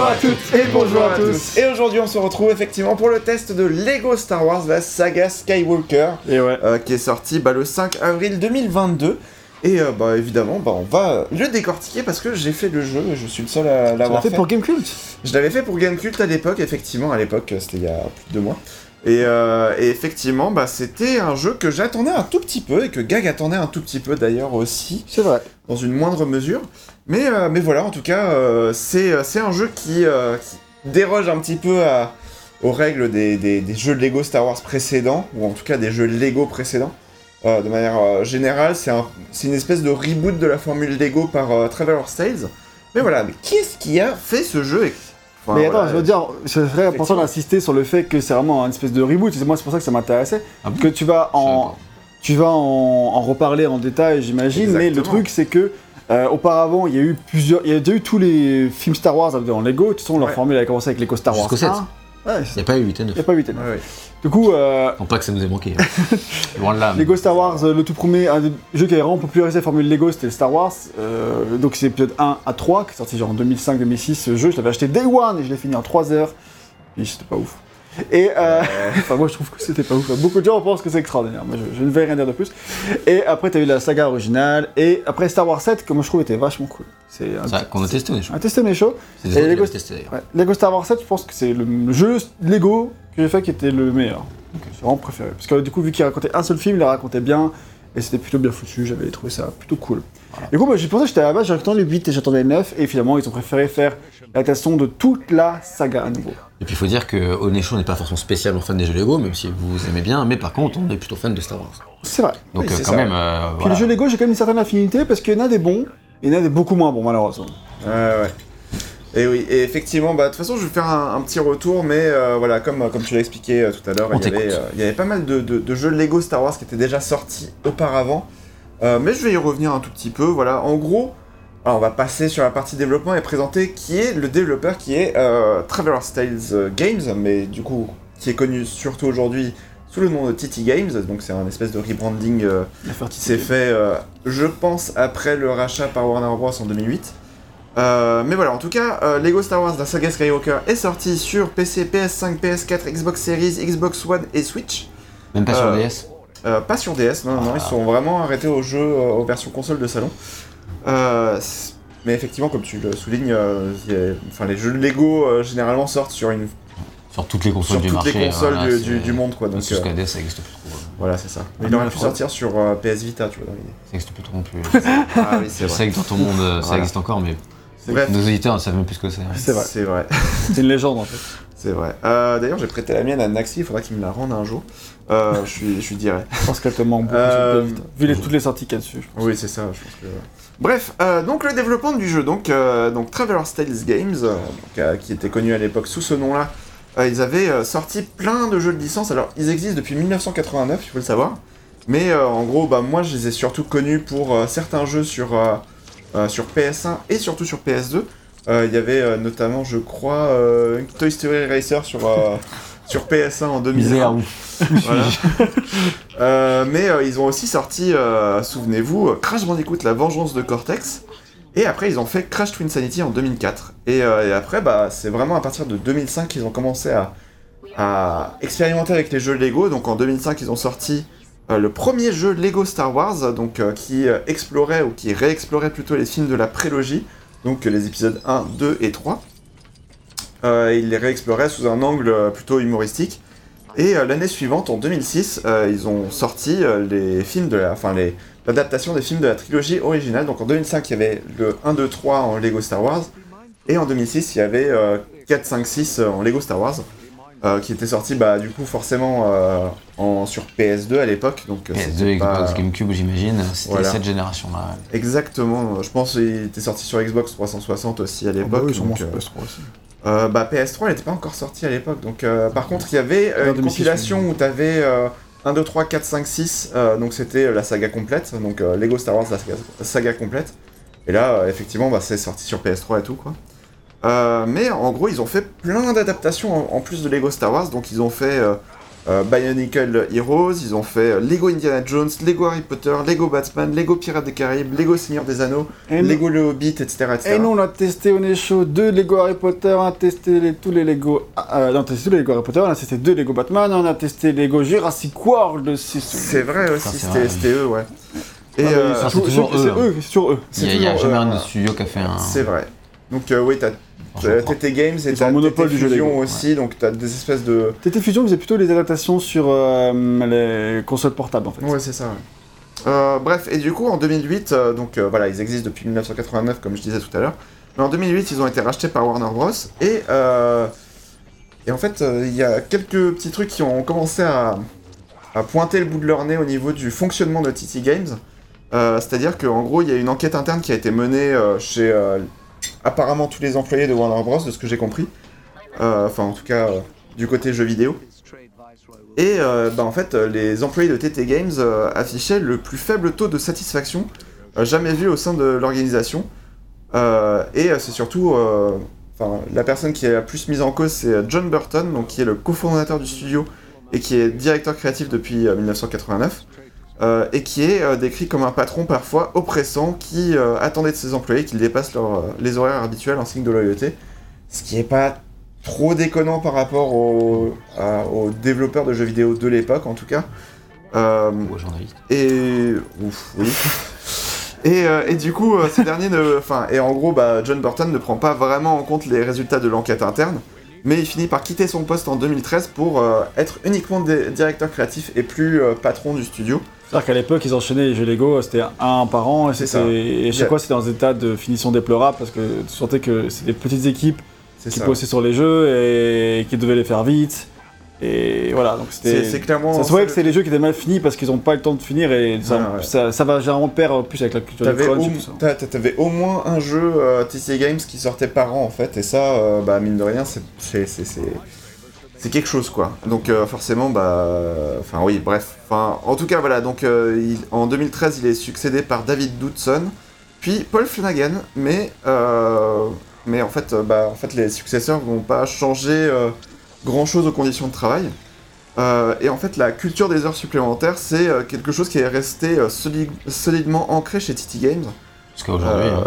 Bonjour à toutes et bonjour à tous. Et aujourd'hui, on se retrouve effectivement pour le test de Lego Star Wars, la saga Skywalker, Et ouais. euh, qui est sorti bah, le 5 avril 2022. Et euh, bah, évidemment, bah, on va le décortiquer parce que j'ai fait le jeu, je suis le seul à Tu l'as l'avoir fait fait. pour Gamecult Je l'avais fait pour Gamecult à l'époque, effectivement, à l'époque, c'était il y a plus de deux mois. Et, euh, et effectivement, bah, c'était un jeu que j'attendais un tout petit peu et que Gag attendait un tout petit peu d'ailleurs aussi C'est vrai. dans une moindre mesure. Mais, euh, mais voilà, en tout cas, euh, c'est euh, c'est un jeu qui, euh, qui déroge un petit peu à- aux règles des, des- des jeux Lego Star Wars précédents, ou en tout cas des jeux Lego précédents. Euh, de manière euh, générale, c'est un- c'est une espèce de reboot de la formule Lego par euh, Traveler's Tales. Mais voilà, mais qui est-ce qui a fait ce jeu et- Enfin, Mais attends, voilà. je veux dire, c'est très important d'insister sur le fait que c'est vraiment une espèce de reboot. C'est moi, c'est pour ça que ça m'intéressait. Ah bon que tu vas en, tu vas en, en reparler en détail, j'imagine. Mais le truc, c'est que euh, auparavant, il y a eu plusieurs, il y a déjà eu tous les films Star Wars en Lego. De toute façon, leur Ouais. formule a commencé avec Lego Star Wars. Jusqu'au 7. 1. Ouais, Il n'y a pas eu 8 et 9. il n'y a pas 8 et Ouais, 9. ouais. Du coup, euh, Non pas que ça nous ait manqué. hein. Loin de là. Lego Star Wars, le tout premier un des jeux qui avait vraiment popularisé la formule Lego, c'était le Star Wars. Euh, donc c'est épisode 1 à 3, qui est sorti genre en 2005-2006. Ce jeu, je l'avais acheté Day One et je l'ai fini en 3 heures. Et c'était pas ouf. Et euh, enfin, moi je trouve que c'était pas ouf. Beaucoup de gens pensent que c'est extraordinaire. Moi je, je ne vais rien dire de plus. Et après, t'as eu la saga originale. Et après Star Wars 7, que moi je trouve était vachement cool. C'est un, Ça, qu'on a testé, on est chaud. un testé mais chaud. C'est Et Lego- testé d'ailleurs. Ouais. Lego Star Wars 7, je pense que c'est le, le jeu Lego que j'ai fait qui était le meilleur. C'est vraiment préféré. Parce que du coup, vu qu'il racontait un seul film, il la racontait bien. Et c'était plutôt bien foutu, j'avais trouvé ça plutôt cool. Du coup, moi, j'ai pensé que j'étais à la base, j'attendais le 8 et j'attendais le 9. Et finalement, ils ont préféré faire l'adaptation de toute la saga à nouveau. Et puis il faut dire que Onécho n'est pas forcément spécialement fan des jeux Lego, même si vous aimez bien, mais par contre on est plutôt fan de Star Wars. C'est vrai. Donc Oui, euh, c'est quand ça. même, euh, Puis voilà. les jeux Lego, j'ai quand même une certaine affinité parce qu'il y en a des bons et il y en a des beaucoup moins bons, malheureusement. Ouais, ouais. Et oui, et effectivement, bah, de toute façon, je vais faire un, un petit retour, mais euh, voilà, comme, comme tu l'as expliqué euh, tout à l'heure, il y avait, t'écoute. euh, il y avait pas mal de, de- de jeux Lego Star Wars qui étaient déjà sortis auparavant, Euh, mais je vais y revenir un tout petit peu. Voilà, en gros, alors, on va passer sur la partie développement et présenter qui est le développeur qui est euh, Traveler's Tales euh, Games, mais du coup, qui est connu surtout aujourd'hui sous le nom de TT Games, donc c'est un espèce de rebranding euh, qui s'est fait, euh, je pense, après le rachat par Warner Bros. en 2008. Euh, mais voilà, en tout cas, euh, Lego Star Wars, la saga Skywalker, est sorti sur PC, PS5, PS4, Xbox Series, Xbox One et Switch. Même pas sur DS. Euh, pas sur DS, non, non, non, ils sont vraiment arrêtés aux jeux, euh, aux versions console de salon. Euh, mais effectivement, comme tu le soulignes, euh, enfin, les jeux Lego euh, généralement sortent sur, une, Sur toutes les consoles sur du toutes marché. les consoles voilà, du, c'est- du- du monde, quoi. Donc, Jusqu'à euh, ça existe plus trop. voilà, c'est ça. Mais Ah, il aurait pu sortir sur euh, PS Vita, tu vois, dans l'idée. Ça existe plus trop non plus. Ah oui, c'est Je sais que dans ton monde ça Voilà. existe encore, mais nos auditeurs ne savent même plus ce que c'est. C'est vrai. C'est vrai. C'est une légende en fait. C'est vrai. Euh, D'ailleurs, j'ai prêté la mienne à Naxi, il faudra qu'il me la rende un jour. Euh, je lui dirai. Je pense qu'elle te manque beaucoup. Euh, Vu les, toutes les sorties qu'il y a dessus. je pense. Oui, c'est ça, je pense que. Bref, euh, donc le développement du jeu, donc, euh, donc Tales Games, euh, euh, qui était connu à l'époque sous ce nom-là, ils avaient sorti plein de jeux de licence. Alors, ils existent depuis 1989, il faut le savoir. Mais en gros, bah, moi, je les ai surtout connus pour certains jeux sur, sur PS1 et surtout sur PS2. Euh, Il y avait notamment, je crois, Toy Story Racer sur, sur PS1 en 2001. Misère ou Voilà. Euh, mais euh, ils ont aussi sorti, euh, souvenez-vous, euh, Crash Bandicoot, la vengeance de Cortex. Et après, ils ont fait Crash Twinsanity en 2004. Et, et après, bah, c'est vraiment à partir de 2005 qu'ils ont commencé à, à expérimenter avec les jeux Lego. Donc en 2005, ils ont sorti le premier jeu Lego Star Wars, donc qui explorait ou qui réexplorait plutôt les films de la prélogie, donc les épisodes 1, 2 et 3. Euh, ils les réexploraient sous un angle euh, plutôt humoristique. Et euh, l'année suivante, en 2006, euh, ils ont sorti euh, les films de la, enfin les l'adaptation des films de la trilogie originale. Donc en 2005, il y avait le 1, 2, 3 en Lego Star Wars, et en 2006, il y avait euh, 4, 5, 6 en Lego Star Wars, euh, qui était sorti bah du coup forcément euh, en sur PS2 à l'époque. Donc euh, PS2, c'était Xbox, pas- GameCube, j'imagine. C'était Voilà. cette génération-là. Exactement. Je pense qu'il était sorti sur Xbox 360 aussi à Ah bah l'époque. oui, sûrement donc, sur euh, PS3 aussi. Bah PS3 elle n'était pas encore sortie à l'époque donc euh, par contre il y avait euh, une 2006, compilation où t'avais euh, 1, 2, 3, 4, 5, 6 euh, donc c'était la saga complète donc Lego Star Wars la saga, complète et là effectivement bah, c'est sorti sur PS3 et tout quoi mais en gros ils ont fait plein d'adaptations en, en plus de Lego Star Wars donc ils ont fait euh, euh, Bionicle Heroes, ils ont fait euh, Lego Indiana Jones, Lego Harry Potter, Lego Batman, Lego Pirates des Caraïbes, Lego Seigneur des Anneaux, Et Lego Le Hobbit, etc. etc. Et nous, on a testé, on est chaud, deux Lego Harry Potter, on a testé les- tous les Lego. Euh, non, on a testé tous les Lego Harry Potter, on a testé deux Lego Batman, on a testé Lego Jurassic World. c'est- C'est vrai aussi, c'était eux, ouais. Et Ah, mais euh, c'est toujours eux, hein. c'est sur eux. Il n'y a, y a jamais euh, un studio qui a fait un. c'est vrai. Donc euh, oui, t'as TT Games et un monopole TT du jeu Fusion aussi, donc t'as des espèces de... TT Fusion faisait plutôt les adaptations sur euh, les consoles portables en fait. Ouais, c'est ça. ouais. Euh, bref, et du coup, en 2008, euh, donc voilà, ils existent depuis 1989, comme je disais tout à l'heure. Mais en 2008, ils ont été rachetés par Warner Bros. Et, et en fait, il y a quelques petits trucs qui ont commencé à, à pointer le bout de leur nez au niveau du fonctionnement de TT Games. C'est-à-dire qu'en gros, il y a une enquête interne qui a été menée chez apparemment tous les employés de Warner Bros, de ce que j'ai compris. Euh, Enfin, en tout cas, euh, du côté jeux vidéo. Et euh, bah, en fait, les employés de TT Games affichaient le plus faible taux de satisfaction jamais vu au sein de l'organisation. Et c'est surtout, la personne qui est la plus mise en cause, c'est John Burton, qui est le cofondateur du studio et qui est directeur créatif depuis euh, 1989. Euh, et qui est euh, décrit comme un patron parfois oppressant qui euh, attendait de ses employés qu'ils dépassent leur, les horaires habituels en signe de loyauté. Ce qui est pas trop déconnant par rapport aux, aux développeurs de jeux vidéo de l'époque en tout cas. Ou journaliste. et ouf, oui. Et, et du coup, euh, ce dernier ne, enfin, et en gros, bah, John Burton ne prend pas vraiment en compte les résultats de l'enquête interne, mais il finit par quitter son poste en 2013 pour être uniquement directeur créatif et plus patron du studio. C'est-à-dire qu'à l'époque, ils enchaînaient les jeux Lego, c'était un par an, et, c'était- ça. et Yeah. chaque fois c'était dans un état de finition déplorable parce que tu sentais que c'était des petites équipes C'est qui ça. bossaient sur les jeux et qui devaient les faire vite. Et voilà, donc c'était. c'est clairement. Ça se voyait que c'est les jeux qui étaient mal finis parce qu'ils n'ont pas eu le temps de finir et ça, ouais. ça, ça va généralement perdre plus avec la culture du T'avais crunch au, et tout ça. t'as- t'avais au moins un jeu euh, TCA Games qui sortait par an en fait, et ça, euh, bah mine de rien, c'est- c'est c'est- c'est- quelque chose quoi. Donc euh, forcément, bah, enfin oui, bref. Enfin, en tout cas voilà. Donc euh, il- en 2013, il est succédé par David Doodson, puis Paul Flanagan, mais euh, mais en fait, bah en fait les successeurs vont pas changer grand chose aux conditions de travail. Et en fait, la culture des heures supplémentaires, c'est quelque chose qui est resté soli- solidement ancré chez TT Games. Jusqu'à aujourd'hui. Hein.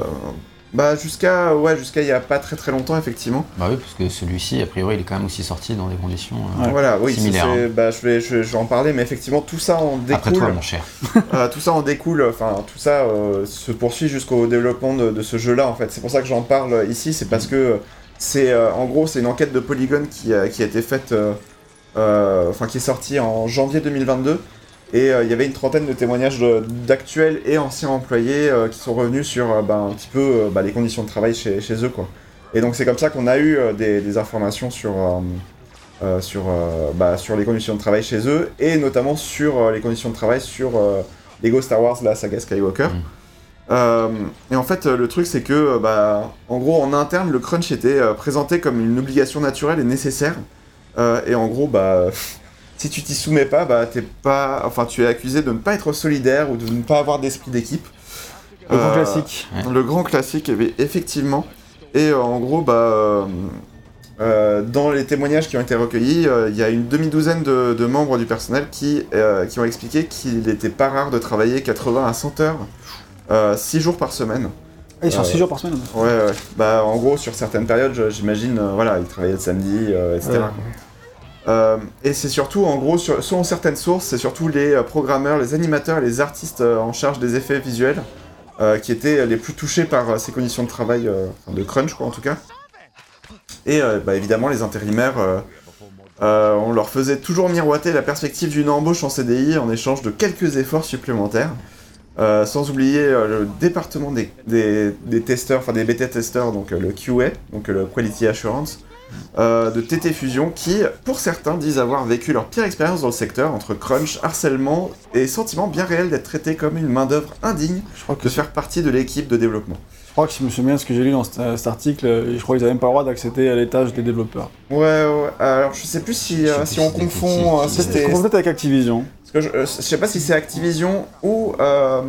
Bah jusqu'à ouais jusqu'à il y a pas très très longtemps effectivement. Bah oui, parce que celui-ci, a priori, il est quand même aussi sorti dans des conditions. euh. Voilà oui ça, Similaire, c'est- bah je vais je, je vais en parler mais effectivement tout ça en Après découle toi, mon cher. euh, tout ça en découle enfin tout ça euh, se poursuit jusqu'au développement de, de ce jeu là en fait c'est pour ça que j'en parle ici c'est parce que c'est euh, en gros c'est une enquête de Polygon qui a, qui a été faite enfin qui est sortie en janvier 2022 et euh, il y avait une trentaine de témoignages d'actuels et anciens employés euh, qui sont revenus sur euh, bah, un petit peu bah, les conditions de travail chez, chez eux quoi. Et donc c'est comme ça qu'on a eu des, des informations sur, euh, sur, euh, bah, sur les conditions de travail chez eux et notamment sur euh, les conditions de travail sur Lego Star Wars, la saga Skywalker. Mm. Et en fait, le truc c'est que, bah, en gros, en interne, le crunch était présenté comme une obligation naturelle et nécessaire. Et en gros, bah, si tu t'y soumets pas, bah, t'es pas, enfin, tu es accusé de ne pas être solidaire ou de ne pas avoir d'esprit d'équipe. Le grand Euh, classique. Le grand classique, eh effectivement. Et euh, en gros, bah, euh, dans les témoignages qui ont été recueillis, il y a une demi-douzaine de, de membres du personnel qui, qui ont expliqué qu'il n'était pas rare de travailler 80 à 100 heures, 6 jours par semaine. Et sur euh, 6 jours par semaine. Ouais, ouais. Bah, en gros, sur certaines périodes, j'imagine, euh, voilà, ils travaillaient le samedi, euh, etc. Ouais. Euh, et c'est surtout, en gros, selon certaines sources, c'est surtout les euh, programmeurs, les animateurs les artistes euh, en charge des effets visuels qui étaient les plus touchés par ces conditions de travail, de crunch, quoi, en tout cas. Et bah, évidemment, les intérimaires, on leur faisait toujours miroiter la perspective d'une embauche en CDI en échange de quelques efforts supplémentaires. Sans oublier le département des, des, des testeurs, enfin des bêta-testeurs, donc euh, le QA, donc le Quality Assurance, euh, de TT Fusion, qui, pour certains, disent avoir vécu leur pire expérience dans le secteur, entre crunch, harcèlement et sentiment bien réel d'être traité comme une main-d'œuvre indigne Je crois que de faire partie de l'équipe de développement. je crois que si je me souviens de ce que j'ai lu dans cet, cet article, euh, je crois qu'ils n'avaient même pas le droit d'accéder à l'étage des développeurs. Ouais, ouais, alors je sais plus si, euh, si on confond, euh, c'était- peut-être avec Activision. Je, euh, je sais pas si c'est Activision ou, euh,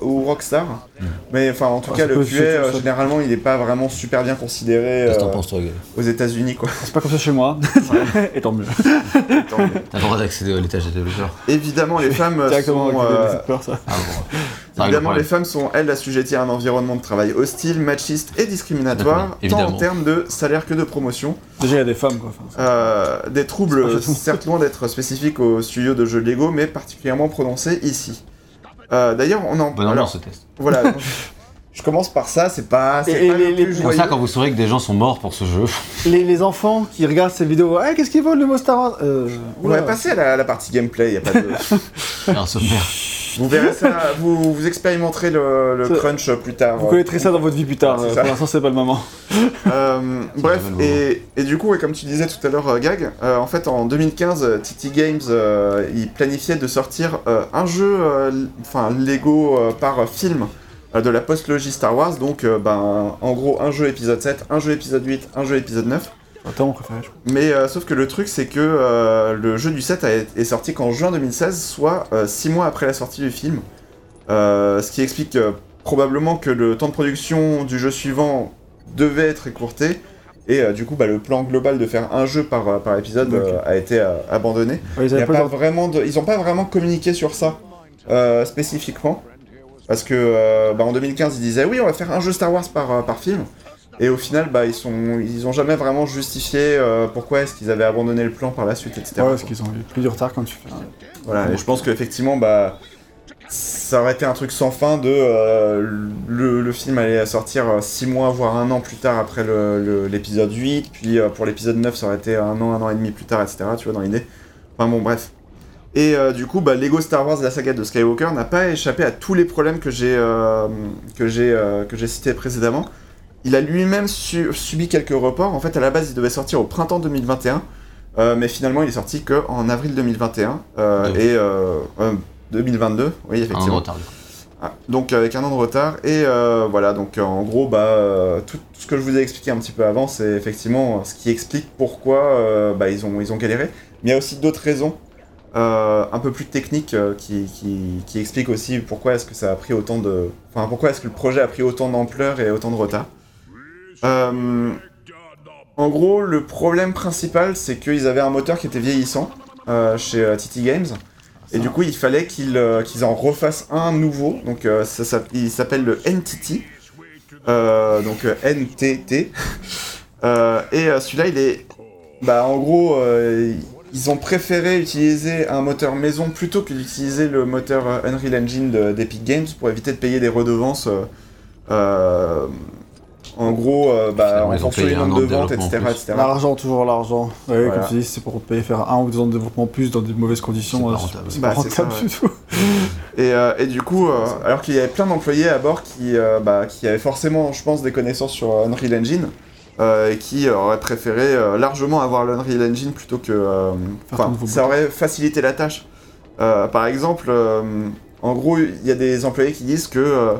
ou Rockstar. Mais enfin, en tout Ah, cas, le QA, euh, généralement, il est pas vraiment super bien considéré Qu'est-ce que t'en euh, penses, toi, aux États-Unis, quoi. C'est pas comme ça chez moi. Et tant mieux. T'as le droit d'accéder à l'étage des développeurs. Évidemment, les femmes sont. euh, des peur, ça. Ah bon. Évidemment, les femmes sont, elles, assujetties à un environnement de travail hostile, machiste et discriminatoire, tant évidemment. en termes de salaire que de promotion. Déjà, il y a des femmes, quoi. Euh, des troubles, certes loin d'être spécifiques aux studios de jeux Lego, mais particulièrement prononcés ici. Euh, D'ailleurs, on en. Bonne ambiance alors, ce test. voilà. donc, je commence par ça, c'est pas, c'est comme ça quand vous saurez que des gens sont morts pour ce jeu. les, les enfants qui regardent ces vidéos, ah, qu'est-ce qu'ils veulent le mot Star Wars euh, On va passer à la, partie gameplay, y a pas de... Un sommaire. Vous verrez ça, vous, vous expérimenterez le, crunch plus tard. Vous connaîtrez ça dans votre vie plus tard. Euh, pour l'instant, c'est pas le moment. Euh, bref, et, et du coup, ouais, comme tu disais tout à l'heure, euh, Gag, euh, en fait, en 2015, euh, TT Games, euh, ils planifiaient de sortir euh, un jeu, euh, enfin Lego euh, par film euh, de la post-logie Star Wars, donc euh, ben, en gros un jeu épisode 7, un jeu épisode 8, un jeu épisode 9. Attends, mon préféré, je crois. Mais euh, sauf que le truc, c'est que euh, le jeu du 7 a- est sorti qu'en juin 2016, soit 6 mois après la sortie du film. Euh, ce qui explique euh, probablement que le temps de production du jeu suivant devait être écourté. Et euh, du coup, bah, le plan global de faire un jeu par, euh, par épisode euh, a été euh, abandonné. Ouais, ils pas vraiment de- n'ont pas vraiment communiqué sur ça euh, spécifiquement. Parce que euh, bah, en 2015, ils disaient oui, on va faire un jeu Star Wars par, euh, par film. Et au final, bah, ils sont, ils ont jamais vraiment justifié euh, pourquoi est-ce qu'ils avaient abandonné le plan par la suite, etc. Ouais, parce qu'ils ont eu plus du retard quand tu fais. Voilà, et je pense qu'effectivement, bah, ça aurait été un truc sans fin de euh, le, le film allait sortir 6 mois, voire un an plus tard après l'épisode 8, puis euh, pour l'épisode 9, ça aurait été un an, un an et demi plus tard, etc. Tu vois, dans l'idée. Enfin bon, bref. Et euh, du coup, bah, Lego Star Wars, la saga de Skywalker, n'a pas échappé à tous les problèmes que j'ai euh, que j'ai euh, que j'ai cités précédemment. Il a lui-même su- subi quelques reports. En fait, à la base, il devait sortir au printemps 2021. Euh, mais finalement, il est sorti que en avril 2021 euh, Deux. et euh, euh, 2022, oui Un an de effectivement. retard. du coup. Ah, donc avec un an de retard et euh, voilà donc euh, en gros bah euh, tout, tout ce que je vous ai expliqué un petit peu avant c'est effectivement ce qui explique pourquoi euh, bah, ils ont ils ont galéré. Mais il y a aussi d'autres raisons euh, un peu plus techniques euh, qui, qui, qui expliquent aussi pourquoi est-ce que ça a pris autant de enfin pourquoi est-ce que le projet a pris autant d'ampleur et autant de retard. Euh, en gros, le problème principal, c'est qu'ils avaient un moteur qui était vieillissant euh, chez euh, TT Games. Et du coup, il fallait qu'ils euh, en refassent un nouveau. Donc, euh, ça, ça- il s'appelle le NTT. Euh, donc, NTT. Et celui-là, il est. Bah, en gros, ils ont préféré utiliser un moteur maison plutôt que d'utiliser le moteur Unreal Engine de- d'Epic Games pour éviter de payer des redevances. En gros, euh, bah, en fonction du nombre de ventes, etc. etc. L'argent, toujours l'argent. Ouais, Voilà. comme tu dis, c'est pour payer faire un ou deux ans de développement en plus dans des mauvaises conditions. C'est pas euh, rentable. Bah, pas ça, rentable ouais. du tout. Et, euh, et du coup, euh, alors qu'il y avait plein d'employés à bord qui, euh, bah, qui avaient forcément, je pense, des connaissances sur Unreal Engine, euh, et qui auraient préféré euh, largement avoir l'Unreal Engine plutôt que... euh, Faire Enfin, ça aurait facilité la tâche. Euh, par exemple, euh, en gros, il y a des employés qui disent que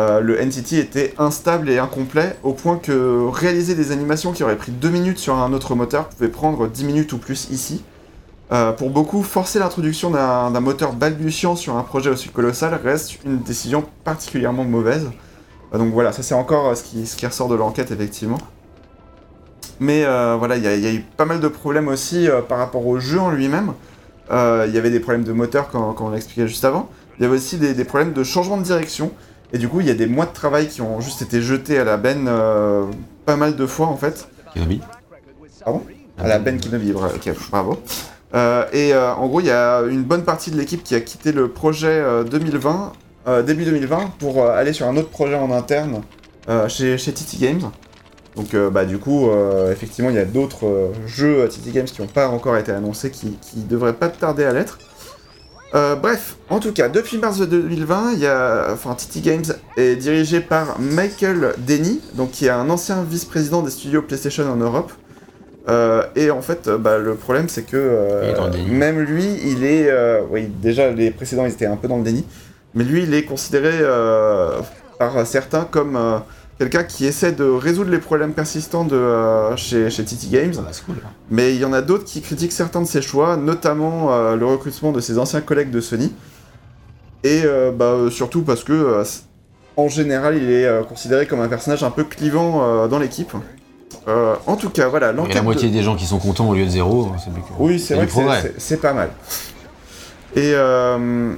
euh, le NTT était instable et incomplet, au point que réaliser des animations qui auraient pris 2 minutes sur un autre moteur pouvait prendre 10 minutes ou plus ici. Euh, pour beaucoup, forcer l'introduction d'un moteur balbutiant sur un projet aussi colossal reste une décision particulièrement mauvaise. Euh, donc voilà, ça c'est encore ce qui, ressort de l'enquête, effectivement. Mais voilà, il y, a- eu pas mal de problèmes aussi par rapport au jeu en lui-même. Il y avait des problèmes de moteur, quand, quand on l'expliquait juste avant. Il y avait aussi des problèmes de changement de direction. Et du coup, il y a des mois de travail qui ont juste été jetés à la benne euh, pas mal de fois, en fait. Kenobi. Pardon À la Ben Kenobi, ok, bravo. Euh, et euh, en gros, il y a une bonne partie de l'équipe qui a quitté le projet euh, 2020, euh, début 2020, pour aller sur un autre projet en interne chez, chez TT Games. Donc, bah, du coup, effectivement, il y a d'autres jeux à TT Games qui n'ont pas encore été annoncés, qui, qui devraient pas tarder à l'être. Euh, bref, en tout cas, depuis mars de 2020, il y a, enfin, TT Games est dirigé par Michael Denny, donc qui est un ancien vice-président des studios PlayStation en Europe. Euh, et en fait, bah, le problème, c'est que euh, même lui, il est, oui, déjà les précédents, ils étaient un peu dans le déni, mais lui, il est considéré par certains comme quelqu'un qui essaie de résoudre les problèmes persistants de euh, chez, chez TT Games. Ah cool. Mais il y en a d'autres qui critiquent certains de ses choix, notamment euh, le recrutement de ses anciens collègues de Sony. Et euh, bah, surtout parce que, en général, il est considéré comme un personnage un peu clivant dans l'équipe. En tout cas, voilà, l'enquête. la de- moitié des gens qui sont contents au lieu de zéro, c'est que. Oui, c'est vrai que c'est- pas mal. Et, euh,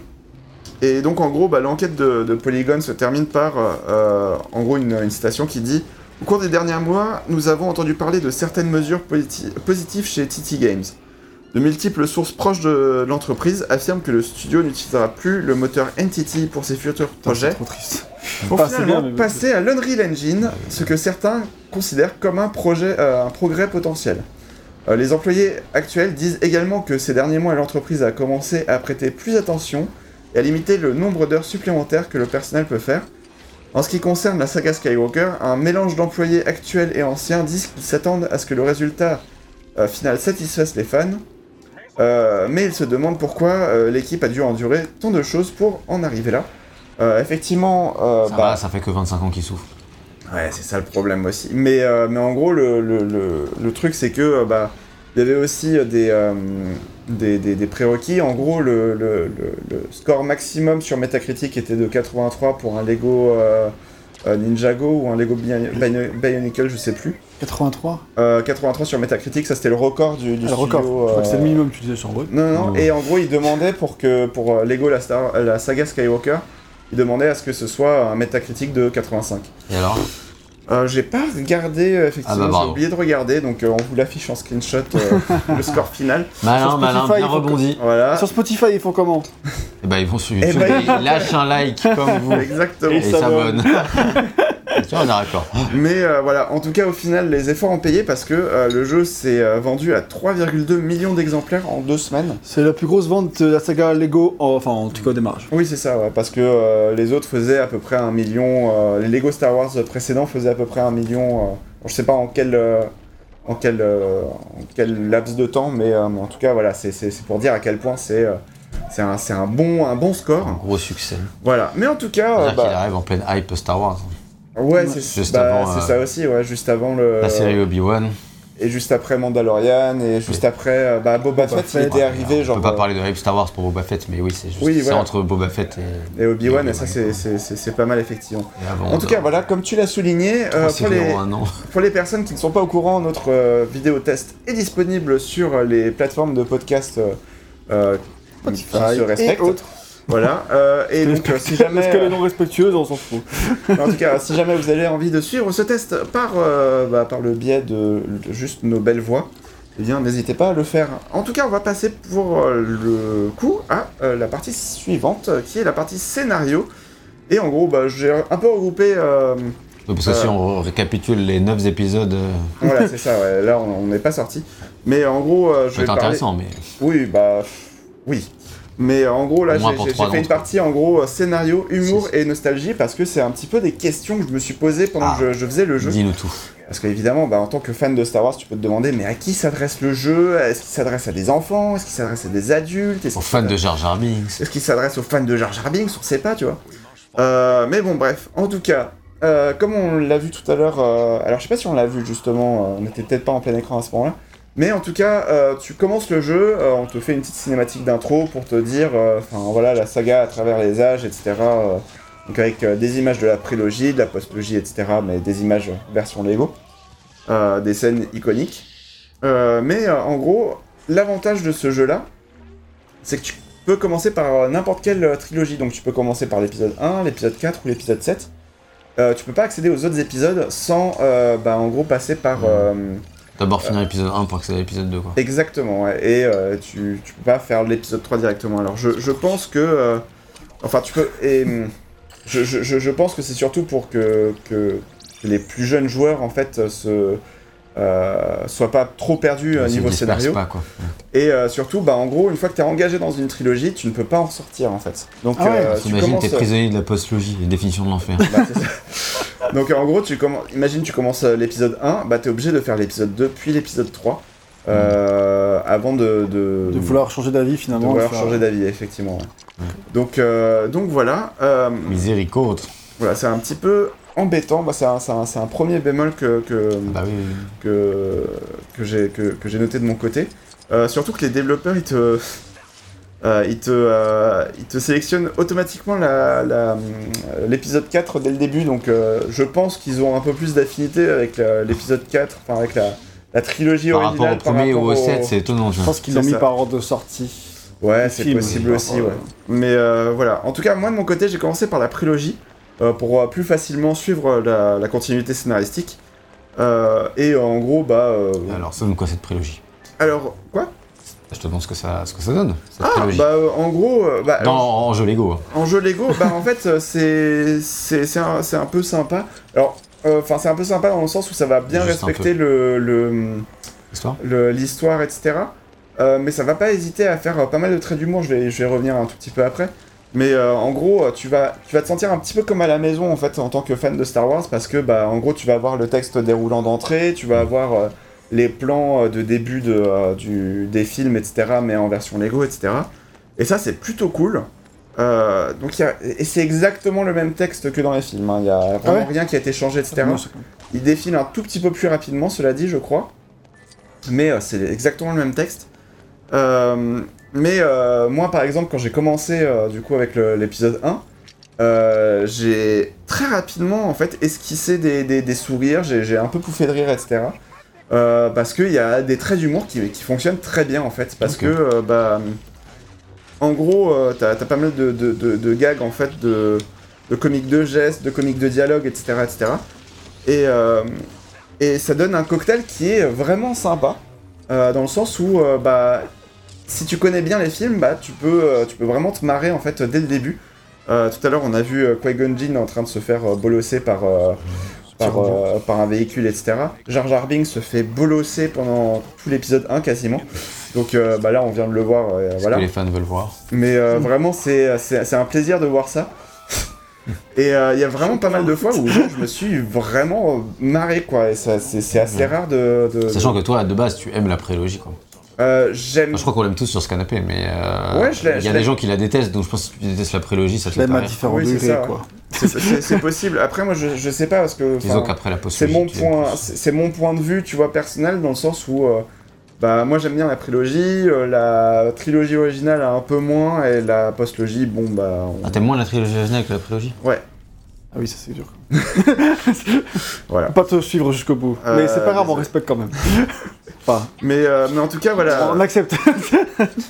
et donc, en gros, bah, l'enquête de, de Polygon se termine par, euh, en gros, une, une citation qui dit Au cours des derniers mois, nous avons entendu parler de certaines mesures positives chez TT Games. De multiples sources proches de l'entreprise affirment que le studio n'utilisera plus le moteur Entity pour ses futurs projets, trop triste. pour Pas finalement bien, passer à l'Unreal Engine, ce que certains considèrent comme un, projet, euh, un progrès potentiel. Euh, les employés actuels disent également que ces derniers mois, l'entreprise a commencé à prêter plus attention et à limiter le nombre d'heures supplémentaires que le personnel peut faire. En ce qui concerne la saga Skywalker, un mélange d'employés actuels et anciens disent qu'ils s'attendent à ce que le résultat euh, final satisfasse les fans, Euh, mais ils se demandent pourquoi euh, l'équipe a dû endurer tant de choses pour en arriver là. Effectivement, Ça bah, va, ça fait que 25 ans qu'ils souffrent. Ouais, c'est ça le problème aussi. Mais, euh, mais en gros, le, le, le, le truc, c'est que bah, il y avait aussi des, des, des, des prérequis. En gros, le, le, le, le score maximum sur Metacritic était de 83 pour un Lego euh, euh, Ninjago ou un Lego Bion- Bion- Bionicle, je sais plus. 83 Euh, 83 sur Metacritic, ça c'était le record du, du Ah, Le studio. record. Je crois que c'est le euh, minimum, tu disais sur Road. non, non, Non. et en gros, il demandait pour que pour euh, Lego la, Star, la saga Skywalker, il demandait à ce que ce soit un Metacritic de 85. Et alors? Euh, j'ai pas regardé, euh, Ah effectivement, bah, j'ai oublié de regarder, donc euh, on vous l'affiche en screenshot, euh, le score final. Malin, Sur malin, Spotify, bien il faut que- rebondi. Voilà, Sur Spotify, ils font comment Et bah ils vont sur Eh YouTube, ben, ils lâchent un like comme vous. exactement. Et Et s'abonnent. on est d'accord. Mais euh, voilà, en tout cas, au final, les efforts ont payé parce que euh, le jeu s'est euh, vendu à 3,2 millions d'exemplaires en deux semaines. C'est la plus grosse vente de la saga Lego, en- enfin en tout cas au démarrage. Oui, c'est ça, ouais, parce que euh, les autres faisaient à peu près un million. euh, les Lego Star Wars précédents faisaient à peu près un million. euh, je sais pas en quel, euh, en quel, euh, en quel laps de temps, mais, euh, en tout cas, voilà, c'est c'est- c'est pour dire à quel point c'est euh, c'est un, c'est un, bon, un bon Un score. gros succès. Voilà, mais en tout cas, euh, bah, arrive en pleine hype Star Wars. ouais, c'est bah, euh, ça aussi, ouais, juste avant le. La série Obi-Wan. Et juste après Mandalorian, et juste après euh, bah, Boba, Boba Fett, il Fett. était Ouais, arrivé, on genre. peut pas euh, parler de hype Star Wars pour Boba Fett, mais oui, c'est juste Oui, c'est voilà. entre Boba Fett et, Et Obi-Wan, et et ça, c'est- c'est c'est- c'est pas mal, effectivement. et. En tout cas, voilà, comme tu l'as souligné, euh, pour, les, pour les personnes qui ne sont pas au courant, notre euh, vidéo test est disponible sur euh, les plateformes de podcast euh, euh, qui se et respectent. autres. Voilà. euh, et donc, euh, si jamais, Parce que les non respectueuses, on s'en fout. en tout cas, si jamais vous avez envie de suivre ce test par, euh, bah, par le biais de, de juste nos belles voix, eh bien, n'hésitez pas à le faire. En tout cas, on va passer pour euh, le coup à euh, la partie suivante, euh, qui est la partie scénario. Et en gros, bah, j'ai un peu regroupé. euh, Parce que si on récapitule les 9 épisodes, euh, voilà, c'est ça. Ouais. Là, on n'est pas sorti. Mais en gros, euh, je vais parler. intéressant, mais Oui, bah oui. Mais euh, en gros, là, j'ai fait une partie en gros euh, scénario, humour et nostalgie parce que c'est un petit peu des questions que je me suis posées pendant Ah. que je, je faisais le jeu. dis-nous tout. Parce qu'évidemment, bah, en tant que fan de Star Wars, tu peux te demander mais à qui s'adresse le jeu? Est-ce qu'il s'adresse à des enfants? Est-ce qu'il s'adresse à des adultes? Aux fans de Jar Jar Binks. Est-ce qu'il s'adresse aux fans de Jar Jar Binks? On sait pas, tu vois. Euh, mais bon, bref. En tout cas, euh, comme on l'a vu tout à l'heure, euh, alors je sais pas si on l'a vu justement, on était peut-être pas en plein écran à ce moment-là. Mais en tout cas, euh, tu commences le jeu, euh, on te fait une petite cinématique d'intro pour te dire, euh, enfin voilà, la saga à travers les âges, etc. donc avec des images de la prélogie, de la postlogie, etc. Mais des images version Lego, des scènes iconiques. Mais en gros, l'avantage de ce jeu-là, c'est que tu peux commencer par n'importe quelle trilogie. Donc tu peux commencer par l'épisode 1, l'épisode 4 ou l'épisode 7. Euh, tu peux pas accéder aux autres épisodes sans, bah, en gros, passer par... D'abord finir l'épisode 1 pour accéder à l'épisode 2, quoi. Exactement, ouais. Et euh, tu, tu peux pas faire l'épisode 3 directement. Alors je, pense que... euh, enfin, tu peux... Et, hum, je, pense que c'est surtout pour que, que les plus jeunes joueurs, en fait, euh, se... Euh, soient pas trop perdus euh, niveau scénario. Pas, quoi. Et euh, surtout, bah, en gros, une fois que t'es engagé dans une trilogie, tu ne peux pas en sortir, en fait. Donc, Ah ouais, euh, tu commences... t'es prisonnier de la post-logie, la définition de l'enfer. Bah. Donc en gros, tu commen- imagine tu commences l'épisode 1, bah t'es obligé de faire l'épisode 2 puis l'épisode 3 euh, avant de, de, De vouloir changer d'avis de finalement. vouloir faire- changer d'avis, effectivement. Donc, euh, donc voilà, euh, Miséricorde. voilà c'est un petit peu embêtant, bah, c'est un, c'est un- c'est un premier bémol que, que, Bah oui, que, que j'ai que, que j'ai noté de mon côté. Euh, surtout que les développeurs, ils te... euh, il, te, euh, il te sélectionne automatiquement la- la, l'épisode 4 dès le début, donc euh, je pense qu'ils ont un peu plus d'affinité avec la- l'épisode 4, enfin avec la, la trilogie Par rapport originale. au premier ou au 7, au- c'est étonnant. Je pense qu'ils l'ont mis ça. par ordre de sortie. Ouais, c'est film, possible aussi, ouais. Mais euh, voilà, en tout cas, moi de mon côté, j'ai commencé par la prélogie euh, pour euh, plus facilement suivre la, la continuité scénaristique. Euh, et en gros, bah. euh, Alors, ça donne quoi cette prélogie alors, quoi? Je te demande ce que ça, ce que ça donne, cette Ah, prélogie. bah euh, en gros, euh, bah, Dans, en jeu Lego. En jeu Lego, bah en fait, euh, c'est c'est c'est un, c'est un peu sympa. Alors, euh, enfin, c'est un peu sympa dans le sens où ça va bien Juste respecter le le- Histoire le- l'histoire, etc. Euh, mais ça va pas hésiter à faire euh, pas mal de traits d'humour. Je vais je vais y revenir un tout petit peu après. Mais euh, en gros, euh, tu vas tu vas te sentir un petit peu comme à la maison en fait en tant que fan de Star Wars parce que bah en gros tu vas avoir le texte déroulant d'entrée, tu vas avoir euh, les plans de début de, euh, du, des films, etc. Mais en version Lego, etc. Et ça c'est plutôt cool. Donc y a, et c'est exactement le même texte que dans les films. hein. Il y a vraiment ouais rien qui a été changé, etc. Cool. Il défile un tout petit peu plus rapidement, cela dit, je crois. Mais c'est exactement le même texte. Euh, mais euh, moi, par exemple, quand j'ai commencé euh, du coup avec l'épisode 1, euh, j'ai très rapidement en fait esquissé des, des- des sourires, j'ai un peu pouffé de rire, etc. Euh, parce qu'il y a des traits d'humour qui, qui fonctionnent très bien en fait. Parce que, euh, bah, en gros, euh, t'as as pas mal de, de- de- de gags en fait, de, de comiques de gestes, de comiques de dialogue, etc. etc. Et, et ça donne un cocktail qui est vraiment sympa, dans le sens où, bah, si tu connais bien les films, bah, tu, peux, euh, tu peux vraiment te marrer en fait dès le début. Euh, tout à l'heure, on a vu euh, Qui-Gon Jinn en train de se faire euh, bolosser par, par, par un véhicule, etc. Jar Jar Binks se fait bolosser pendant tout l'épisode 1 quasiment. Donc bah, là, on vient de le voir, voilà. que les fans veulent voir. Mais vraiment, c'est un plaisir de voir ça. Et euh, il y a vraiment pas mal de fois où je me suis vraiment marré, quoi. Et ça, c'est assez rare de. de- Sachant que toi, de base, tu aimes la prélogie, quoi. Euh, J'aime. Je crois qu'on l'aime tous sur ce canapé, mais euh, Ouais, je il y a des gens qui la détestent, donc je pense que si tu détestes la prélogie, ça te fait pas rire. différents Oui, c'est ça, ouais. quoi. C'est- possible. Après, moi, je, je sais pas parce que. Disons qu'après la C'est postologie, mon point, c'est mon point de vue, tu vois, personnel, dans le sens où, euh, bah, moi j'aime bien la prélogie, euh, la trilogie originale un peu moins, et la postlogie, bon, bah, on- Ah, t'aimes moins la trilogie originale que la prélogie? Ah oui, ça c'est dur. voilà. Pas te suivre jusqu'au bout. Euh, Mais c'est pas grave, on respecte quand même. enfin, Mais, euh, mais en tout cas, voilà. on accepte.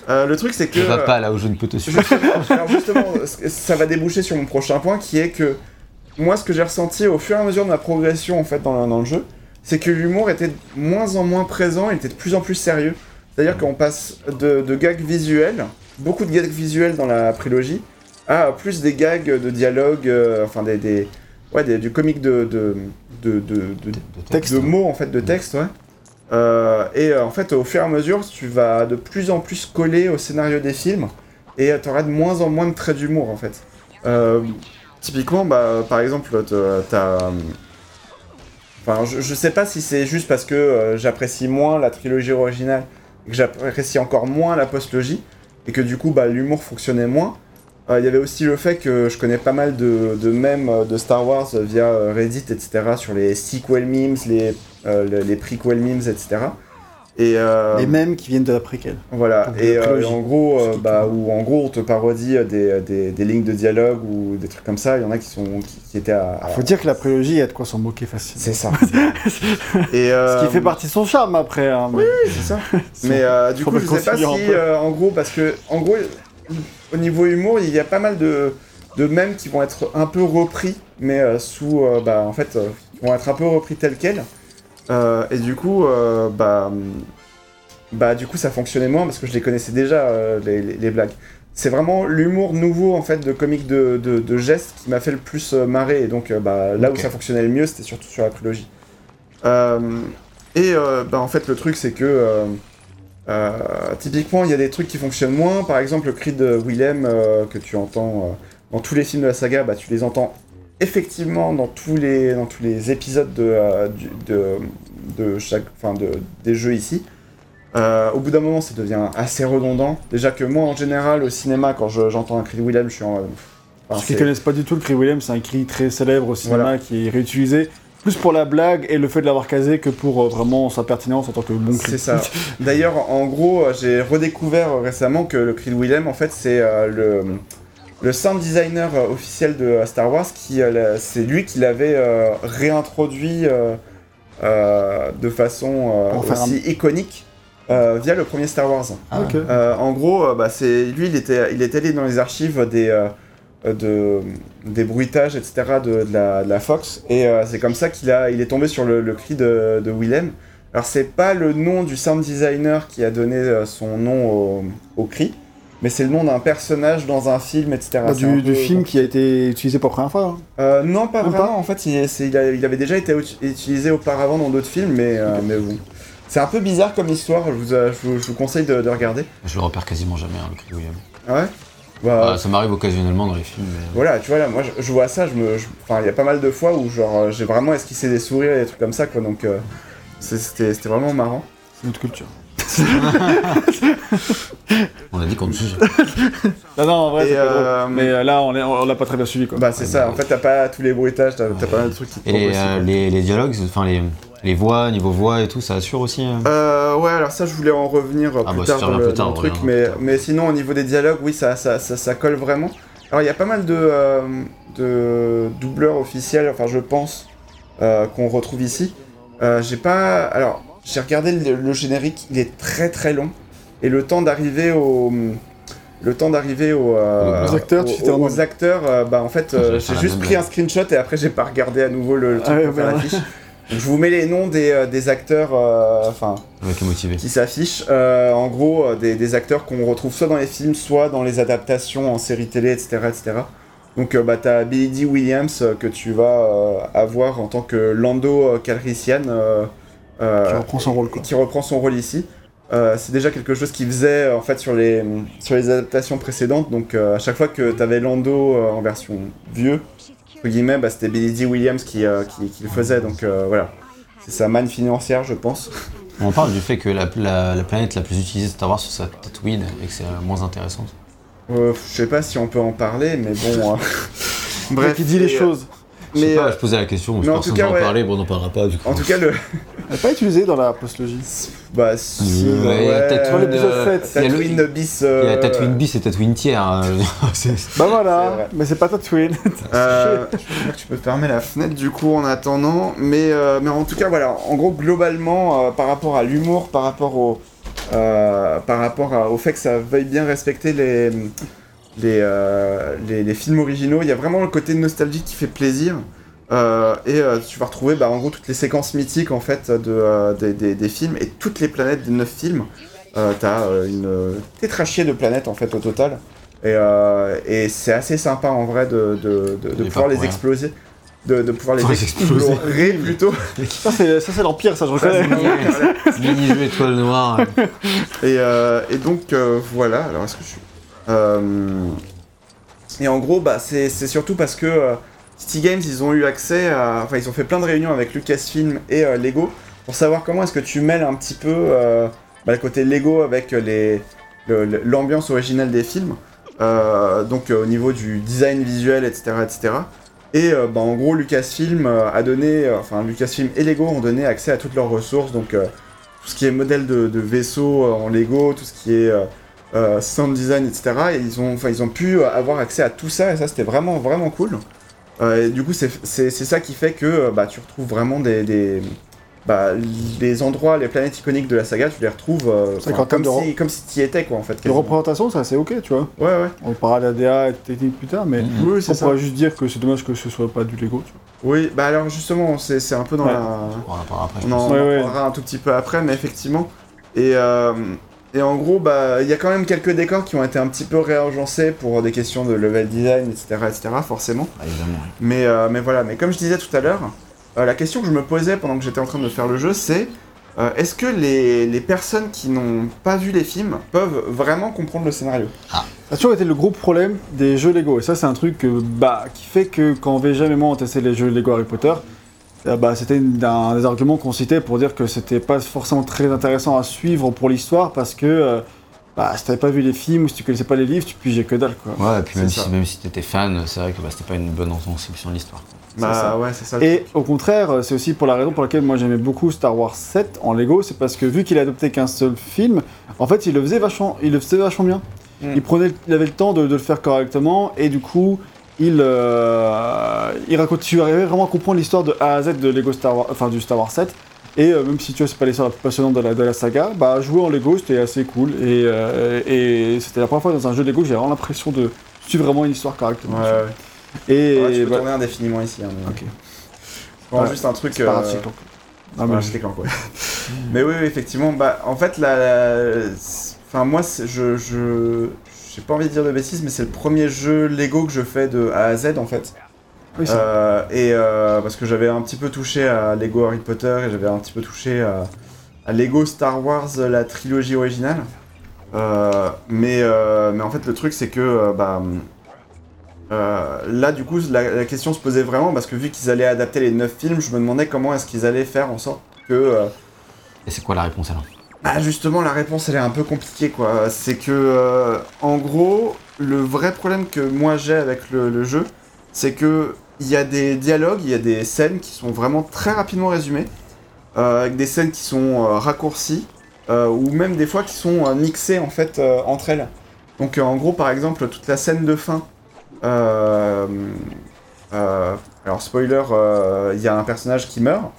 Euh, le truc, c'est que. Je va pas là où je ne peux te suivre. Justement, alors justement, ce- ça va déboucher sur mon prochain point, qui est que moi, ce que j'ai ressenti au fur et à mesure de ma progression en fait dans, le- dans le jeu, c'est que l'humour était de moins en moins présent, il était de plus en plus sérieux. C'est-à-dire qu'on passe de, de gags visuels, beaucoup de gags visuels dans la prélogie, à plus des gags de dialogue, euh, enfin des, des- ouais, des- du comique de, de, de, de- de- Texte. de mots en fait, de texte, ouais. Euh, et euh, en fait, au fur et à mesure, tu vas de plus en plus coller au scénario des films et tu auras de moins en moins de traits d'humour en fait. Euh, typiquement, bah, par exemple, t'as- euh, Enfin, je, je sais pas si c'est juste parce que euh, j'apprécie moins la trilogie originale et que j'apprécie encore moins la postlogie et que du coup, bah, l'humour fonctionnait moins. Euh, Il y avait aussi le fait que je connais pas mal de, de mèmes euh, de Star Wars via euh, Reddit, etc., sur les sequel memes, les, euh, les, prequel memes, etc. Et, euh, Les mêmes qui viennent de la préquelle. voilà, Donc, et en gros, bah, où en gros on te parodie des, des, des lignes de dialogue ou des trucs comme ça, il y en a qui, sont, qui, qui étaient à. à- Faut dire que la prélogie, il y a de quoi s'en moquer facile. C'est ça. et, Ce qui fait partie de son charme après. Hein, mais- c'est ça. Mais du coup, je sais pas si, en gros, parce que, en gros, au niveau humour, il y a pas mal de, de mèmes qui vont être un peu repris, mais euh, sous, euh, bah, en fait, euh, vont être un peu repris tels quels. Et du coup, bah, bah, du coup, ça fonctionnait moins parce que je les connaissais déjà, les, les- les blagues. C'est vraiment l'humour nouveau, en fait, de comique de, de, de gestes qui m'a fait le plus marrer. Et donc, bah, là où ça fonctionnait le mieux, c'était surtout sur la trilogie. Et bah, en fait, le truc, c'est que euh, typiquement, il y a des trucs qui fonctionnent moins. Par exemple, le cri de Willem euh, que tu entends euh, dans tous les films de la saga, bah, tu les entends effectivement dans tous les, dans tous les épisodes de, du- de, de chaque, enfin, de, des jeux ici. Au bout d'un moment, ça devient assez redondant. Déjà que moi, en général, au cinéma, quand je- j'entends un cri de Willem, je suis en. enfin, ceux qui c'est- connaissent pas du tout le cri William, c'est un cri très célèbre au cinéma Voilà. qui est réutilisé plus pour la blague et le fait de l'avoir casé que pour euh, vraiment sa pertinence en tant que bon C'est ça. D'ailleurs, en gros, euh, j'ai redécouvert euh, récemment que le cri de Willem, en fait, c'est euh, le, le sound designer officiel de Star Wars qui, c'est lui qui l'avait réintroduit de façon aussi iconique euh, via le premier Star Wars. Ah. Euh, en gros, euh, bah, c'est lui, il était, il était allé dans les archives des, de, des bruitages, etc. de, de la, de la Fox, et euh, c'est comme ça qu'il a, il est tombé sur le, le cri de, de Willem. Alors c'est pas le nom du sound designer qui a donné euh, son nom au, au cri, mais c'est le nom d'un personnage dans un film, etc. Bah, du, film qui a été utilisé pour la première fois. hein. Euh, non, pas Même vraiment. En fait, il, c'est- il a- il avait déjà été ut- utilisé auparavant dans d'autres films, mais, euh, mais bon. C'est un peu bizarre comme histoire. Je vous, euh, je vous, je vous conseille de, de regarder. Je le repère quasiment jamais, hein, le cri de William. Ah ouais? Bah, Ah, ça m'arrive occasionnellement dans les films. mais- Voilà, tu vois là, moi je, je vois ça, je me, enfin il y a pas mal de fois où genre euh, j'ai vraiment esquissé des sourires et des trucs comme ça quoi, donc euh, c'était c'était vraiment marrant. C'est notre culture. On a dit qu'on ne juge. Non, non, en vrai, c'est euh. Mais euh, là, on est- on l'a pas très bien suivi quoi. Bah c'est ça, en fait t'as pas tous les bruitages, t'as pas mal de trucs qui te Et euh, les, les dialogues, enfin les, les voix, niveau voix et tout, ça assure aussi. hein. Euh, ouais, alors ça je voulais en revenir euh, Ah plus bah, tard dans le, plus tard, dans le on truc, mais, mais sinon au niveau des dialogues, oui ça, ça, ça, ça colle vraiment. Alors il y a pas mal de, euh, de doubleurs officiels, enfin je pense, euh, qu'on retrouve ici. Euh, j'ai pas... Alors j'ai regardé le, le générique, il est très très long, et le temps d'arriver au... Le temps d'arriver au, euh, Aux acteurs, tu aux, acteurs, euh, bah en fait, j'ai juste pris un screenshot et après j'ai pas regardé à nouveau le, le truc Ah ouais, pour faire la merde. Donc, je vous mets les noms des, euh, des acteurs, euh, enfin qui s'affichent. Euh, en gros, des, des acteurs qu'on retrouve soit dans les films, soit dans les adaptations en série télé, etc. etc. Donc euh, bah, t'as Billy D. Williams euh, que tu vas euh, avoir en tant que Lando euh, Calrissian euh, euh, Qui reprend son rôle quoi. qui reprend son rôle ici. Euh, c'est déjà quelque chose qu'il faisait en fait sur les, sur les adaptations précédentes. Donc euh, à chaque fois que t'avais Lando euh, en version vieux, entre guillemets, bah, c'était Billy D. Williams qui, euh, qui, qui le faisait. Donc euh, voilà, c'est sa manne financière, je pense. On parle du fait que la, la- la planète la plus utilisée de Star Wars, c'est Tatooine et que c'est euh, moins intéressant. Euh, je sais pas si on peut en parler, mais bon. euh, Bref, qui dit les euh, choses. Je sais Mais pas, euh, je posais la question, mais je en pense tout qu'on cas, va en ouais. parler, bon on n'en parlera pas du coup. en tout cas, le. Elle n'est pas utilisée dans la postlogie. Bah, si. Ouais, ouais, euh, 7. il y a le- Tatooine bis. Il y a euh, Tatooine bis et Tatooine tiers. hein. Bah voilà, mais c'est pas Tatooine. Euh, je crois que tu peux fermer la fenêtre du coup en attendant, mais, euh, mais en tout cas voilà, en gros globalement euh, par rapport à l'humour, par rapport au, euh, par rapport à- au fait que ça veuille bien respecter les, les, euh, les, les films originaux, il y a vraiment le côté nostalgique qui fait plaisir. Euh, et euh, tu vas retrouver bah, en gros toutes les séquences mythiques en fait de, euh, des, des- des films et toutes les planètes des 9 films. Euh, T'as euh, une tétrachier de planètes en fait au total. Et, euh, et c'est assez sympa en vrai de, de, de, pouvoir les rien. exploser. De, de pouvoir les les exploser. explorer plutôt. Ça, c'est ça, c'est l'Empire, ça, je reconnais. c'est- Mini-jeu étoile noire. Et, euh, et donc euh, voilà, alors est-ce que je suis. Euh, et en gros, bah, c'est surtout parce que euh, City Games, ils ont eu accès à. Enfin, ils ont fait plein de réunions avec Lucasfilm et euh, Lego pour savoir comment est-ce que tu mêles un petit peu bah, le côté Lego avec les le- le- l'ambiance originale des films. Donc au niveau du design visuel, etc. etc. Et bah, en gros, Lucasfilm a donné. Enfin, Lucasfilm et Lego ont donné accès à toutes leurs ressources. Donc. tout ce qui est modèle de, de vaisseau en Lego, tout ce qui est sound design, etc. Et ils ont, enfin, ils ont pu euh, avoir accès à tout ça, et ça c'était vraiment, vraiment cool. Euh, et du coup, c'est c'est- c'est ça qui fait que euh, bah, tu retrouves vraiment des, des- bah, les endroits, les planètes iconiques de la saga, tu les retrouves euh, comme, de si, comme si tu y étais, quoi, en fait. De quasiment. représentation, ça, c'est ok, tu vois. Ouais, ouais. On parlera d'ADA et de technique plus tard, mais Mhm. Oui, on pourra juste dire que c'est dommage que ce soit pas du Lego, tu vois. Oui, bah alors justement, c'est c'est un peu dans Ouais. la. On en parlera après. je On en, pense. Ouais, on en ouais. parlera un tout petit peu après, mais effectivement. Et, euh, et en gros, bah, il y a quand même quelques décors qui ont été un petit peu réagencés pour des questions de level design, etc., etc., forcément. Ah, évidemment. oui. Mais, euh, mais voilà, mais comme je disais tout à l'heure, euh, la question que je me posais pendant que j'étais en train de faire le jeu, c'est euh, est-ce que les, les personnes qui n'ont pas vu les films peuvent vraiment comprendre le scénario? Ça a toujours été le gros problème des jeux Lego. Et ça, c'est un truc bah, qui fait que quand VGM et moi on testé les jeux Lego Harry Potter, bah, c'était un des arguments qu'on citait pour dire que c'était pas forcément très intéressant à suivre pour l'histoire parce que euh, bah, si t'avais pas vu les films ou si tu connaissais pas les livres, tu pigeais que dalle. Quoi. Ouais, et puis même si, même si t'étais fan, c'est vrai que bah, c'était pas une bonne conception de l'histoire. Bah ça. ouais, c'est ça. Et truc. au contraire, euh, c'est aussi pour la raison pour laquelle moi j'aimais beaucoup Star Wars 7 en Lego, c'est parce que vu qu'il a adopté qu'un seul film, en fait il le faisait vachement, il le faisait vachement bien. Mm. Il prenait, il avait le temps de, de le faire correctement et du coup il, euh, il raconte, tu arrivais vraiment à comprendre l'histoire de A à Z de Lego Star Wars, enfin du Star Wars 7. Et euh, même si tu vois c'est pas l'histoire la plus passionnante de la, de la saga, bah jouer en Lego c'était assez cool et, euh, et c'était la première fois dans un jeu Lego que j'avais vraiment l'impression de suivre vraiment une histoire correctement. Ouais, ouais. Et Ouais, tu peux bah, tourner indéfiniment ici. Hein, mais- ok. Vraiment juste un truc. Euh. Ah, mais quoi. mais oui, oui, effectivement, bah, en fait, la, enfin, moi, je, j'ai pas envie de dire de bêtises, mais c'est le premier jeu Lego que je fais de A à Z, en fait. Oui, c'est- Euh, et euh, parce que j'avais un petit peu touché à Lego Harry Potter et j'avais un petit peu touché à, à Lego Star Wars, la trilogie originale. Euh, mais, euh, mais en fait, le truc, c'est que, euh, bah, euh, là, du coup, la, la question se posait vraiment parce que vu qu'ils allaient adapter les 9 films, je me demandais comment est-ce qu'ils allaient faire en sorte que. euh, Et c'est quoi la réponse alors ah, justement, la réponse, elle est un peu compliquée, quoi. C'est que, euh, en gros, le vrai problème que moi j'ai avec le, jeu, c'est que il y a des dialogues, il y a des scènes qui sont vraiment très rapidement résumées, euh, avec des scènes qui sont euh, raccourcies, euh, ou même des fois qui sont mixées, en fait, entre elles. Donc, en gros, par exemple, toute la scène de fin, alors, spoiler, il y a un personnage qui meurt.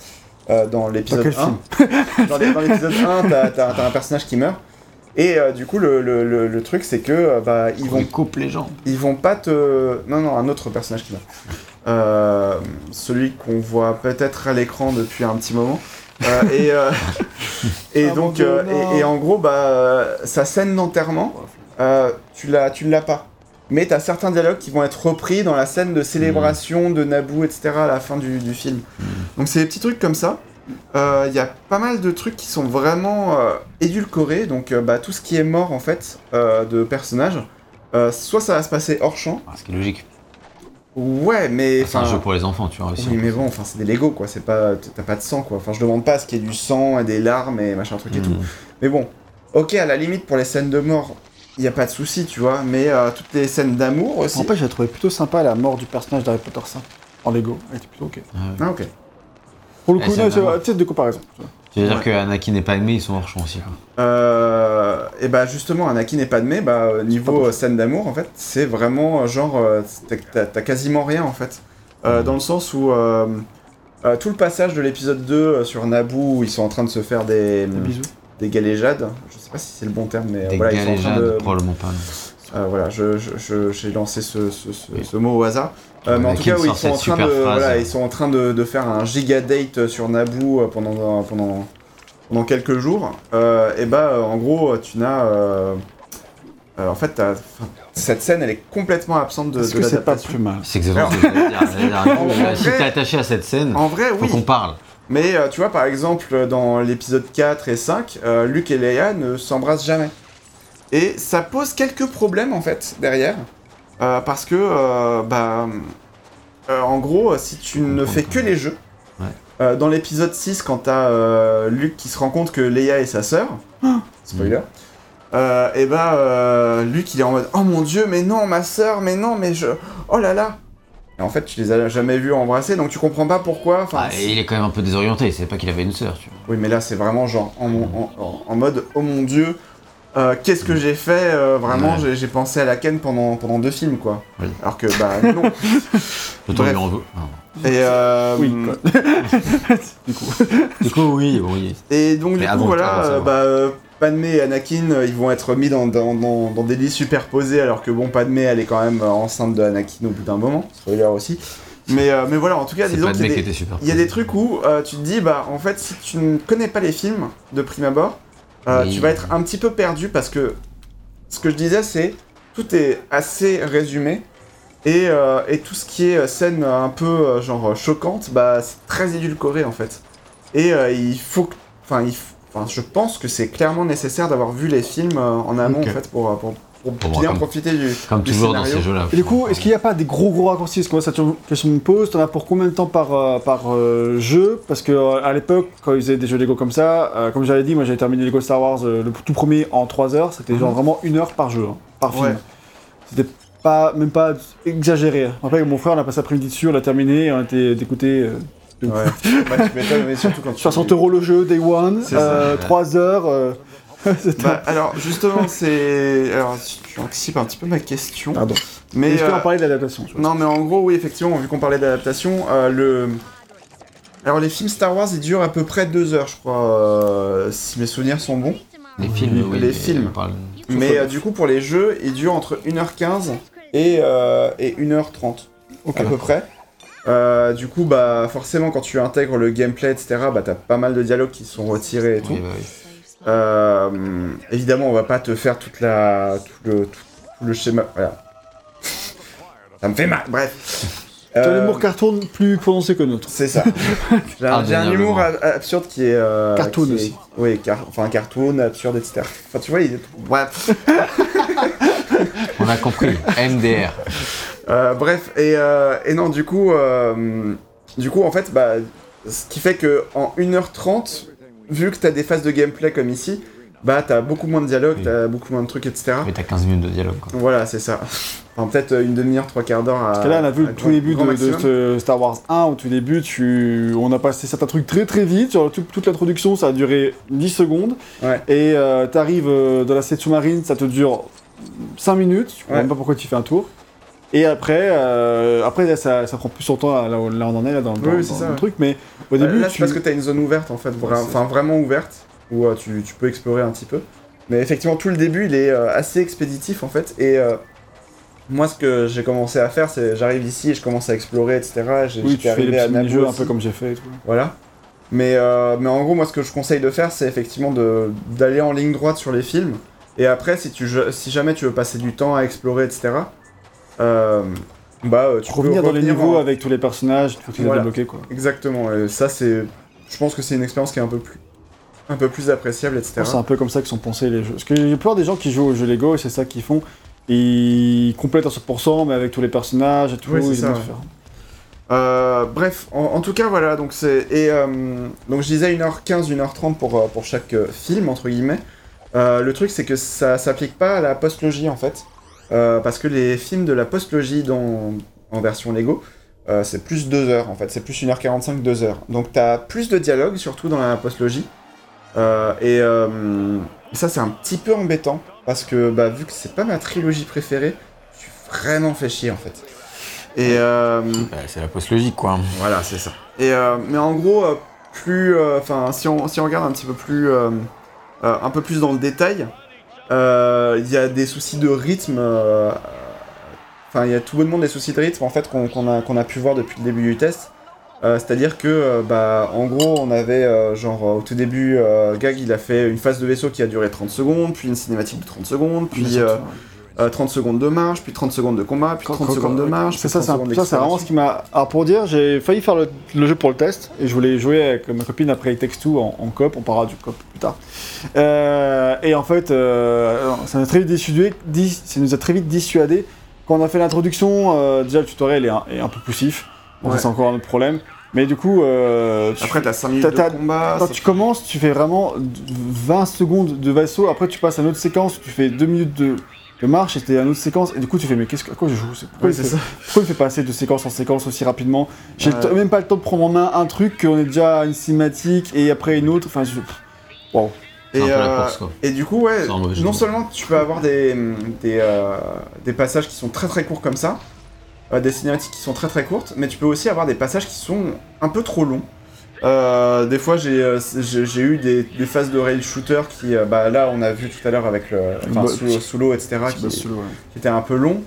Euh, dans l'épisode quel 1. dans l'épisode 1, t'as, t'as- t'as un personnage qui meurt. Et euh, du coup, le, le- le- le truc, c'est que euh, bah, ils vont On coupe les jambes. ils vont pas te. Non, non, un autre personnage qui meurt. Euh, celui qu'on voit peut-être à l'écran depuis un petit moment. Euh, et euh, et Ah, donc, Dieu, euh, et, et en gros, bah, sa scène d'enterrement, euh, tu l'as, tu l'as pas. Mais t'as certains dialogues qui vont être repris dans la scène de célébration de Naboo, etc. à la fin du, du film. Donc c'est des petits trucs comme ça. Euh, Il y a pas mal de trucs qui sont vraiment euh, édulcorés. Donc euh, bah, tout ce qui est mort en fait euh, de personnages, euh, soit ça va se passer hors champ. Ah, ce qui est logique. Ouais, mais C'est un jeu pour les enfants, tu vois aussi. oui, mais bon, enfin c'est des Lego quoi. C'est pas, t'as pas de sang quoi. Enfin je demande pas à ce qu'il y ait du sang et des larmes et machin truc et tout. Hmm. Mais bon, ok, à la limite, pour les scènes de mort, il n'y a pas de souci, tu vois, mais euh, toutes les scènes d'amour aussi. En fait, j'ai trouvé plutôt sympa la mort du personnage d'Harry Potter 5 en Lego. Elle était plutôt ok. Ah. Ah, ok. Pour le Eh, coup, c'est sais, de comparaison. Tu veux dire Ouais. que Anakin et Padmé, ils sont hors champ aussi, quoi. Euh, et bah, justement, Anakin et Padmé, bah, euh, niveau Pas euh, scène d'amour, en fait, c'est vraiment genre. t'as- quasiment rien, en fait. Euh. Dans le sens où. euh, euh, tout le passage de l'épisode 2 euh, sur Naboo, où ils sont en train de se faire des, Des bisous. Des galéjades, je sais pas si c'est le bon terme, mais euh, Des voilà, ils sont en train galéjades, de, probablement pas. Euh, voilà, je, je- je- j'ai lancé ce, ce- ce- Oui. ce mot au hasard. Euh, mais en tout cas, oui, ils sont, en train de, voilà, ils sont en train de, de faire un giga date sur Naboo euh, pendant, pendant, pendant quelques jours. Euh, et bah, en gros, tu n'as. euh, euh, en fait, enfin, cette scène, elle est complètement absente de, Est-ce que c'est pas plus mal C'est exactement ce que dire. J'allais dire, Si t'es attaché à cette scène, En vrai, faut oui. qu'on parle. Mais euh, tu vois, par exemple, dans l'épisode 4 et 5, euh, Luke et Leia ne s'embrassent jamais. Et ça pose quelques problèmes, en fait, derrière. Euh, parce que, euh, bah... euh, en gros, si tu ne fais que les jeux... Ouais. dans l'épisode 6, quand t'as Luke qui se rend compte que Leia est sa sœur... Spoiler. euh, et bah, euh, Luke, il est en mode « Oh mon Dieu, mais non, ma sœur, mais non, mais je... Oh là là !» Et en fait, tu les as jamais vus embrasser, donc tu comprends pas pourquoi. Ah, et il est quand même un peu désorienté, il savait pas qu'il avait une sœur, tu vois. oui, mais là, c'est vraiment genre en, mon- en- en- en mode oh mon dieu, euh, qu'est-ce que j'ai fait euh, Vraiment, Ouais. j'ai- pensé à la Ken pendant, pendant deux films, quoi. Oui. Alors que, bah, non. Bref. lui en veut. Non. Et, euh, Oui, quoi. du coup. Du coup, oui, oui. et donc, Mais du coup, voilà, euh, bah, euh, Padmé et Anakin, euh, ils vont être mis dans, dans, dans, dans des lits superposés, alors que, bon, Padmé, elle est quand même euh, enceinte de Anakin au bout d'un moment. Spoiler aussi. Mais, euh, mais voilà, en tout cas, disons qu'il y y a des trucs où euh, tu te dis, bah en fait, si tu ne connais pas les films de prime abord, euh, Oui. tu vas être un petit peu perdu parce que ce que je disais, c'est tout est assez résumé et, et tout ce qui est scène un peu genre choquante, bah c'est très édulcoré en fait. Et il faut, que- enfin, il, f- enfin, je pense que c'est clairement nécessaire d'avoir vu les films euh, en amont en fait pour, pour, pour Bon, bien comme- profiter du. Comme du toujours dans scénario. ces jeux-là. Et du coup, est-ce qu'il n'y a pas des gros gros raccourcis? Parce que moi, ça question me pose. T'en as pour combien de temps par, euh, par euh, jeu? Parce que euh, à l'époque, quand ils faisaient des jeux Lego comme ça, euh, comme j'avais dit, moi j'avais terminé Lego Star Wars, euh, le tout premier en 3 heures. C'était genre Mhm. vraiment une heure par jeu, hein, par film. Ouais. C'était pas, même pas exagéré. En fait, mon frère, on a passé l'après-midi dessus, on l'a terminé, on a été d'écouter. De. Ouais, tu mais surtout quand tu... 60 euros le jeu, day one, C'est ça. euh, 3 heures. euh, Bah, alors, justement, c'est... Alors, je anticipe un petit peu ma question. Pardon. Mais, Mais je peux euh, en parler de l'adaptation. tu. Non, mais en gros, oui, effectivement, vu qu'on parlait d'adaptation, euh, le... Alors, les films Star Wars, ils durent à peu près deux heures, je crois, euh, si mes souvenirs sont bons. Les films, oui. Les mais films. parle- Mais euh, du coup, pour les jeux, ils durent entre 1h15 et, euh, et 1h30, à peu près. Euh, du coup, bah, forcément, quand tu intègres le gameplay, etc., bah, t'as pas mal de dialogues qui sont retirés et tout. Oui, bah oui. Euh, évidemment, on va pas te faire toute la, tout, le, tout, tout le schéma. Voilà. Ça me fait mal. Bref. T'as Euh, l'humour cartoon plus prononcé que notre. C'est ça. J'ai un, j'ai un humour a- absurde qui est. euh, Cartoon qui est- aussi. Oui, car- enfin cartoon, absurde, etc. Enfin, tu vois, il est. Bref. On a compris. MDR. Euh, bref, et, euh, et non, du coup, euh, du coup, en fait, bah, ce qui fait que en 1h30, vu que t'as des phases de gameplay comme ici, bah, t'as beaucoup moins de dialogue, Oui. t'as beaucoup moins de trucs, etc. Mais t'as 15 minutes de dialogue, quoi. Voilà, c'est ça. Enfin, peut-être une demi-heure, trois quarts d'heure à. Parce que là, on a vu le tout début de, Star Wars 1, au tout début, tu... on a passé certains trucs très très vite. Genre, tout- toute l'introduction, ça a duré 10 secondes. Ouais. Et euh, t'arrives euh, dans la scène sous-marine, ça te dure 5 minutes. Tu comprends Ouais. même pas pourquoi tu fais un tour. Et après, euh, après ça, ça prend plus son temps là, où- là on en est là, dans, dans- Oui, oui, c'est dans ça, le ouais. truc. Mais au Euh, début, Là, c'est tu... parce que t'as une zone ouverte, en fait, vra- enfin vraiment ouverte, où euh, tu, tu peux explorer un petit peu. Mais effectivement, tout le début, il est euh, assez expéditif, en fait. Et moi, ce que j'ai commencé à faire, c'est j'arrive ici et je commence à explorer, etc. J'ai- oui, tu fais les à petits Naboo jeux un peu comme j'ai fait et tout. Voilà. Mais, mais en gros, moi, ce que je conseille de faire, c'est effectivement d'aller en ligne droite sur les films. Et après, si, tu, si jamais tu veux passer du temps à explorer, etc., euh, bah, euh, tu peux Revenir dans les niveaux en- avec tous les personnages, tu les Voilà. débloquer quoi. Exactement. Et ça, c'est. Je pense que c'est une expérience qui est un peu plus, un peu plus appréciable, etc. C'est un peu comme ça que sont pensés les jeux. Parce que j'ai peur des gens qui jouent aux jeux Lego et c'est ça qu'ils font. Ils complètent à 100% mais avec tous les personnages et tout. Oui, c'est ils ça, tout. Euh, bref, en, en tout cas, voilà. Donc c'est et euh, donc je disais 1h15, 1h30 pour euh, pour chaque film entre guillemets. Euh, le truc, c'est que ça s'applique pas à la postlogie en fait, Euh, parce que les films de la postlogie dans en version Lego, euh, c'est plus 2 heures en fait. C'est plus 1h45, 2 heures. Donc t'as plus de dialogue surtout dans la postlogie. Euh, et euh, ça, c'est un petit peu embêtant parce que bah, vu que c'est pas ma trilogie préférée, je suis vraiment fait chier en fait. Et Bah, c'est la poste logique, quoi. voilà, c'est ça. Et mais en gros, plus, enfin, si on si on regarde un petit peu plus, un peu plus dans le détail, il y a des soucis de rythme. euh, Enfin, il y a tout bonnement des soucis de rythme en fait qu'on a qu'on a pu voir depuis le début du test. Euh, C'est-à-dire que, euh, bah, en gros, on avait, euh, genre, euh, au tout début, euh, Gag, il a fait une phase de vaisseau qui a duré 30 secondes, puis une cinématique de 30 secondes, puis euh, surtout, euh, 30 secondes de marche, puis 30 secondes de combat, puis Quand- 30 quand- secondes de marche, C'est ça, 30 c'est vraiment ce qui m'a. Alors pour dire, j'ai failli faire le, le jeu pour le test et je voulais jouer avec ma copine après Text 2 en, en coop. On parlera du coop plus tard. Euh, et en fait, euh, ça nous a très vite dissuadé. dis- ça nous a très vite dissuadé. Quand on a fait l'introduction, euh, déjà le tutoriel est un, est un peu poussif. Ouais. c'est encore un autre problème. Mais du coup, euh, tu- Après, t'as 5 minutes de combat. quand tu commences, tu fais vraiment 20 secondes de vaisseau, après tu passes à une autre séquence, tu fais 2 minutes de, de marche, et c'était une autre séquence, et du coup tu fais mais qu'est-ce que, à quoi je joue? C'est- pourquoi, il c'est fait, ça. pourquoi il fait passer de séquence en séquence aussi rapidement? J'ai le Ouais. même pas le temps de prendre en main un truc, qu'on est déjà à une cinématique, et après une autre, enfin je... Wow. Et, euh, course, et du coup, ouais, non seulement tu peux avoir des, des, euh, des passages qui sont très très courts comme ça, euh, des cinématiques qui sont très très courtes, mais tu peux aussi avoir des passages qui sont un peu trop longs. Euh, des fois, j'ai euh, j'ai eu des, des phases de rail shooter qui, euh, bah là, on a vu tout à l'heure avec le, Bah, sous, sous l'eau, etc., qui, sous l'eau, ouais. qui était un peu long.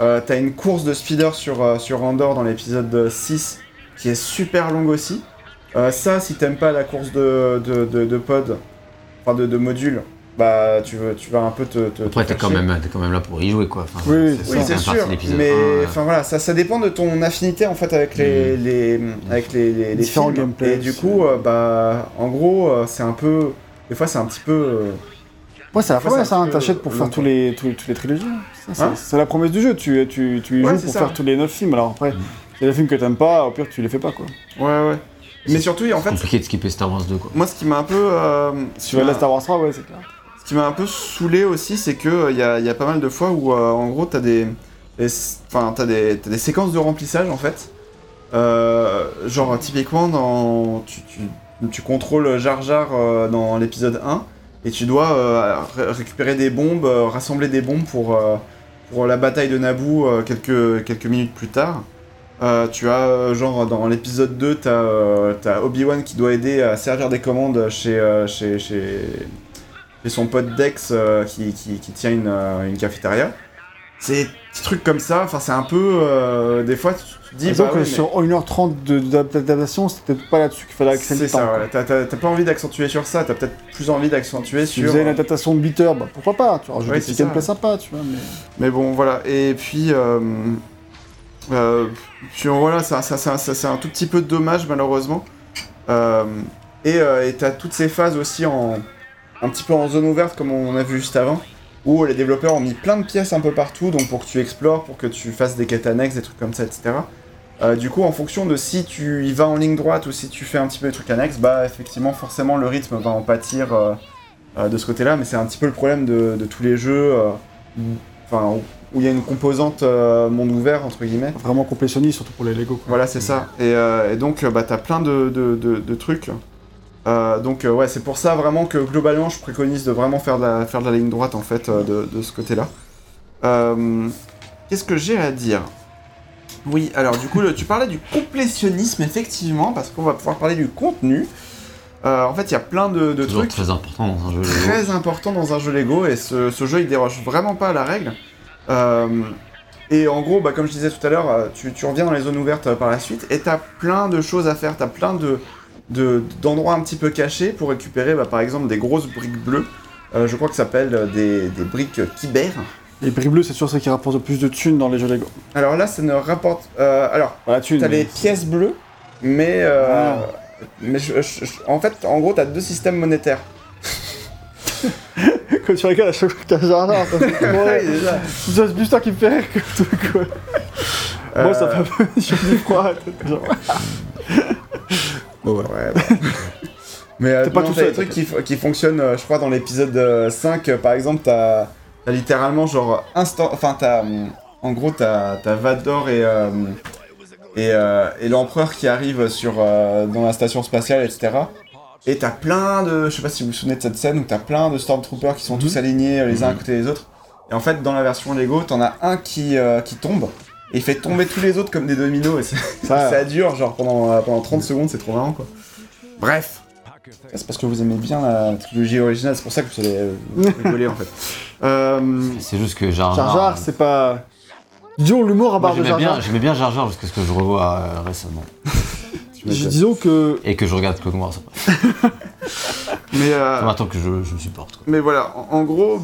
Euh, T'as une course de speeder sur, sur Andor dans l'épisode 6 qui est super longue aussi. Euh, ça, si t'aimes pas la course de, de, de, de pod, enfin de, de module, bah tu, veux, tu vas un peu te. te Après, te t'es quand, même, t'es quand même là pour y jouer, quoi. Enfin, Oui, ça c'est sûr, mais 1, euh. enfin voilà, ça, ça dépend de ton affinité en fait avec les, les avec les, les, les Différents films. gameplays, Et du coup, euh, bah en gros, euh, c'est un peu, des fois c'est un petit peu. euh, Ouais, c'est la hein, peu t'achètes pour faire tous les, tous, les- toutes les trilogies. hein. Ça, c'est- Hein c'est la promesse du jeu, tu, tu, tu y Ouais, joues pour ça. faire tous les 9 films, alors après, c'est les films que t'aimes pas, au pire tu les fais pas quoi. Ouais ouais. Mais surtout, en C'est fait, compliqué de skipper Star Wars 2, quoi. moi ce qui m'a un peu, euh, Si tu vas la Star Wars 3, ouais, c'est clair. Qui m'a un peu saoulé aussi, c'est que il y, a, pas mal de fois où, euh, en gros, t'as des, Enfin, t'as des, t'as des séquences de remplissage en fait. Euh, genre, typiquement, dans, tu, tu, tu contrôles Jar Jar euh, dans l'épisode 1 et tu dois euh, ré- récupérer des bombes, euh, rassembler des bombes pour, euh, pour la bataille de Naboo euh, quelques, quelques minutes plus tard. Euh, tu as, euh, genre, dans l'épisode 2, t'as euh, t'as Obi-Wan qui doit aider à servir des commandes euh, chez, chez, chez son pote Dex euh, qui, qui, qui tient une, euh, une cafétéria. C'est des trucs comme ça, enfin c'est un peu... euh, des fois tu te dis... Disons bah que ouais, mais- sur 1h30 de- d'adaptation, c'était peut-être pas là-dessus qu'il fallait axer c'est ça, ouais. T'as- pas envie d'accentuer sur ça, t'as peut-être plus envie d'accentuer Si tu sur... faisais une adaptation de bitter, bah pourquoi pas, tu rajoutes Ouais, des c'est ça. gameplays sympas, tu vois, mais... Mais bon, voilà. Et puis, euh, euh, puis voilà, ça, ça, ça- ça- c'est un tout petit peu dommage, malheureusement. Et et t'as toutes ces phases aussi en un petit peu en zone ouverte, comme on a vu juste avant, où les développeurs ont mis plein de pièces un peu partout, donc pour que tu explores, pour que tu fasses des quêtes annexes, des trucs comme ça, etc. Euh, du coup, en fonction de si tu y vas en ligne droite ou si tu fais un petit peu des trucs annexes, bah effectivement, forcément, le rythme va en pâtir euh, euh, de ce côté-là, mais c'est un petit peu le problème de, de tous les jeux, où- enfin, où où il y a une composante monde ouvert, entre guillemets. Vraiment complétionniste, surtout pour les Lego. Quoi. Voilà, c'est ça. Et, et donc, bah, t'as plein de, de, de- de trucs. Euh, donc, euh, ouais, c'est pour ça vraiment que globalement, je préconise de vraiment faire de la, faire de la ligne droite, en fait, euh, de, de ce côté-là. Qu'est-ce que j'ai à dire? Oui, alors, du coup, le- tu parlais du complétionnisme, effectivement, parce qu'on va pouvoir parler du contenu. Euh, en fait, il y a plein de, de trucs très important dans un jeu. Lego. très important dans un jeu Lego et ce, ce jeu il déroge vraiment pas à la règle. Euh, et en gros, bah, comme je disais tout à l'heure, tu, tu reviens dans les zones ouvertes par la suite et t'as plein de choses à faire, t'as plein de de- d'endroits un petit peu cachés pour récupérer bah, par exemple des grosses briques bleues. Euh, je crois que ça s'appelle euh, des, des briques Kyber. Les bris bleus, c'est sûr, c'est qui rapporte le plus de thunes dans les jeux Lego. Alors là, ça ne rapporte. euh, alors, mais- les pièces bleues, mais. euh, Ah. Mais je- je- je- en fait, en gros, t'as deux systèmes monétaires. Quand tu regardes à chaque fois Jar, t'as déjà. c'est plus ça qui me fait rire que tout, quoi. Moi, ça fait un peu sur du froid. genre. Ouais. bah. Mais euh, pas non, tout seul, des trucs qui, qui fonctionnent, euh, je crois, dans l'épisode euh, 5, euh, par exemple, t'as as littéralement genre instant. Enfin, t'as. En gros, t'as as Vador et. euh, et, euh, et l'empereur qui arrive sur, euh, dans la station spatiale, etc. Et t'as plein de. Je sais pas si vous vous souvenez de cette scène où t'as plein de Stormtroopers qui sont tous alignés euh, les uns à côté des autres. Et en fait, dans la version Lego, t'en as un qui, euh, qui tombe. Et il fait tomber tous les autres comme des dominos. Et c'est- Ça, ça dure, genre pendant, pendant 30 secondes, c'est trop marrant quoi. Bref. C'est parce que vous aimez bien la trilogie originale, c'est pour ça que vous allez euh, rigoler en fait. Euh, C'est juste que Jar Jar Jar, c'est pas. Disons l'humour à barre de j'aimais Jar bien, Jar. j'aimais bien Jar Jar jusqu'à ce que je revois euh, récemment. Dis- Disons que. Et que je regarde Clone Wars après. mais, euh, Ça m'attend que je, je me supporte. quoi. mais voilà, en, en gros,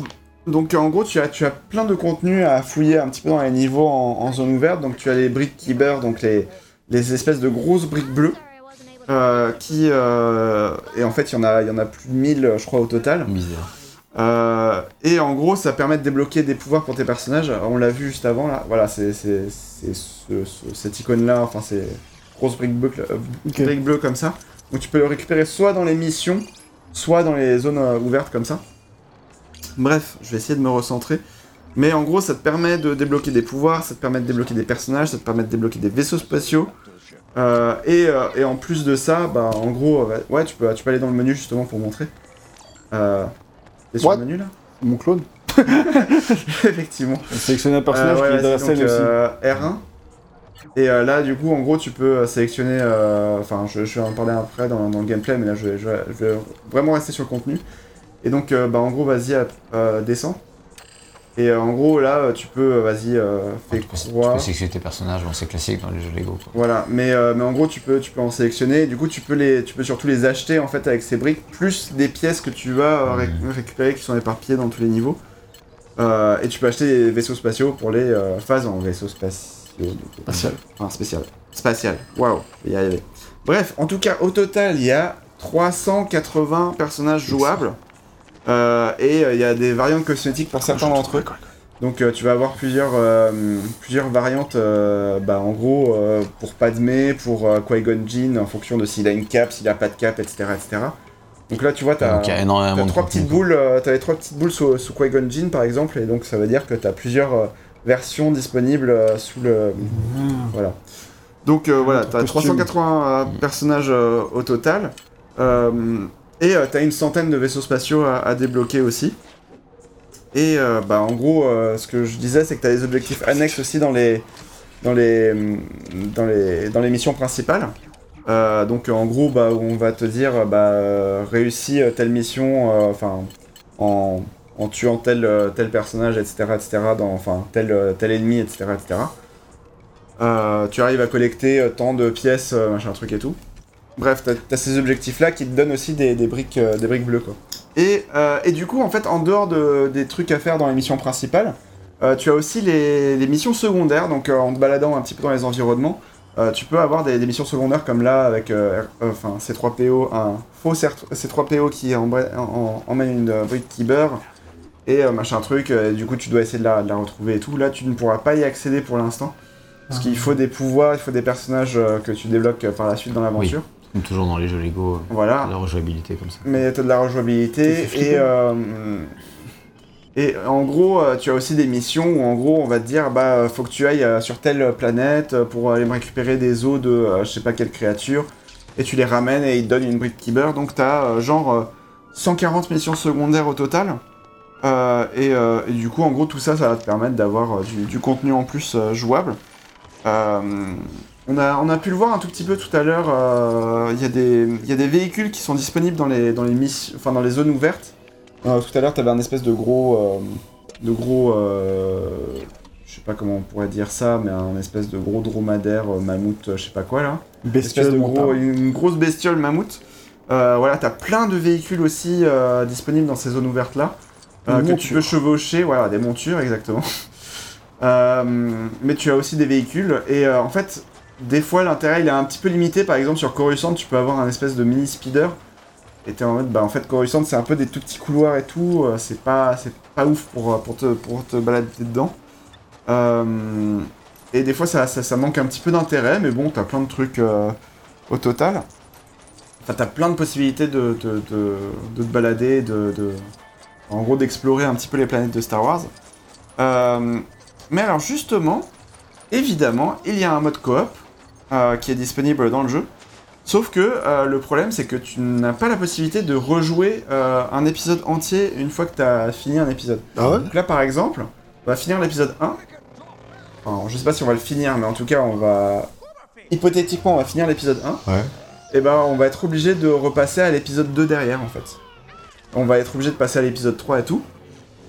donc en gros tu as, tu as plein de contenu à fouiller un petit peu dans les niveaux en, en zone ouverte. Donc tu as les briques Kyber, donc les, les espèces de grosses briques bleues. euh, qui euh, et en fait il y en a il y en a plus de 1000 je crois au total Misère. Euh, et en gros, ça permet de débloquer des pouvoirs pour tes personnages. Alors, on l'a vu juste avant, là. Voilà, c'est c'est- c'est ce- ce- cette icône-là, enfin, c'est grosse brique bleue, euh, Ok. brique bleue comme ça. Donc, tu peux le récupérer soit dans les missions, soit dans les zones euh, ouvertes comme ça. Bref, je vais essayer de me recentrer. Mais en gros, ça te permet de débloquer des pouvoirs, ça te permet de débloquer des personnages, ça te permet de débloquer des vaisseaux spatiaux. Euh, et, euh, et en plus de ça, bah, en gros, euh, ouais, tu peux, tu peux aller dans le menu justement pour montrer. Euh, T'es sur What? le menu là? Mon clone? Effectivement. Sélectionner un personnage Euh, ouais, qui est dans la vas-y, scène donc, aussi. euh, R1. Et euh, là, du coup, en gros, tu peux euh, sélectionner. euh, Enfin, je, je vais en parler après dans, dans le gameplay, mais là, je vais, je vais- je vais vraiment rester sur le contenu. Et donc, euh, bah, en gros, vas-y, euh, descends. Et euh, en gros, là, tu peux, vas-y, euh, fais Tu peux, tu peux sélectionner tes personnages, bon, c'est classique dans les jeux Lego. Quoi. Voilà, mais, euh, mais en gros, tu peux, tu peux en sélectionner. Du coup, tu peux, les, tu peux surtout les acheter en fait avec ces briques, plus des pièces que tu vas euh, ré- Mhm. récupérer qui sont éparpillées dans tous les niveaux. Euh, et tu peux acheter des vaisseaux spatiaux pour les euh, phases en vaisseaux spatiaux. Spatial. Enfin, spécial. Spatial. Waouh, je vais y arriver. Bref, en tout cas, au total, il y a 380 personnages jouables. Euh, et euh, il y a des variantes cosmétiques pour certains d'entre eux. Donc euh, tu vas avoir plusieurs, euh, plusieurs variantes, euh, bah, en gros, euh, pour Padmé, pour euh, Qui-Gon Jinn, en fonction de s'il a une cape, s'il a pas de cape, etc. etc. Donc là, tu vois, t'as trois contenu, petites boules, euh, t'as les trois petites boules sous, sous Qui-Gon Jinn, par exemple, et donc ça veut dire que t'as plusieurs euh, versions disponibles euh, sous le. Voilà. Donc euh, voilà, t'as Costume. 380 euh, personnages euh, au total. Et euh, t'as une centaine de vaisseaux spatiaux à, débloquer aussi. Et euh, bah en gros, euh, ce que je disais, c'est que t'as des objectifs annexes aussi dans les dans les hum, dans les dans les missions principales. Donc en gros, bah on va te dire, bah réussis telle mission, en, en tuant tel tel personnage, etc., etc. Dans enfin tel tel ennemi, etc., etc. Tu arrives à collecter tant de pièces, machin truc et tout. Bref, t'as as ces objectifs-là qui te donnent aussi des, des briques, euh, des briques bleues, quoi. Et, euh, et du coup, en fait, en dehors de- des trucs à faire dans les missions principales, euh, tu as aussi les, les missions secondaires. Donc, euh, en te baladant un petit peu dans les environnements, euh, tu peux avoir des, des missions secondaires comme là avec euh, euh, enfin, C3PO, un faux CR- C3PO qui embra- en- en- emmène une euh, brique qui beurre et euh, machin truc. et du coup, tu dois essayer de la, de la retrouver et tout. Là, tu ne pourras pas y accéder pour l'instant. Parce qu'il faut des pouvoirs, il faut des personnages euh, que tu débloques euh, par la suite dans l'aventure. Toujours dans les jeux Lego, euh, Voilà. la rejouabilité comme ça. Mais t'as de la rejouabilité et euh, et en gros euh, tu as aussi des missions où en gros on va te dire bah faut que tu ailles euh, sur telle planète euh, pour aller me récupérer des os de euh, je sais pas quelle créature et tu les ramènes et ils te donnent une brique beurre donc t'as euh, genre euh, 140 missions secondaires au total Euh, et, euh, et du coup en gros tout ça ça va te permettre d'avoir euh, du, du contenu en plus euh, jouable Euh, on a, on a pu le voir un tout petit peu tout à l'heure, euh, il y, a des- il y a des véhicules qui sont disponibles dans les, dans les, enfin, dans les zones ouvertes. Euh, tout à l'heure, tu avais un espèce de gros. euh, de gros. je sais pas comment on pourrait dire ça, mais un espèce de gros dromadaire, mammouth, je sais pas quoi là. Bestiole de gros, une grosse bestiole mammouth. Voilà, t'as plein de véhicules aussi disponibles dans ces zones ouvertes là. que tu peux chevaucher, voilà, des montures exactement. Mais tu as aussi des véhicules et en fait, des fois l'intérêt il est un petit peu limité. Par exemple, sur Coruscant, tu peux avoir un espèce de mini speeder. Et t'es en mode, bah en fait, Coruscant c'est un peu des tout petits couloirs et tout. euh, c'est pas, c'est pas ouf pour, euh, pour, te, pour te balader dedans. Euh, et des fois ça, ça, manque un petit peu d'intérêt, mais bon, t'as plein de trucs au total. Enfin, t'as plein de possibilités de, te balader, de, de- en gros d'explorer un petit peu les planètes de Star Wars. Mais alors justement, évidemment, il y a un mode coop qui est disponible dans le jeu. Sauf que euh, le problème, c'est que tu n'as pas la possibilité de rejouer euh, un épisode entier une fois que tu as fini un épisode. Ah ouais Donc là, par exemple, on va finir l'épisode 1. Enfin, je sais pas si on va le finir, mais en tout cas, on va. Hypothétiquement, on va finir l'épisode 1. Ouais. Et ben, on va être obligé de repasser à l'épisode 2 derrière, en fait. On va être obligé de passer à l'épisode 3 et tout.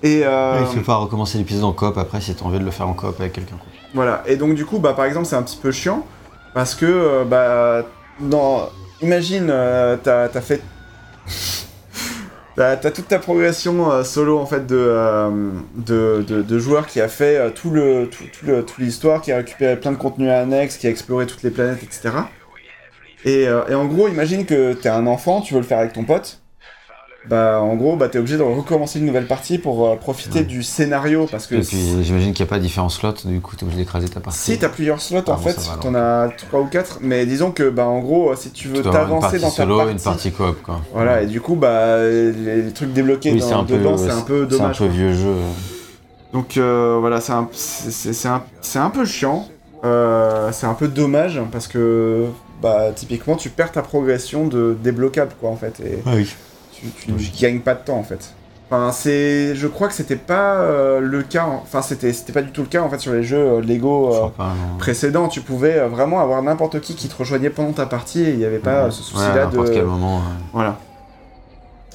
Et. euh, Il faut pas recommencer l'épisode en coop après si t'as envie de le faire en coop avec quelqu'un. Voilà, et donc du coup, bah, par exemple, c'est un petit peu chiant, parce que, euh, bah, dans... imagine, euh, t'as t'as fait... T'as t'as toute ta progression euh, solo, en fait, de, de, de, de joueur qui a fait euh, tout le tout, tout le- toute l'histoire, qui a récupéré plein de contenus annexes, qui a exploré toutes les planètes, etc. Et, et en gros, imagine que t'es un enfant, tu veux le faire avec ton pote, bah, en gros, bah, t'es obligé de recommencer une nouvelle partie pour euh, profiter Ouais. du scénario, parce que... Et puis j'imagine qu'il n'y a pas différents slots, du coup t'es obligé d'écraser ta partie. Si, t'as plusieurs slots Ah en bon, fait, alors. t'en as 3 ou 4, mais disons que, bah, en gros, si tu veux tu t'avancer dans ta solo partie... une partie coop quoi. Voilà, et du coup, bah, les, les trucs débloqués Oui, dans- c'est un peu, dedans, c'est un peu c'est un dommage. peu quoi. vieux jeu. Donc, euh, voilà, c'est un, c'est- c'est c'est un, c'est un peu chiant, euh, c'est un peu dommage, parce que, bah, typiquement, tu perds ta progression de déblocable, quoi, en fait, et Ah oui. Tu, tu gagnes pas de temps, en fait. Enfin, c'est... Je crois que c'était pas euh, le cas, en- enfin, c'était c'était pas du tout le cas, en fait, sur les jeux euh, Lego... Euh, crois pas. non. précédent, tu pouvais euh, vraiment avoir n'importe qui qui te rejoignait pendant ta partie et il n'y avait pas ce Ouais, à souci-là n'importe de... quel moment. ouais. Voilà.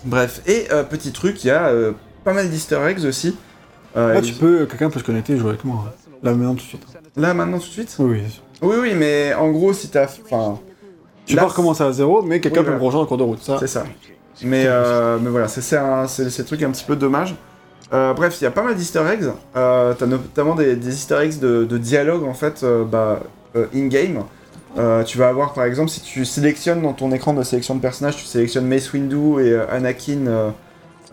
Bref, et euh, petit truc, il y a euh, pas mal d'easter eggs aussi. Euh, Là, ils- tu peux, quelqu'un peut se connecter et jouer avec moi. Là, maintenant, tout de suite. Là, maintenant, tout de suite? Oui, oui. Oui, oui, mais en gros, si t'as... Enfin, Tu Là, peux recommencer à zéro, mais quelqu'un Oui, peut me rejoindre en cours de route. Ça, c'est ça. Mais, euh, mais voilà, c'est c'est- c'est un truc un petit peu dommage. Euh, bref, il y a pas mal d'easter eggs. Euh, T'as notamment des, des easter eggs de, de dialogue, en fait, bah, in-game. Euh, tu vas avoir, par exemple, si tu sélectionnes dans ton écran de sélection de personnages, tu sélectionnes Mace Windu et euh, Anakin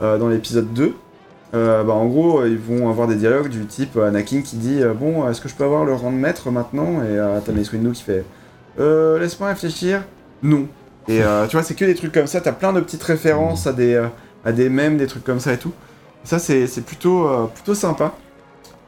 euh, dans l'épisode 2. Euh, bah, en gros, ils vont avoir des dialogues du type Anakin qui dit Bon, est-ce que je peux avoir le rang de maître maintenant? Et t'as Mace Windu qui fait euh, Laisse-moi réfléchir. Non. Et euh, tu vois, c'est que des trucs comme ça. T'as plein de petites références à des, euh, à des mèmes, des trucs comme ça et tout. Ça, c'est c'est plutôt, euh, plutôt sympa.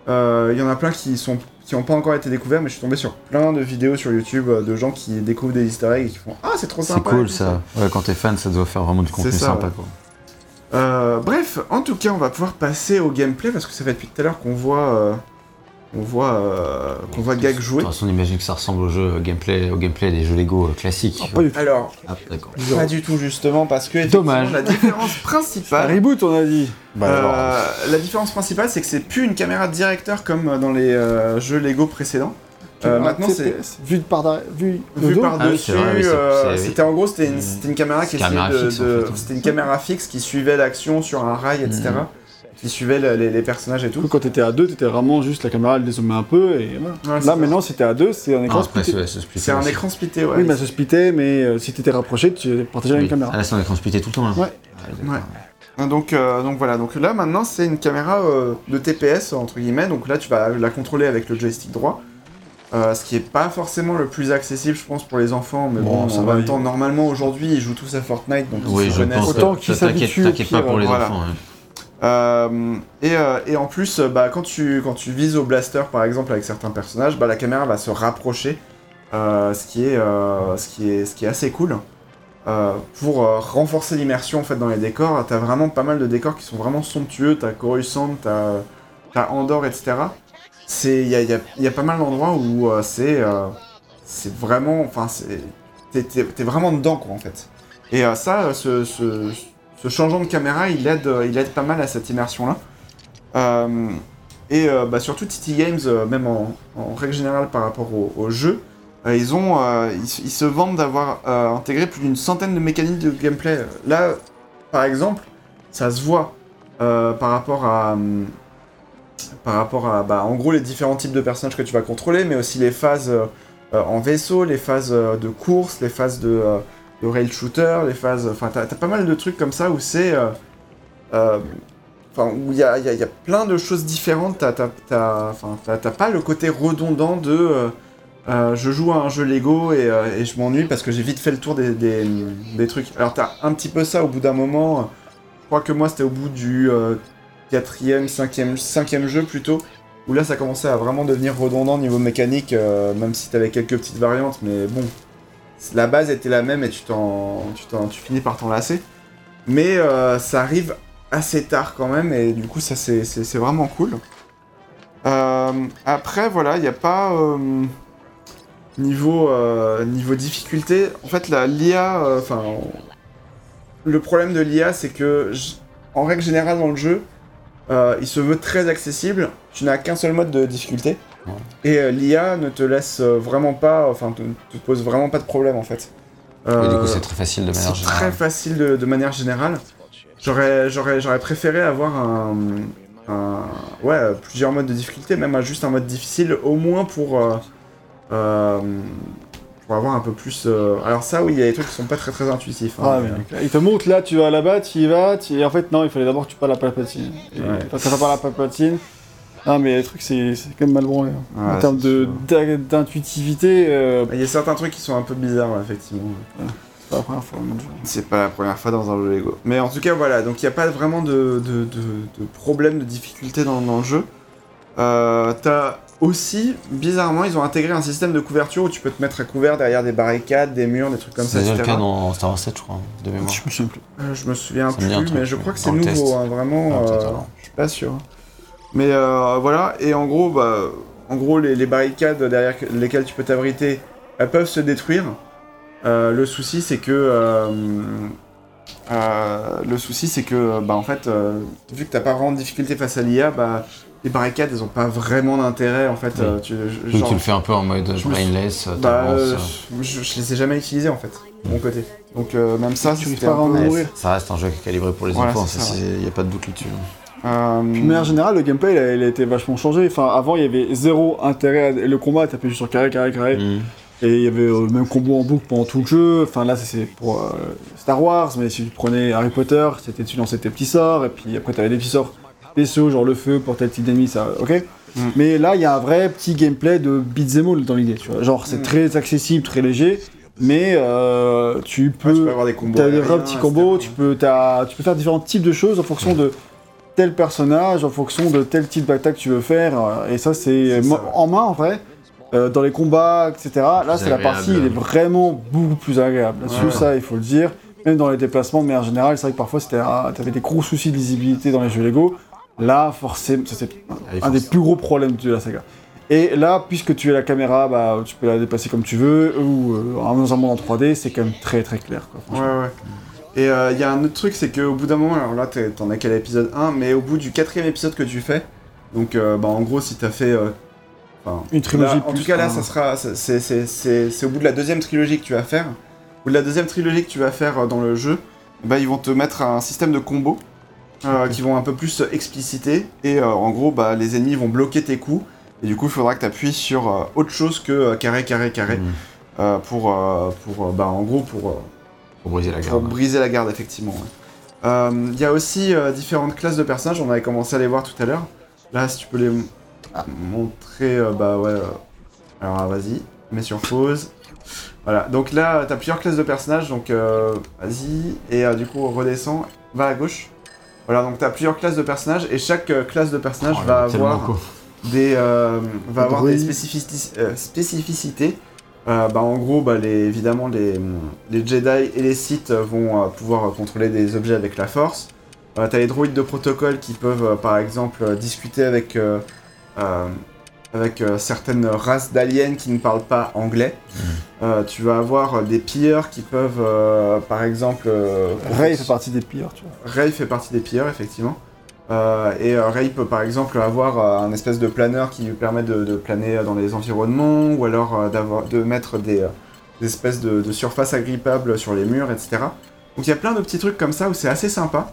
Euh, Il y en a plein qui sont qui n'ont pas encore été découverts, mais je suis tombé sur plein de vidéos sur YouTube de gens qui découvrent des easter eggs et qui font Ah, c'est trop C'est sympa. et cool ça. Ouais, quand t'es fan, ça doit faire vraiment du contenu ça, sympa ouais. quoi. Bref, en tout cas, on va pouvoir passer au gameplay parce que ça fait depuis tout à l'heure qu'on voit, euh, on voit, euh, qu'on voit Gag De jouer. toute façon, on imagine que ça ressemble au jeu gameplay, au gameplay des jeux Lego euh, classiques. Ah, pas du tout. Alors, Ah, pas du tout justement parce que Dommage. la différence principale, reboot, on a dit. Bah, euh, la différence principale, c'est que c'est plus une caméra de directeur comme dans les euh, jeux Lego précédents. Euh, Un maintenant, c'est Vu de par derrière- vu de vu dos. par Ah oui, dessus. c'est vrai, oui, c'est- euh, c'est- c'était en gros, c'était une, Mm. c'était une caméra qui C'est caméra essayait de, fixe, en de- fait, c'était une caméra fixe qui suivait l'action sur un rail, etc. Mm. Qui suivait le- les, les personnages et tout. quand t'étais à deux, t'étais vraiment juste la caméra, elle dézoomait un peu et voilà. Ouais, c'est Là maintenant, si t'es à deux, c'est un écran Ah, splitté. c'est- un écran splitté, ouais. Oui, mais ça se splittait, mais euh, si t'étais rapproché, tu partageais la Oui. même caméra. Ah, là, c'est un écran splitté tout le temps là. Ouais. Ah. Ouais. Donc, euh, donc voilà, donc là maintenant c'est une caméra euh, de TPS entre guillemets, donc là tu vas la contrôler avec le joystick droit, Euh, ce qui est pas forcément le plus accessible je pense pour les enfants, mais bon, Bon, ça en va, même il- temps normalement aujourd'hui ils jouent tous à Fortnite donc Oui, ils se je connaissent. pense. Autant que- qu'ils s'habituent t'inquiète pas pour les voilà. enfants. hein. Euh, et, euh, et en plus, euh, bah, quand, tu, vises au blaster par exemple avec certains personnages, bah, la caméra va se rapprocher, ce, qui est, assez cool. Pour renforcer l'immersion dans les décors, t'as vraiment pas mal de décors qui sont vraiment somptueux, t'as Coruscant, t'as t'as Andorre, etc. Il y a, pas mal d'endroits où c'est vraiment, enfin t'es- vraiment dedans quoi en fait. Et ça, ce, ce changeant de caméra, il aide, euh, il aide pas mal à cette immersion-là. Euh, et euh, bah, surtout TT Games, même en, règle générale par rapport au, jeu, ils, se- vantent d'avoir intégré plus d'une centaine de mécaniques de gameplay. Là, par exemple, ça se voit par rapport à... hum, par rapport à, bah, en gros, les différents types de personnages que tu vas contrôler, mais aussi les phases en vaisseau, les phases de course, les phases de, de rail shooter, les phases... Enfin, t'as pas mal de trucs comme ça où c'est... euh, euh, Enfin, où il y a, y a- plein de choses différentes. T'as pas le côté redondant de... euh, je joue à un jeu Lego et, je m'ennuie parce que j'ai vite fait le tour des, des, trucs. Alors t'as un petit peu ça au bout d'un moment. Je crois que moi c'était au bout du quatrième, cinquième, cinquième jeu plutôt. Où là ça commençait à vraiment devenir redondant niveau mécanique, même si t'avais quelques petites variantes, mais bon, la base était la même et tu t'en, tu, t'en- finis par t'en lasser. Mais euh, ça arrive assez tard quand même et du coup ça c'est, vraiment cool. Euh, après voilà, il n'y a pas euh, niveau niveau difficulté. En fait la l'IA, enfin le problème de l'IA c'est que en règle générale dans le jeu, il se veut très accessible. Tu n'as qu'un seul mode de difficulté. Et euh, l'IA ne te laisse euh, vraiment pas, enfin, te, te pose vraiment pas de problème en fait. Et du Euh, coup, c'est très facile de manière c'est très générale. facile de, de manière générale. J'aurais, j'aurais, j'aurais préféré avoir un, un- ouais, euh, plusieurs modes de difficulté, même juste un mode difficile, au moins pour, euh, euh, pour avoir un peu plus. euh, Alors ça, oui, il y a des trucs qui sont pas très très intuitifs. hein, Ah, mais, mais il te montre là, tu vas là-bas, tu y vas, tu... et en fait, non, il fallait d'abord que tu parles la palpatine. Et Ouais. Quand tu pas la palpatine, ah, mais les trucs, c'est quand même mal branlé. hein. Ouais, en termes d'intuitivité, euh, Il y a certains trucs qui sont un peu bizarres, ouais, effectivement. c'est pas la première fois. C'est pas la première fois dans un jeu Lego. Mais en tout cas, voilà, donc il n'y a pas vraiment de, de, de- de problème de difficulté dans, dans le jeu. Euh, T'as aussi, bizarrement, ils ont intégré un système de couverture où tu peux te mettre à couvert derrière des barricades, des murs, des trucs comme ça, C'est le cas dans Star Wars 7, je crois, de mémoire. Je me souviens plus. Euh, je me souviens me plus, mais je crois que c'est nouveau, hein, vraiment. Ah, euh, je suis pas sûr. Mais euh, voilà, et en gros, bah, en gros, les, les barricades derrière lesquelles tu peux t'abriter, elles peuvent se détruire. Euh, le souci, c'est que euh, euh, le souci, c'est que, bah, en fait, euh, vu que t'as pas vraiment de difficulté face à l'IA, bah, les barricades, elles ont pas vraiment d'intérêt, en fait. Oui. euh, tu, genre- tu le fais un peu en mode brainless, bah, euh, je, je les ai jamais utilisés, en fait, de mon côté. Donc, euh, même ça, Tu pas ouais, mourir. ça reste un jeu qui est calibré pour les Voilà, enfants, il n'y a pas de doute là-dessus. Euh, Puis, de manière générale, le gameplay, il a, il a été vachement changé. Enfin, avant, il y avait zéro intérêt. À... Le combat, t'appuyais juste sur carré, carré, carré. Mhm. Et il y avait euh, le même combo en boucle pendant tout le jeu. Enfin, là, c'est pour euh, Star Wars. Mais si tu prenais Harry Potter, c'était tu lançais tes petits sorts. Et puis après, t'avais des petits sorts spéciaux, genre le feu pour tel type d'ennemi, ça, ok? Mm. Mais là, il y a un vrai petit gameplay de beat'em all dans l'idée, tu vois. Genre, c'est Mm. très accessible, très léger. Mais euh, tu ouais, peux. tu peux avoir des combos. T'as des vrais petits etc. combos, tu peux, t'as- tu peux faire différents types de choses en fonction de tel personnage en fonction de tel type d'attaque que tu veux faire. euh, Et ça, c'est en main en vrai. euh, dans les combats, etc. Là, c'est la partie, il est vraiment beaucoup plus agréable. Là-dessus, Ouais. ça, il faut le dire. Même dans les déplacements, mais en général, c'est vrai que parfois, c'était, ah, t'avais des gros soucis de lisibilité dans les jeux Lego. Là, forcément, ça, c'est Allez, un des plus gros problèmes de la saga. Et là, puisque tu as la caméra, bah, tu peux la déplacer comme tu veux, ou euh, dans un monde en 3D, c'est quand même très très clair. Quoi, Ouais, ouais. Et il y a un autre truc, c'est qu'au bout d'un moment, alors là, t'en as qu'à l'épisode 1, mais au bout du quatrième épisode que tu fais, donc euh, bah, en gros, si t'as fait. euh, Une trilogie là, En plus tout cas, là, un. ça sera. c'est- au bout de la deuxième trilogie que tu vas faire. Au bout de la deuxième trilogie que tu vas faire euh, dans le jeu, bah, ils vont te mettre un système de combos euh, qui vont un peu plus expliciter. Et euh, en gros, bah, les ennemis vont bloquer tes coups. Et du coup, il faudra que tu appuies sur euh, autre chose que euh, carré, carré, carré. Mm. euh, pour, euh, pour euh, bah, en gros, pour. Pour briser la pour garde. briser la garde, effectivement. ouais. Euh, Il y a aussi euh, différentes classes de personnages, on avait commencé à les voir tout à l'heure. Là, si tu peux les m- montrer, euh, bah ouais. euh, Alors, ah, vas-y, mets sur pause. Voilà, donc là, t'as plusieurs classes de personnages, donc euh, vas-y, et euh, du coup, redescends, va à gauche. Voilà, donc t'as plusieurs classes de personnages, et chaque euh, classe de personnage Oh, va avoir des, euh, va avoir des spécifici- euh, spécificités. Euh, bah, en gros, bah, les, évidemment, les, les Jedi et les Sith vont euh, pouvoir euh, contrôler des objets avec la Force. Euh, T'as les droïdes de protocole qui peuvent, euh, par exemple, discuter avec, euh, euh, avec euh, certaines races d'aliens qui ne parlent pas anglais. Euh, tu vas avoir des pilleurs qui peuvent, euh, par exemple... euh, Ray fait partie des pires, tu vois. Ray fait partie des pilleurs, effectivement. Euh, et euh, Ray peut par exemple avoir euh, un espèce de planeur qui lui permet de, de planer dans les environnements, ou alors euh, d'avoir de mettre des, euh, des espèces de, de surfaces agrippables sur les murs, etc. Donc il y a plein de petits trucs comme ça où c'est assez sympa.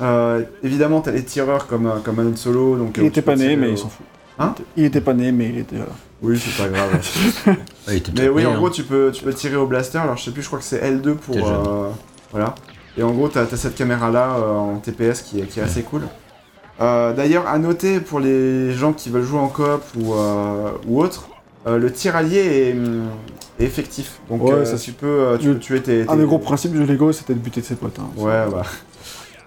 Euh, évidemment, t'as les tireurs comme, comme Han Solo. Donc, Il était pas né, mais il s'en fout. Hein Il était pas né, mais il était. Oui, c'est pas grave. Ouais, il était Mais oui, né, en hein. gros, tu peux, tu peux tirer au blaster. Alors, je sais plus, je crois que c'est L2 pour. Euh, voilà. Et en gros, t'as as cette caméra-là euh, en TPS qui est, qui est assez cool. Euh, D'ailleurs, à noter pour les gens qui veulent jouer en coop ou, euh, ou autre, euh, le tir allié est, est effectif. Donc, Ouais, euh, ça, tu, peux, tu le- peux tuer tes. Un des gros principes du Lego, c'était de buter de ses potes. hein. Ouais, bah.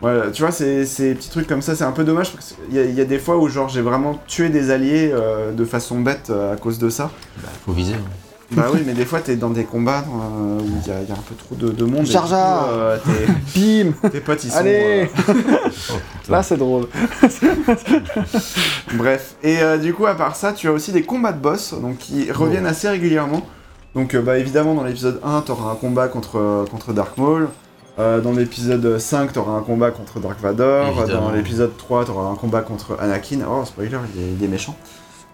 Ouais, tu vois, ces, ces petits trucs comme ça, c'est un peu dommage parce qu'il y, a- il y a des fois où genre j'ai vraiment tué des alliés euh, de façon bête euh, à cause de ça. Bah, faut viser. hein. Bah oui, mais des fois t'es dans des combats euh, où il y, a- il y a un peu trop de, de monde. Jar. euh, tes, Bim tes potes ils sont. Allez euh, Là, c'est drôle. Bref. Et euh, du coup, à part ça, tu as aussi des combats de boss donc qui reviennent assez régulièrement. Donc, euh, bah évidemment, dans l'épisode 1, t'auras un combat contre, euh, contre Dark Maul. Euh, dans l'épisode 5, t'auras un combat contre Dark Vador. Évidemment. Dans l'épisode 3, t'auras un combat contre Anakin. Oh, spoiler, il est, il est méchant.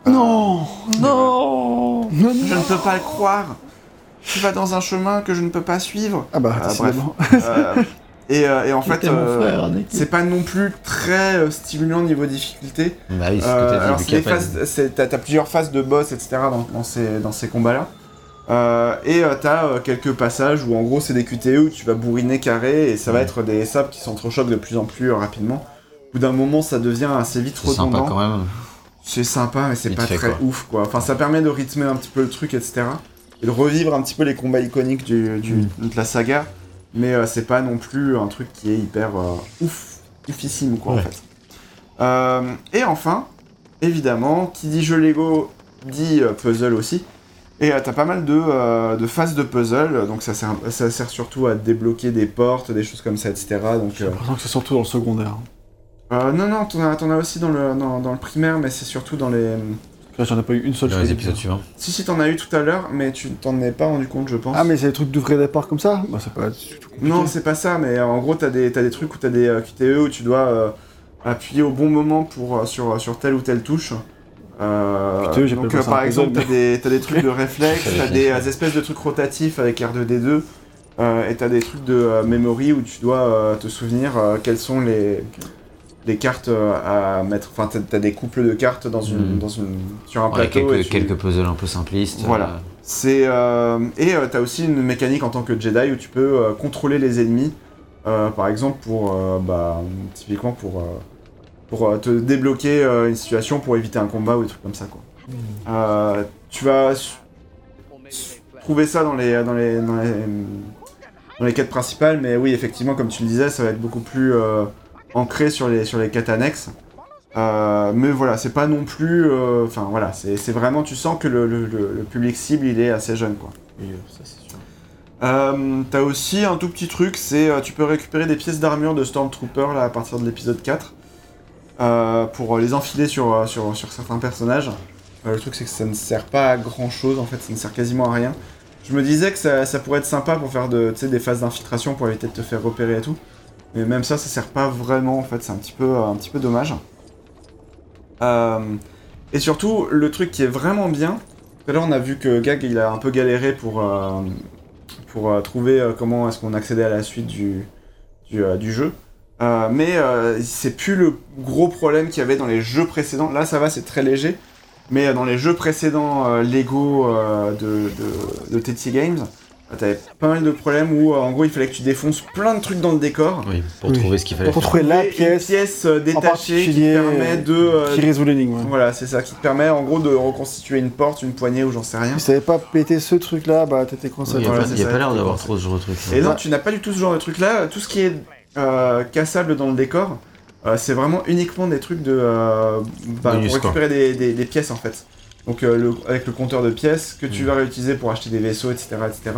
Non Non Non, Je ne peux pas le croire. Tu vas dans un chemin que je ne peux pas suivre. Ah bah, Ah. Euh, et, euh, et en fait, euh, c'est pas non plus très euh, stimulant niveau difficulté. Bah oui, c'est ce Euh, que t'as dit, alors vu c'est qu'il y des a pas phases, c'est- t'as, t'as plusieurs phases de boss, etc. dans, dans ces, dans ces combats-là. Euh, et euh, t'as euh, quelques passages où en gros c'est des QTE où tu vas bourriner carré et ça va Ouais. être des sables qui s'entrechoquent de plus en plus euh, rapidement. Au bout d'un moment ça devient assez vite C'est sympa redondant. quand même. C'est sympa mais c'est pas fait, très quoi. ouf quoi. Enfin ça permet de rythmer un petit peu le truc etc. Et de revivre un petit peu les combats iconiques du, du- Mm. de la saga. Mais euh, c'est pas non plus un truc qui est hyper euh, ouf, oufissime quoi en fait. Euh, et enfin, évidemment, qui dit jeu Lego dit euh, puzzle aussi. Et euh, t'as pas mal de, euh, de phases de puzzle, donc ça sert, ça sert surtout à débloquer des portes, des choses comme ça, etc. Donc, J'ai l'impression que c'est surtout dans le secondaire. Euh, non, non, t'en as, t'en as aussi dans le, dans, dans le primaire, mais c'est surtout dans les... Là, j'en ai pas eu une seule Dans les épisodes suivants. Si, si, t'en as eu tout à l'heure, mais tu t'en es pas rendu compte, je pense. Ah, mais c'est des trucs de vrai départ comme ça Bah, tout compliqué. Non, c'est pas ça, mais euh, en gros, t'as des, t'as des trucs où t'as des euh, QTE où tu dois euh, appuyer au bon moment pour, euh, sur, sur telle ou telle touche. Euh, QTE, j'ai donc, pas euh, un par exemple, t'as des, t'as des trucs de réflexe, t'as des euh, espèces de trucs rotatifs avec R2D2, euh, et t'as des trucs de euh, memory où tu dois euh, te souvenir euh, quelles sont les, les cartes euh, à mettre. Enfin, t'as, des couples de cartes dans une, Mhm. dans une, sur un Ouais, plateau. et quelques, tu- quelques puzzles un peu simplistes. Voilà. euh, c'est euh, et euh, t'as aussi une mécanique en tant que Jedi où tu peux euh, contrôler les ennemis, euh, par exemple pour euh, bah typiquement pour euh, pour euh, te débloquer euh, une situation pour éviter un combat ou des trucs comme ça quoi. Euh, tu vas trouver ça dans les dans les dans les dans les quêtes principales, mais oui effectivement comme tu le disais ça va être beaucoup plus euh, ancré sur les, sur les quêtes annexes. Euh, mais voilà, c'est pas non plus. euh, Enfin voilà, c'est vraiment. Tu sens que le, le- le- le public cible il est assez jeune quoi. Oui, ça c'est sûr. Euh, T'as aussi un tout petit truc, c'est euh, tu peux récupérer des pièces d'armure de Stormtrooper là à partir de l'épisode 4 euh, pour les enfiler sur, euh, sur, sur certains personnages. Euh, le truc c'est que ça ne sert pas à grand chose en fait, ça ne sert quasiment à rien. Je me disais que ça, ça pourrait être sympa pour faire de, des phases d'infiltration pour éviter de te faire repérer et tout. Mais même ça, ça sert pas vraiment en fait, c'est un petit peu, peu dommage. Euh, et surtout, le truc qui est vraiment bien, tout à l'heure on a vu que Gag il a un peu galéré pour, euh, euh, trouver euh, comment est-ce qu'on accédait à la suite du, euh, jeu. Euh, mais euh, c'est plus le gros problème qu'il y avait dans les jeux précédents. Là, ça va, c'est très léger. Mais euh, dans les jeux précédents euh, Lego euh, de, de, de TT Games, euh, t'avais pas mal de problèmes où, euh, en gros, il fallait que tu défonces plein de trucs dans le décor. Oui, pour Oui. trouver ce qu'il fallait Pour trouver la pièce une pièce euh, détachée qui permet de. euh, qui résout l'énigme. ouais. Voilà, c'est ça qui te permet en gros de reconstituer une porte, une poignée ou j'en sais rien. Si t'avais pas pété ce truc-là, bah t'étais coincé. Il n'y a, Voilà, il y a pas l'air d'avoir trop ce genre de truc. Et non, tu n'as pas du tout ce genre de truc là. Tout ce qui est euh, cassable dans le décor, euh, c'est vraiment uniquement des trucs de. euh, bah, pour récupérer des, des- des pièces en fait. Donc euh, le- avec le compteur de pièces que tu Mm. vas réutiliser pour acheter des vaisseaux, etc. etc.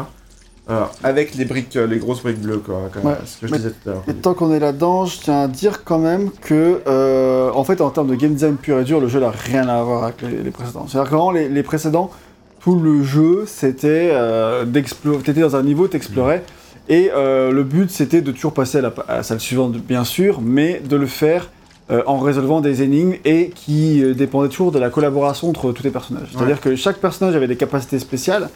Euh, avec les briques, euh, les grosses briques bleues quoi. Comme Ouais, ce que je mais- disais tout à l'heure. Et tant qu'on est là-dedans, je tiens à dire quand même que, euh, en fait, en termes de game design pur et dur, le jeu n'a rien à voir avec les, les précédents. C'est-à-dire que vraiment, les, les précédents, tout le jeu, c'était euh, d'explorer. T'étais dans un niveau, t'explorais, et euh, le but, c'était de toujours passer à la, à la salle suivante, bien sûr, mais de le faire euh, en résolvant des énigmes et qui euh, dépendaient toujours de la collaboration entre tous les personnages. C'est-à-dire que chaque personnage avait des capacités spéciales.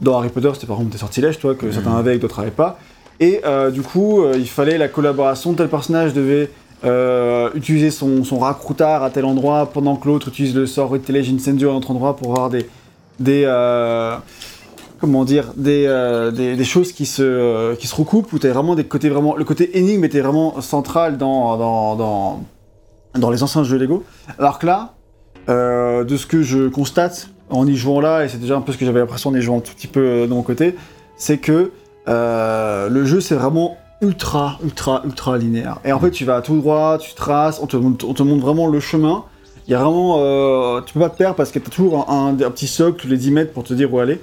Dans Harry Potter, c'était par exemple des sortilèges, toi, que certains avaient et que d'autres n'avaient pas. Et euh, du coup, euh, il fallait la collaboration. Tel personnage devait euh, utiliser son, son racroutard à tel endroit pendant que l'autre utilise le sort Intelligent Incendio à un autre endroit pour avoir des. des comment dire des, des, des choses qui se, qui se recoupent où vraiment des côtés vraiment. Le côté énigme était vraiment central dans, dans, dans, dans les anciens jeux Lego. Alors que là, de ce que je constate en y jouant là, et c'est déjà un peu ce que j'avais l'impression en y jouant un tout petit peu euh, de mon côté, c'est que euh, le jeu c'est vraiment ultra, ultra, ultra linéaire. Et en fait, tu vas tout droit, tu traces, on te montre, on te montre vraiment le chemin. Il y a vraiment, euh, tu peux pas te perdre parce que t'as toujours un, un- un petit socle tous les 10 mètres pour te dire où aller.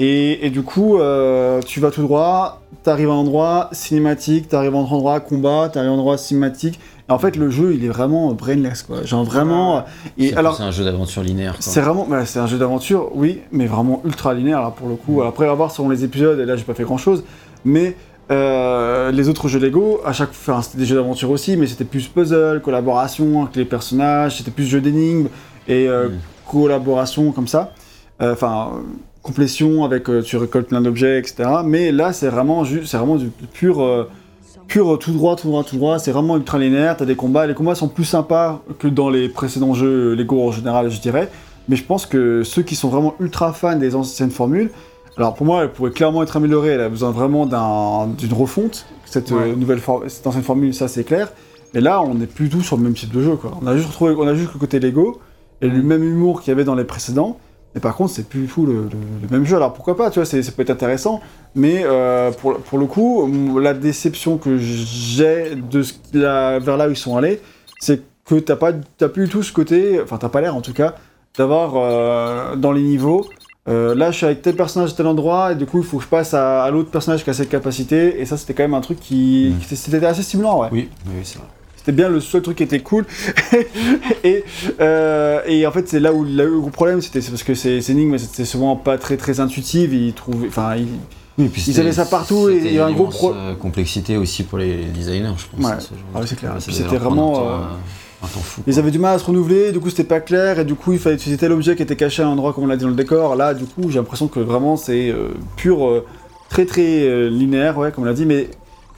Et, et du coup, euh, tu vas tout droit, t'arrives à un endroit cinématique, t'arrives à un endroit combat, t'arrives à un endroit cinématique. En fait, le jeu, il est vraiment brainless, quoi. Genre vraiment. Et C'est alors, c'est un jeu d'aventure linéaire. c'est vraiment, c'est un jeu d'aventure, oui, mais vraiment ultra linéaire là pour le coup. Après, on va voir selon les épisodes, et là j'ai pas fait grand chose, mais euh, les autres jeux Lego, à chaque fois, enfin, c'était des jeux d'aventure aussi, mais c'était plus puzzle, collaboration avec les personnages, c'était plus jeu d'énigmes et euh, Mm. collaboration comme ça. Euh, Enfin, euh, complétion avec tu récoltes plein d'objets, etc. Mais là, c'est vraiment juste, c'est vraiment du pur. Euh, pur euh, tout droit, tout droit, tout droit, c'est vraiment ultra linéaire, t'as des combats, les combats sont plus sympas que dans les précédents jeux Lego en général, je dirais, mais je pense que ceux qui sont vraiment ultra fans des anciennes formules, alors pour moi, elle pourrait clairement être améliorée, elle a besoin vraiment d'un- d'une refonte, cette, Ouais. euh, nouvelle for- cette ancienne formule, ça c'est clair, mais là, on n'est plus tout sur le même type de jeu, quoi. On a juste retrouvé, on a juste le côté Lego, et le même humour qu'il y avait dans les précédents, mais par contre, c'est plus du tout le, le- le même jeu. Alors pourquoi pas, tu vois, ça peut être intéressant, mais euh, pour, pour le coup, la déception que j'ai de ce, la- vers là où ils sont allés, c'est que t'as pas, t'as plus du tout ce côté, enfin t'as pas l'air en tout cas, d'avoir euh, dans les niveaux. euh, là, je suis avec tel personnage à tel endroit, et du coup, il faut que je passe à, à l'autre personnage qui a cette capacité, et ça, c'était quand même un truc qui, Mm. qui- c'était assez stimulant, ouais. Oui, oui, c'est vrai. C'était bien le seul truc qui était cool. et, euh, et en fait, c'est là où le gros problème, c'était parce que ces ces énigmes, c'était souvent pas très très intuitive. Ils trouvaient, enfin, ils- Oui, puis Ils avaient ça partout et il y a un une gros immense, pro- euh, complexité aussi pour les designers, je pense. Ouais. hein, Ah c'est clair. C'était vraiment, Un temps, euh, un temps fou. ils avaient du mal à se renouveler. Du coup, c'était pas clair. Et du coup, il fallait utiliser tel objet qui était caché à un endroit comme on l'a dit dans le décor. Là, du coup, j'ai l'impression que vraiment c'est euh, pur, euh, très très euh, linéaire, ouais, comme on l'a dit, mais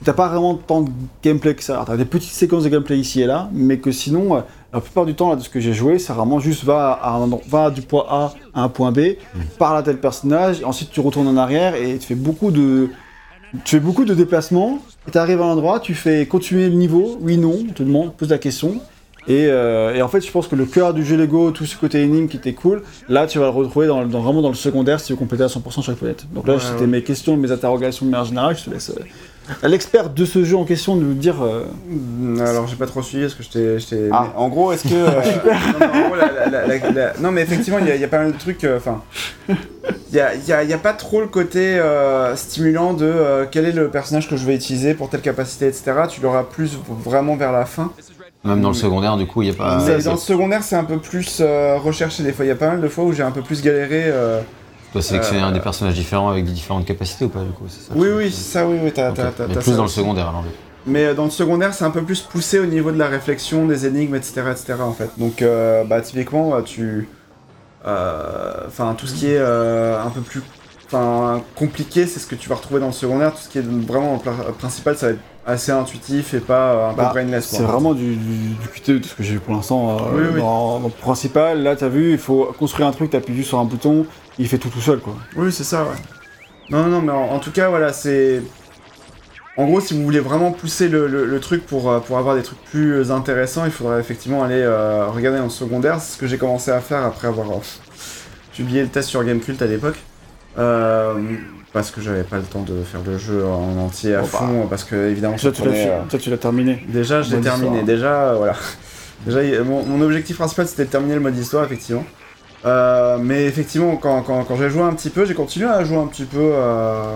t'as pas vraiment tant de gameplay que ça. T'as des petites séquences de gameplay ici et là, mais que sinon, euh, la plupart du temps, là, de ce que j'ai joué, c'est vraiment juste va, à un endroit- va du point A à un point B, parle à tel personnage, ensuite tu retournes en arrière et tu fais beaucoup de. Tu fais beaucoup de déplacements, et tu arrives à un endroit, tu fais continuer le niveau, oui, non, on te demande, pose la question. Et, euh, et en fait, je pense que le cœur du jeu Lego, tout ce côté énigme qui était cool, là, tu vas le retrouver dans, dans- vraiment dans le secondaire si tu veux compléter à 100% chaque planète. Donc là, Ouais, c'était ouais. mes questions, mes interrogations de manière générale, je te laisse euh, à l'expert de ce jeu en question de nous dire. euh, Alors j'ai pas trop suivi parce que je t'ai- je t'ai- Ah. En gros, est-ce que. euh, non, mais en gros, la- la- la- la- non, mais effectivement, il y, a- il y a pas mal de trucs. euh, Enfin. Il y a, y a- il y a pas trop le côté euh, stimulant de euh, quel est le personnage que je vais utiliser pour telle capacité, etc. Tu l'auras plus vraiment vers la fin. Même dans le secondaire, du coup, il n'y a pas. mais dans le secondaire, c'est un peu plus euh, recherché. Des fois, il y a pas mal de fois où j'ai un peu plus galéré. Euh, Tu dois sélectionner Euh, un des personnages différents avec des différentes capacités ou pas, du coup c'est ça Oui, oui, c'est ça, oui, oui, t'as Mais plus ça dans le secondaire, alors. Mais euh, dans le secondaire, c'est un peu plus poussé au niveau de la réflexion, des énigmes, etc. etc. en fait. Donc, euh, bah, typiquement, euh, tu. euh, Enfin, tout ce qui est euh, un peu plus. Enfin, compliqué, c'est ce que tu vas retrouver dans le secondaire. Tout ce qui est vraiment principal, ça va être assez intuitif et pas euh, un peu Bah, brainless. C'est vraiment du, du, du QTE de ce que j'ai vu pour l'instant. euh, Oui, oui. Dans, dans le principal, là, t'as vu, il faut construire un truc, t'appuies juste sur un bouton, il fait tout tout seul, quoi. Oui, c'est ça, ouais. Non, non, non, mais en, en tout cas, voilà, c'est. En gros, si vous voulez vraiment pousser le, le- le truc pour, euh, pour avoir des trucs plus intéressants, il faudrait effectivement aller euh, regarder en secondaire. C'est ce que j'ai commencé à faire après avoir euh, publié le test sur Gamecult à l'époque. Euh, parce que j'avais pas le temps de faire le jeu en entier à Bon, bah. fond, parce que évidemment, Toi, tu l'as fait- euh, toi, tu l'as terminé. Déjà, je l'ai terminé. histoire. Déjà, euh, voilà. Déjà, mon, mon objectif principal, c'était de terminer le mode histoire, effectivement. Euh, mais effectivement, quand, quand, quand j'ai joué un petit peu, j'ai continué à jouer un petit peu euh,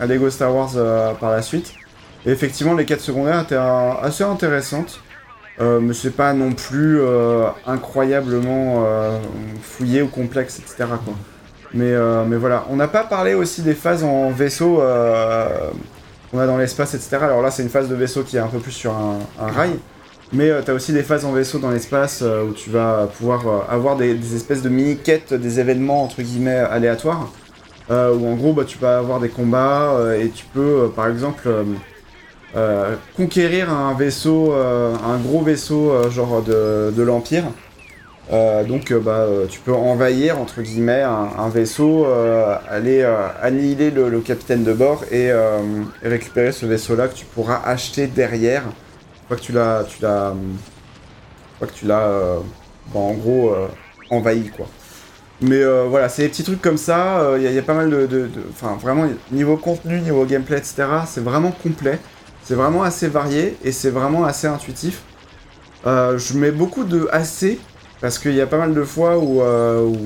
à Lego Star Wars par la suite. Et effectivement, les quêtes secondaires étaient assez intéressantes. Mais c'est pas non plus incroyablement fouillé ou complexe, etc. Quoi. Mais, euh, mais voilà, on n'a pas parlé aussi des phases en vaisseau euh, qu'on a dans l'espace, etc. Alors là, c'est une phase de vaisseau qui est un peu plus sur un, rail. Mais tu as aussi des phases en vaisseau dans l'espace euh, où tu vas pouvoir euh, avoir des, espèces de mini-quêtes, des événements entre guillemets aléatoires. euh, où en gros bah, tu vas avoir des combats euh, et tu peux euh, par exemple euh, euh, conquérir un vaisseau, euh, un gros vaisseau euh, genre de l'Empire. Euh, donc euh, bah, euh, tu peux envahir entre guillemets un, vaisseau, aller annihiler le, capitaine de bord et, récupérer ce vaisseau-là que tu pourras acheter derrière. Une fois que tu l'as, tu que tu l'as, bah, en gros envahi quoi. Mais voilà, c'est des petits trucs comme ça. Il y, a pas mal de, enfin vraiment niveau contenu, niveau gameplay, etc. C'est vraiment complet. C'est vraiment assez varié et c'est vraiment assez intuitif. Je mets beaucoup de AC parce qu'il y a pas mal de fois où, euh, où,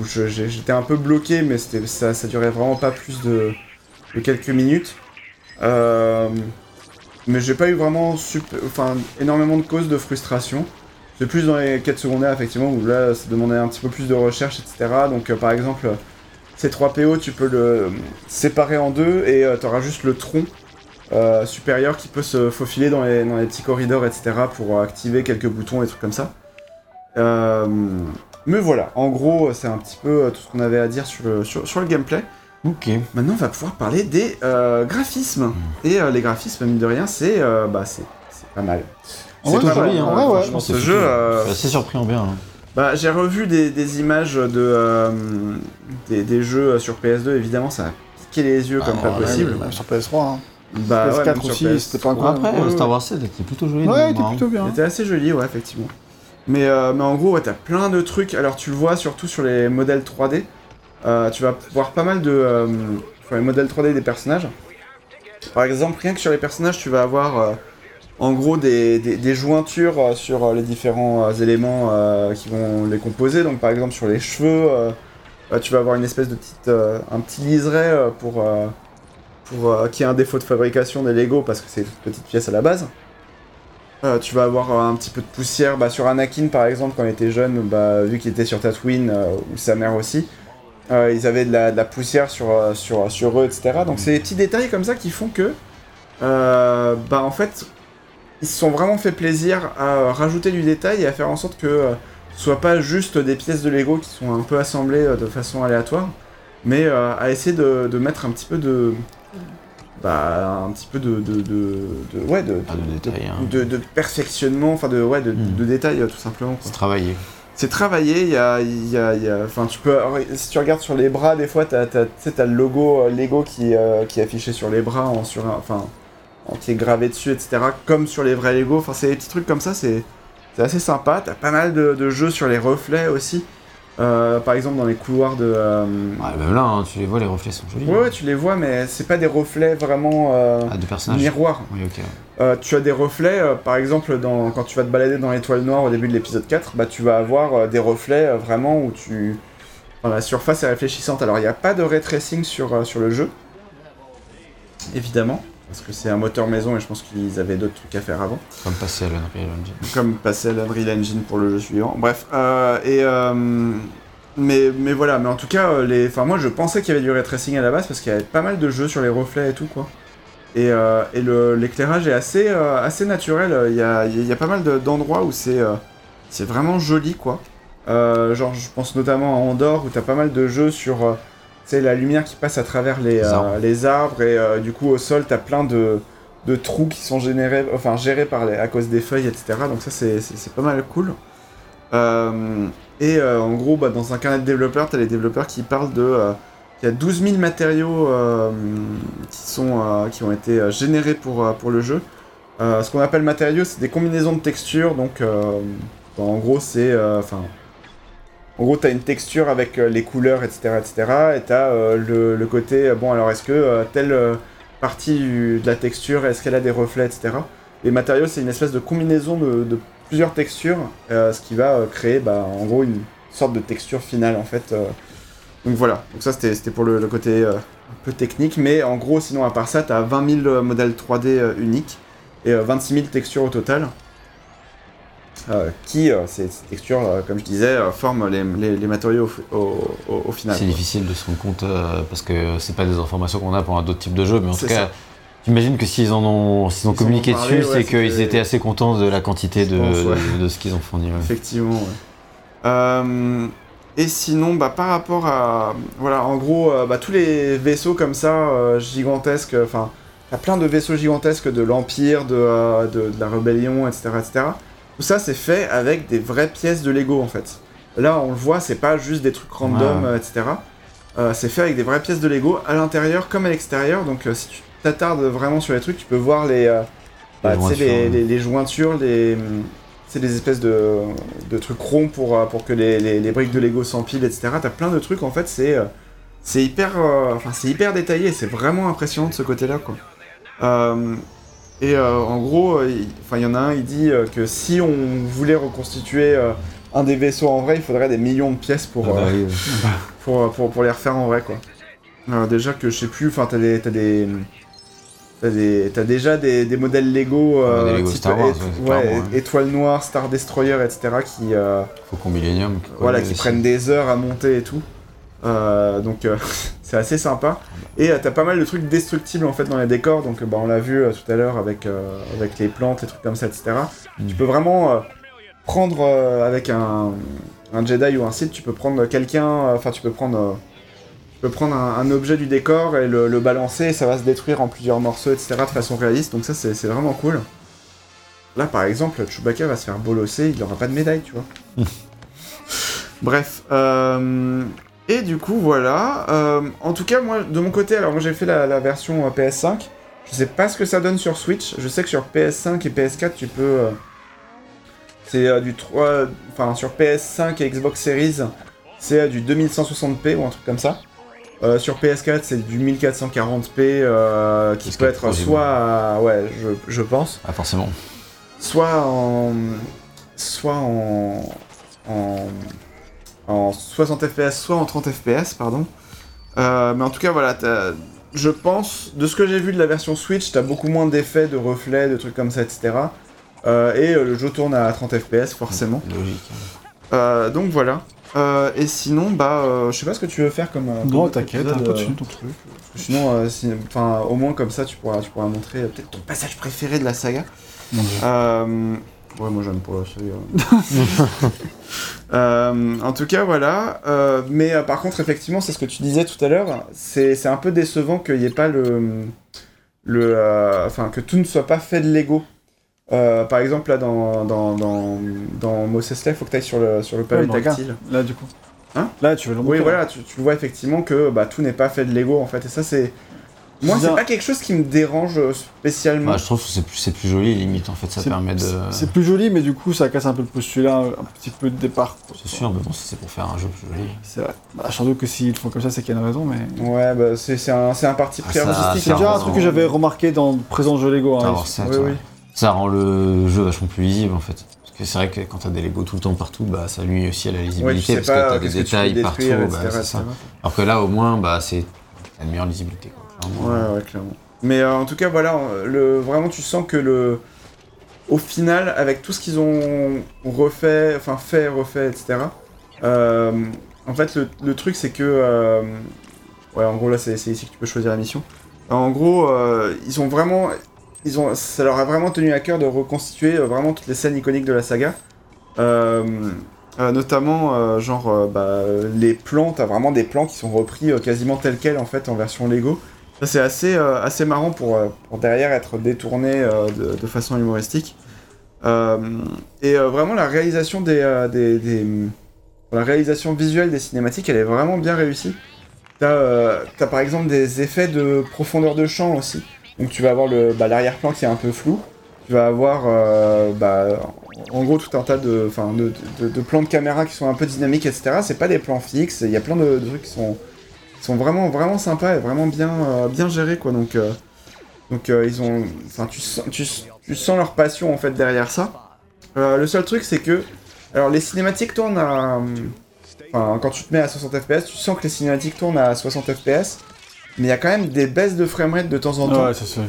où j'étais un peu bloqué, mais ça, ça durait vraiment pas plus de, de quelques minutes. Euh, mais j'ai pas eu vraiment sup- enfin, énormément de causes de frustration. C'est plus dans les quêtes secondaires, effectivement, où là, ça demandait un petit peu plus de recherche, etc. Donc, euh, par exemple, C3PO, tu peux le séparer en deux et tu auras juste le tronc euh, supérieur qui peut se faufiler dans les, dans les petits corridors, etc. pour activer quelques boutons et trucs comme ça. Euh, mais voilà, en gros, c'est un petit peu euh, tout ce qu'on avait à dire sur le, sur, sur le gameplay. Ok. Maintenant, on va pouvoir parler des euh, graphismes. Et euh, les graphismes, mine de rien, c'est euh, bah, c'est c'est pas mal. C'est pas c'est mal, joli, hein, en vrai, ouais. franchement, ce C'est jeu... euh, surpris en bien. hein. bah, j'ai revu des, des images de, euh, des, des jeux sur PS2, évidemment, ça a piqué les yeux comme Ah, pas ouais, possible. Même sur PS3. Hein. Bah, ouais, PS4 même sur aussi, PS3. c'était pas incroyable. Après, ouais, Star ouais. Wars 7 était plutôt joli. Ouais, était plutôt bien. C'était assez joli, ouais, effectivement. Mais, euh, mais en gros, t'as plein de trucs. Alors, tu le vois surtout sur les modèles 3D. Euh, tu vas voir pas mal de. euh, sur les modèles 3D des personnages. Par exemple, rien que sur les personnages, tu vas avoir en gros des, jointures sur les différents éléments qui vont les composer. Donc, par exemple, sur les cheveux, tu vas avoir une espèce de petite, un petit liseré pour, pour qui est un défaut de fabrication des Lego parce que c'est une petite pièce à la base. Euh, tu vas avoir euh, un petit peu de poussière bah, sur Anakin par exemple quand il était jeune, bah, vu qu'il était sur Tatooine euh, ou sa mère aussi. euh, ils avaient de la, poussière sur, sur, sur eux, etc. Donc c'est des petits détails comme ça qui font que, bah en fait, ils se sont vraiment fait plaisir à rajouter du détail et à faire en sorte que ce soit pas juste des pièces de Lego qui sont un peu assemblées de façon aléatoire, mais à essayer de mettre un petit peu de, bah, un petit peu de, de, de, de- ouais, de, de hein. de, de perfectionnement, enfin de, ouais, de, euh, tout simplement. C'est travaillé. C'est travaillé, il y a, il enfin tu peux, si tu regardes sur les bras, des fois t'as, t'as le logo euh, Lego qui, euh, qui est affiché sur les bras, en, sur enfin, en- qui est gravé dessus, etc. Comme sur les vrais Lego, enfin c'est des petits trucs comme ça, c'est, c'est assez sympa. T'as pas mal de jeux sur les reflets aussi. Euh, par exemple, dans les couloirs de. euh, Ouais, même là, hein, tu les vois, les reflets sont jolis. Ouais, ouais, tu les vois, mais c'est pas des reflets vraiment euh, Ah, de personnages. miroirs. Oui, ok. Euh, tu as des reflets, par exemple, dans, quand tu vas te balader dans l'étoile noire au début de l'épisode 4, bah, tu vas avoir des reflets vraiment où tu. Enfin, la surface est réfléchissante. Alors, il n'y a pas de ray tracing sur, sur le jeu, évidemment, parce que c'est un moteur maison et je pense qu'ils avaient d'autres trucs à faire avant. Comme passer à l'Unreal Engine. Comme passer à l'Unreal Engine pour le jeu suivant. Bref, euh, et. euh, mais, mais voilà, mais en tout cas, euh, les... enfin, moi je pensais qu'il y avait du ray tracing à la base parce qu'il y avait pas mal de jeux sur les reflets et tout quoi. Et, euh, l'éclairage est assez, assez naturel. Il y a, il y a pas mal de- d'endroits où c'est c'est vraiment joli quoi. Genre, je pense notamment à Andorre où t'as pas mal de jeux sur tu sais, la lumière qui passe à travers les, Les euh, arbres. les arbres et euh, du coup au sol t'as plein de, de trous qui sont générés, enfin gérés par les, à cause des feuilles, etc. Donc ça c'est- c'est c'est pas mal cool. Euh, et euh, en gros, bah, dans un carnet de développeurs, t'as les développeurs qui parlent de. euh, il y a 12 000 matériaux qui, sont, qui ont été générés pour, pour le jeu. Ce qu'on appelle matériaux, c'est des combinaisons de textures. Donc, bah, en gros, c'est. Enfin. En gros, t'as une texture avec euh, les couleurs, etc. etc. et t'as euh, le, côté. euh, bon, alors, est-ce que telle partie de la texture, est-ce qu'elle a des reflets, etc. Les matériaux, c'est une espèce de combinaison de, plusieurs textures, ce qui va créer, bah, en gros, une sorte de texture finale, en fait. Donc voilà, donc ça c'était pour le, côté un peu technique, mais en gros, sinon, à part ça, t'as 20 000 modèles 3D euh, uniques et euh, 26 000 textures au total. Euh, qui, euh, ces, ces textures, euh, comme je disais, forment les, les- les matériaux au, au- au- au final. C'est difficile de se rendre compte parce que c'est pas des informations qu'on a pour un d'autres types de jeux, mais en tout cas, j'imagine que s'ils en ont, Ils ont communiqué parlé, dessus, ouais, c'est qu'ils étaient assez contents de la quantité de, pense, ouais. de, de ce qu'ils ont fourni. ouais. Effectivement, et sinon, bah, par rapport à. Voilà, en gros, bah, tous les vaisseaux comme ça, gigantesques, enfin, t'as plein de vaisseaux gigantesques de l'Empire, de, de, de la Rébellion, etc., etc. Tout ça, c'est fait avec des vraies pièces de Lego, en fait. Là, on le voit, c'est pas juste des trucs random, etc. Euh, c'est fait avec des vraies pièces de Lego, à l'intérieur comme à l'extérieur. Donc, euh, si tu t'attardes vraiment sur les trucs, tu peux voir les. euh, bah, jointures, les, ouais. les- les jointures, les. C'est des espèces de, de trucs ronds pour, pour que les, briques de Lego s'empilent, etc. T'as plein de trucs, en fait, c'est c'est hyper, enfin, c'est hyper détaillé, c'est vraiment impressionnant de ce côté-là, quoi. Et euh, en gros, euh, il enfin, il y en a un, il dit euh, que si on voulait reconstituer un des vaisseaux en vrai, il faudrait des millions de pièces pour, Ah bah oui, pour, pour, pour les refaire en vrai, quoi. Alors, déjà que je sais plus, enfin, t'as des... T'as des... T'as des- t'as déjà des, des modèles Lego, euh, Lego type Wars, ouais, c'est ouais, clairement, ouais. étoile noire, Star Destroyer, etc. qui, euh, Faucon Millennium. quoi, voilà, qui prennent des heures à monter et tout. Euh, donc euh, c'est assez sympa. Et euh, t'as pas mal de trucs destructibles en fait dans les décors. Donc bah, on l'a vu euh, tout à l'heure avec, euh, avec les plantes, les trucs comme ça, etc. Mm. Tu peux vraiment euh, prendre euh, avec un, un Jedi ou un Sith, tu peux prendre quelqu'un, euh, enfin tu peux prendre, euh, tu peux prendre un, un objet du décor et le, le balancer et ça va se détruire en plusieurs morceaux, etc. de façon réaliste. Donc ça c'est vraiment cool. Là par exemple, Chewbacca va se faire bolosser, il aura pas de médaille, tu vois. Bref, euh, et du coup voilà. Euh, en tout cas, moi de mon côté, alors moi j'ai fait la, la version euh, PS5. Je sais pas ce que ça donne sur Switch. Je sais que sur PS5 et PS4, tu peux. euh, c'est du 3. Enfin, sur PS5 et Xbox Series, c'est du 2160p ou un truc comme ça. Sur PS4, c'est du 1440p euh, qui PS4 peut être soit. à- ouais, je, je pense Ah, forcément. soit en soit en en, en 60 fps soit en 30 fps pardon Euh, mais en tout cas voilà je pense de ce que j'ai vu de la version Switch t'as beaucoup moins d'effets de reflets de trucs comme ça etc Euh, et euh, le jeu tourne à 30 fps forcément Logique. Euh, donc voilà Euh, et sinon bah euh, je sais pas ce que tu veux faire comme euh, Non, t'inquiète, hein, euh, continue ton truc. sinon euh, si- au moins comme ça tu pourras tu pourras montrer euh, peut-être ton passage préféré de la saga Mon Dieu. Ouais, moi j'aime pas celui-là. Euh, en tout cas, voilà. Euh, mais euh, par contre, effectivement, c'est ce que tu disais tout à l'heure. C'est c'est un peu décevant qu'il n'y ait pas le. le euh, enfin, que tout ne soit pas fait de Lego. Euh, par exemple, là, dans, dans, dans, dans Mos Eisley, il faut que tu ailles sur le, sur le pavé Ouais, tactile. Là, du coup. Hein? Là, tu veux le Oui, voilà, tu, tu vois effectivement que bah, tout n'est pas fait de Lego en fait. Et ça, c'est Moi, c'est pas quelque chose qui me dérange euh, spécialement. Bah, je trouve que c'est plus, joli, limite, en fait, ça C'est- permet de. c'est- plus joli, mais du coup, ça casse un peu le postulat, un petit peu de départ. C'est sûr, mais bon, c'est pour faire un jeu plus joli. C'est vrai. Bah, sans doute que s'ils le font comme ça, c'est qu'il y a une raison, mais. Ouais, bah c'est un, c'est un parti pris Ah, ça- artistique. C'est ça déjà un truc que j'avais remarqué dans le présent jeu Lego. hein. Alors, ça, oui, oui. ça rend le jeu vachement plus lisible, en fait. Parce que c'est vrai que quand t'as des Lego tout le temps partout, bah, ça nuit aussi à la Ouais, tu lisibilité, sais parce pas que t'as des que détails partout, bah, ça. Alors que là, au moins, bah, c'est une meilleure lisibilité, quoi. Ouais, ouais, clairement. Mais euh, en tout cas, voilà, euh, le, vraiment, tu sens que le. Au final, avec tout ce qu'ils ont refait, enfin fait, refait, etc. euh, en fait, le, le truc, c'est que. ouais, en gros, là, c'est ici que tu peux choisir la mission. En gros, ils ont vraiment. Ils ont, ça leur a vraiment tenu à cœur de reconstituer vraiment toutes les scènes iconiques de la saga. Notamment, genre, bah, les plans, t'as vraiment des plans qui sont repris quasiment tels quels en fait en version Lego. C'est assez, euh, assez marrant pour, euh, pour derrière être détourné euh, de, de façon humoristique. Et vraiment, la réalisation des, des, la réalisation visuelle des cinématiques, elle est vraiment bien réussie. T'as t'as, par exemple des effets de profondeur de champ aussi. Donc tu vas avoir bah, l'arrière-plan qui est un peu flou. Tu vas avoir bah, en gros tout un tas de, de, de- plans de caméra qui sont un peu dynamiques, etc. C'est pas des plans fixes. Il y a plein de, de trucs qui sont, sont vraiment, vraiment sympas et vraiment bien, euh, bien gérés quoi. Donc, euh, donc euh, ils ont, enfin tu, sens- tu, tu sens leur passion en fait derrière ça. Le seul truc c'est que, alors les cinématiques tournent à, enfin quand tu te mets à 60 fps, tu sens que les cinématiques tournent à 60 fps. Mais il y a quand même des baisses de framerate de temps en temps. Ouais, ça se.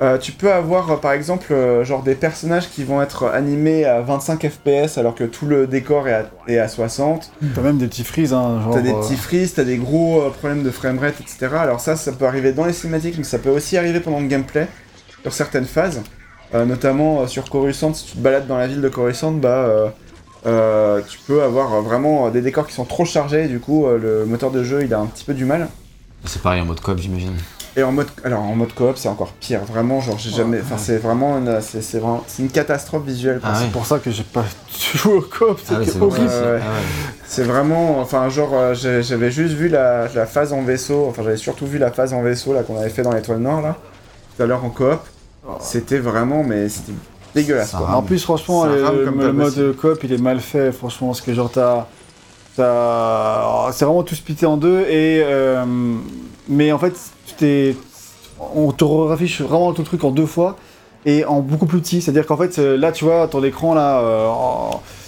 Euh, tu peux avoir euh, par exemple euh, genre des personnages qui vont être animés à 25 fps alors que tout le décor est à, est à 60. T'as même des petits freezes, hein. T'as des petits freezes, t'as des gros euh, problèmes de framerate, etc. Alors ça, ça peut arriver dans les cinématiques, mais ça peut aussi arriver pendant le gameplay sur certaines phases. Notamment sur Coruscant, si tu te balades dans la ville de Coruscant, bah tu peux avoir vraiment des décors qui sont trop chargés. Et du coup, le moteur de jeu, il a un petit peu du mal. C'est pareil en mode coop, j'imagine. Et en mode, alors en mode coop, c'est encore pire. Vraiment, genre j'ai jamais, enfin c'est vraiment, une, c'est c'est vraiment, c'est une catastrophe visuelle. Ah C'est ouais. pour ça que j'ai pas joué au coop, Ah c'est horrible. Ouais, ouais. Ah ouais. C'est vraiment, enfin genre euh, j'avais juste vu la, la phase en vaisseau, enfin j'avais surtout vu la phase en vaisseau là qu'on avait fait dans l'étoile nord là, tout à l'heure en coop. C'était vraiment, mais c'était dégueulasse quoi. En plus, franchement, le, le mode coop, il est mal fait, franchement, parce que genre, t'as. T'as- C'est vraiment tout splitté en deux, et. euh, Mais en fait, t'es. On te raffiche vraiment tout le truc en deux fois, et en beaucoup plus petit. C'est-à-dire qu'en fait, là, tu vois, ton écran, là. euh,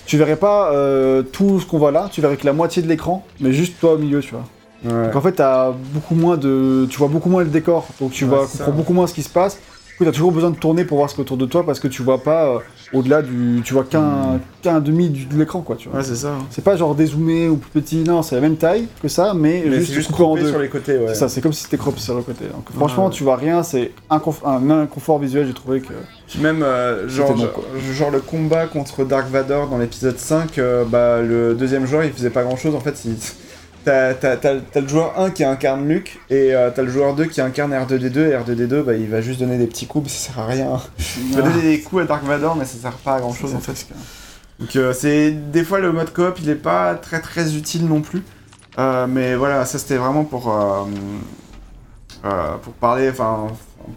Tu verrais pas euh, tout ce qu'on voit là, tu verrais que la moitié de l'écran, mais juste toi au milieu, tu vois. Ouais. Donc en fait, t'as beaucoup moins de, tu vois beaucoup moins le décor, donc tu Ouais, vois, ça. comprends beaucoup moins ce qui se passe. Coup, t'as toujours besoin de tourner pour voir ce qu'il y a autour de toi parce que tu vois pas euh, au-delà du, tu vois qu'un qu'un demi du- de l'écran, quoi, tu vois. Ouais, c'est ça. hein. C'est pas genre dézoomé ou plus petit, non, c'est la même taille que ça, mais, Mais juste, c'est juste coupé en croppé deux. sur les côtés, ouais. C'est ça, c'est comme si c'était croppé sur le côté. Donc franchement, Ouais. tu vois rien, c'est inconf- un inconfort visuel, j'ai trouvé que. Puis même, euh, genre, C'était bon, genre le combat contre Dark Vador dans l'épisode 5, euh, bah, le deuxième joueur il faisait pas grand chose en fait. il- T'as le joueur 1 qui incarne Luke et euh, t'as le joueur 2 qui incarne R2D2 et R2D2 bah, il va juste donner des petits coups mais ça sert à rien. Il va donner des coups à Dark Vador mais ça sert pas à grand chose en fait. Donc euh, c'est des fois le mode coop il est pas très très utile non plus. Euh, mais voilà ça c'était vraiment pour pour parler enfin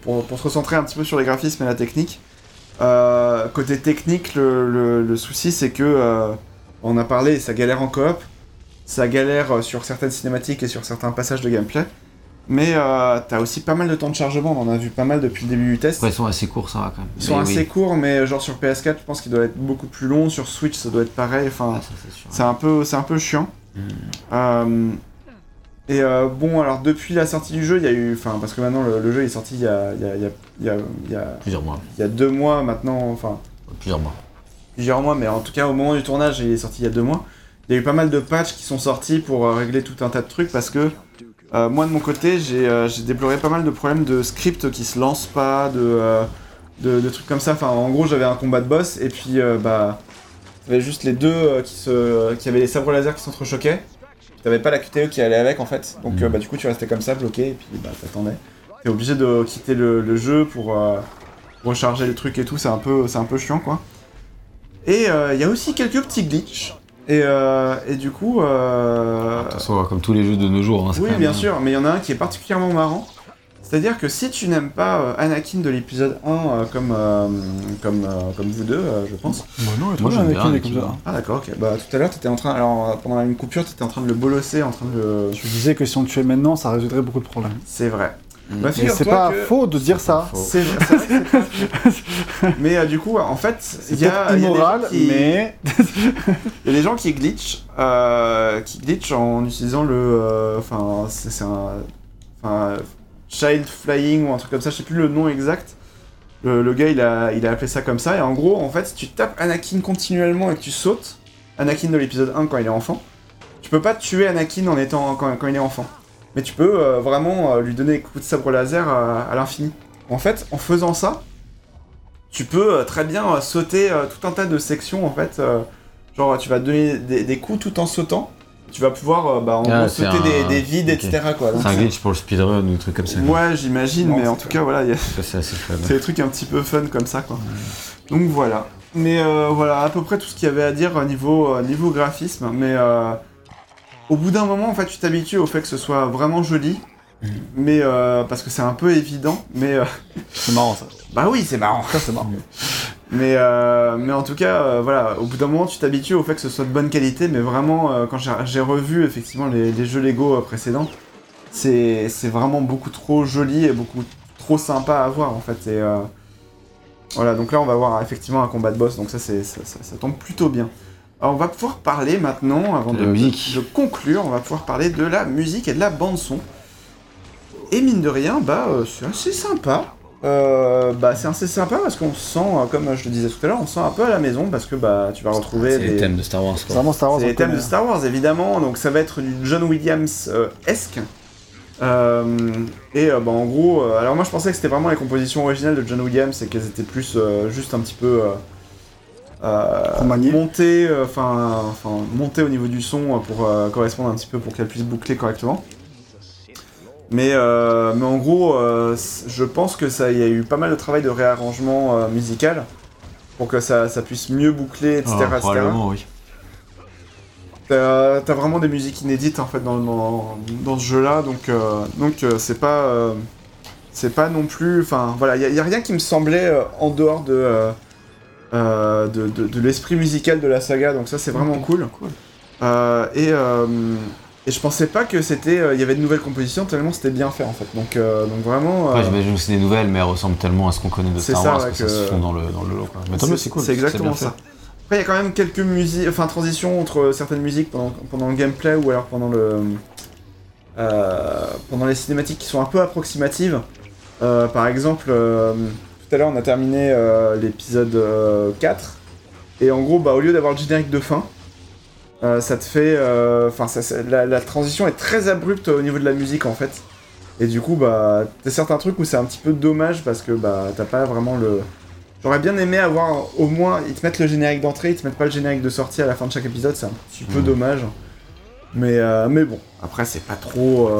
pour, se recentrer un petit peu sur les graphismes et la technique. Côté technique le, le- souci c'est que on a parlé ça galère en coop, ça galère euh, sur certaines cinématiques et sur certains passages de gameplay. Mais euh, t'as aussi pas mal de temps de chargement, on en a vu pas mal depuis le début du test. Ouais, ils sont assez courts, ça va quand même. Ils sont Mais assez oui. courts, mais genre sur PS4, je pense qu'il doit être beaucoup plus long. Sur Switch, ça doit être pareil. Enfin, Ah, c'est un peu, c'est un peu chiant. Hmm. Euh, et euh, bon, alors depuis la sortie du jeu, il y a eu, enfin, parce que maintenant le, le jeu est sorti il y a, il y a, il y a, il y a, il y a- Plusieurs mois. il y a deux mois maintenant, enfin Plusieurs mois. plusieurs mois, mais en tout cas au moment du tournage, il est sorti il y a deux mois. Il y a eu pas mal de patchs qui sont sortis pour euh, régler tout un tas de trucs parce que euh, moi de mon côté, j'ai euh, j'ai déploré pas mal de problèmes de script qui se lancent pas, de, euh, de, de trucs comme ça. Enfin, en gros, j'avais un combat de boss et puis euh, bah, t'avais juste les deux euh, qui se, qui avaient les sabres laser qui s'entrechoquaient. T'avais pas la QTE qui allait avec en fait, donc euh, bah du coup tu restais comme ça bloqué et puis bah t'attendais. T'es obligé de quitter le, le jeu pour euh, recharger le truc et tout, c'est un peu, c'est un peu chiant quoi. Et il y a aussi quelques petits glitches. Et, euh, et du coup, euh, De toute façon, comme tous les jeux de nos jours. Hein, oui, bien même- sûr, mais il y en a un qui est particulièrement marrant. C'est-à-dire que si tu n'aimes pas euh, Anakin de l'épisode 1 euh, comme, euh, comme, euh, comme vous deux, euh, je pense. Bah non, il est Moi, j'aime Anakin, Anakin. comme ça. Ah d'accord, ok. Bah tout à l'heure, t'étais en train, alors pendant une coupure, t'étais en train de le bolosser, en train de le... Je disais que si on le tuait maintenant, ça résoudrait beaucoup de problèmes. C'est vrai. Bah, Mais c'est pas que- faux de dire ça. C'est vrai, pas. Mais euh, du coup, en fait, il y a, immoral, gens qui- mais il y a des gens qui glitch, euh, qui glitch en utilisant le, euh, enfin, c'est c'est un, enfin, child flying ou un truc comme ça, je sais plus le nom exact. Le, le gars, il a, il a appelé ça comme ça. Et en gros, en fait, si tu tapes Anakin continuellement et que tu sautes, Anakin de l'épisode 1 quand il est enfant, tu peux pas tuer Anakin en étant quand, quand il est enfant. Mais tu peux euh, vraiment euh, lui donner des coups de sabre laser à, à l'infini. En fait, en faisant ça, tu peux euh, très bien euh, sauter euh, tout un tas de sections en fait. euh, genre, tu vas donner des, des coups tout en sautant. Tu vas pouvoir euh, bah, en Ah, sauter un- des, des vides, etc. C'est un glitch pour le speedrun ou des trucs comme ça. Ouais, j'imagine, mais en tout cas, voilà, a- C'est des trucs un petit peu fun comme ça, quoi. Donc voilà. Mais euh, voilà, à peu près tout ce qu'il y avait à dire au niveau, euh, niveau graphisme. Mais euh, au bout d'un moment, en fait, tu t'habitues au fait que ce soit vraiment joli. Mais euh, parce que c'est un peu évident. Mais euh, c'est marrant ça. bah oui, c'est marrant. Ça, c'est marrant. Mais, euh, mais en tout cas, voilà, au bout d'un moment, tu t'habitues au fait que ce soit de bonne qualité, mais vraiment, quand j'ai revu effectivement les, les jeux Lego précédents, c'est c'est vraiment beaucoup trop joli et beaucoup trop sympa à voir en fait. Et, voilà, donc là, on va voir effectivement un combat de boss, donc ça, c'est ça, ça- ça tombe plutôt bien. Alors, on va pouvoir parler maintenant, avant De conclure, on va pouvoir parler de la musique et de la bande-son. Et mine de rien, bah, euh, c'est assez sympa. Euh, bah, c'est assez sympa parce qu'on se sent, euh, comme je le disais tout à l'heure, on se sent un peu à la maison parce que bah, tu vas retrouver des... les thèmes de Star Wars C'est vraiment Star Wars. c'est les thèmes de connaît. Star Wars évidemment, donc ça va être du John Williams-esque. Euh, et euh, bah, en gros, euh, alors moi je pensais que c'était vraiment les compositions originales de John Williams et qu'elles étaient plus euh, juste un petit peu euh, montées, euh, enfin enfin, montées au niveau du son euh, pour euh, correspondre un petit peu pour qu'elles puissent boucler correctement. Mais, euh, mais en gros, euh, je pense que ça, il y a eu pas mal de travail de réarrangement euh, musical pour que ça, ça puisse mieux boucler, etc. Ah, etc. probablement, oui. T'as vraiment des musiques inédites en fait dans, dans, dans ce jeu-là, donc euh, donc euh, c'est pas euh, c'est pas non plus, enfin voilà, il y, a- y a rien qui me semblait euh, en dehors de de, de- de l'esprit musical de la saga, donc ça c'est vraiment cool. Euh, et euh, et je pensais pas que c'était, il y avait de nouvelles compositions tellement c'était bien fait en fait, donc euh, donc vraiment. Après, euh, j'imagine que c'est des nouvelles, mais elles ressemblent tellement à ce qu'on connaît de Star ça, Wars ouais, que, ça se fond dans le, dans le lot. Quoi. Mais tant mieux, c'est cool. C'est exactement ça. Après, il y a quand même quelques musiques, enfin transitions entre certaines musiques pendant, pendant le gameplay ou alors pendant le euh, pendant les cinématiques qui sont un peu approximatives. Euh, par exemple, euh, tout à l'heure on a terminé euh, l'épisode euh, 4 et en gros, bah, au lieu d'avoir le générique de fin, euh, ça te fait, euh, enfin, la, la transition est très abrupte au niveau de la musique en fait. Et du coup, bah, t'as certains trucs où c'est un petit peu dommage parce que bah, t'as pas vraiment le, J'aurais bien aimé avoir au moins. Ils te mettent le générique d'entrée, ils te mettent pas le générique de sortie à la fin de chaque épisode, c'est un petit peu Mhm. dommage. Mais, euh, mais bon, après c'est pas trop.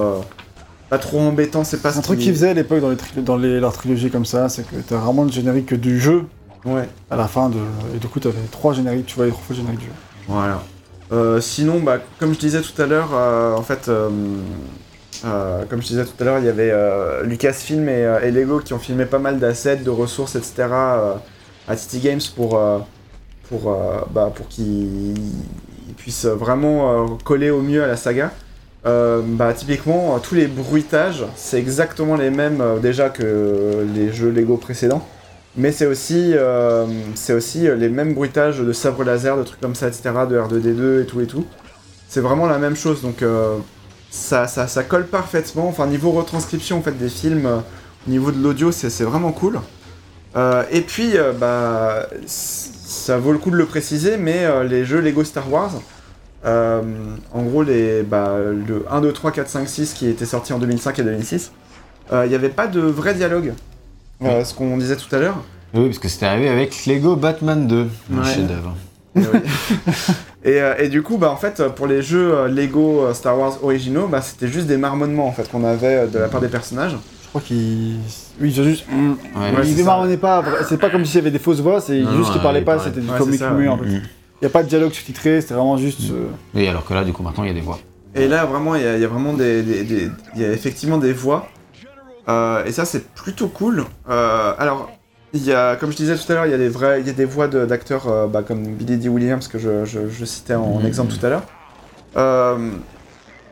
Pas trop embêtant, c'est pas ce Un truc qui- qu'ils faisaient à l'époque dans, les tri- dans les, leur trilogie comme ça, c'est que t'as vraiment le générique du jeu Ouais, à la fin de. Et du coup, t'avais trois génériques, tu voyais trois fois le générique du jeu. voilà. Euh, sinon, bah, comme je disais tout à l'heure, euh, en fait. euh, comme je disais tout à l'heure, il y avait Lucasfilm et, et Lego qui ont filmé pas mal d'assets, de ressources, etc. à TT Games pour, pour, bah, pour qu'ils ils puissent vraiment coller au mieux à la saga. Euh, bah, typiquement, euh, tous les bruitages, c'est exactement les mêmes euh, déjà que les jeux Lego précédents. Mais c'est aussi, aussi les mêmes bruitages de sabre laser, de trucs comme ça, etc., de R2D2 et tout et tout. C'est vraiment la même chose, donc ça, ça, ça colle parfaitement. Enfin, niveau retranscription en fait, des films, au niveau de l'audio, c'est vraiment cool. Et puis, bah, ça vaut le coup de le préciser, mais les jeux Lego Star Wars, euh, en gros, les, bah, le 1, 2, 3, 4, 5, 6 qui était sorti en 2005 et 2006, euh, il n'y avait pas de vrai dialogue. Euh, ce qu'on disait tout à l'heure. Oui, parce que c'était arrivé avec Lego Batman 2, un Ouais. chef-d'œuvre. Et, oui. et, euh, et du coup, bah, en fait, pour les jeux euh, Lego euh, Star Wars originaux, bah, c'était juste des marmonnements en fait, qu'on avait de la part des personnages. Je crois qu'ils. Oui, ils ont juste. Ouais. Ils démarronnaient pas, c'est pas comme s'il y avait des fausses voix, c'est juste qu'ils parlaient pas, c'était du comic muet en fait. Mm. Il y a pas de dialogue sous-titré, c'était vraiment juste. euh, Oui, alors que là, du coup, maintenant, il y a des voix. Et là, vraiment, il y, a- il y a vraiment des, des- des- il y a effectivement des voix. Euh, et ça, c'est plutôt cool. Euh, alors, il y a, comme je disais tout à l'heure, il y a des vrais, il y a des voix de- d'acteurs euh, bah, comme Billy D. Williams que je, je- je citais en Mhm. exemple tout à l'heure. Euh,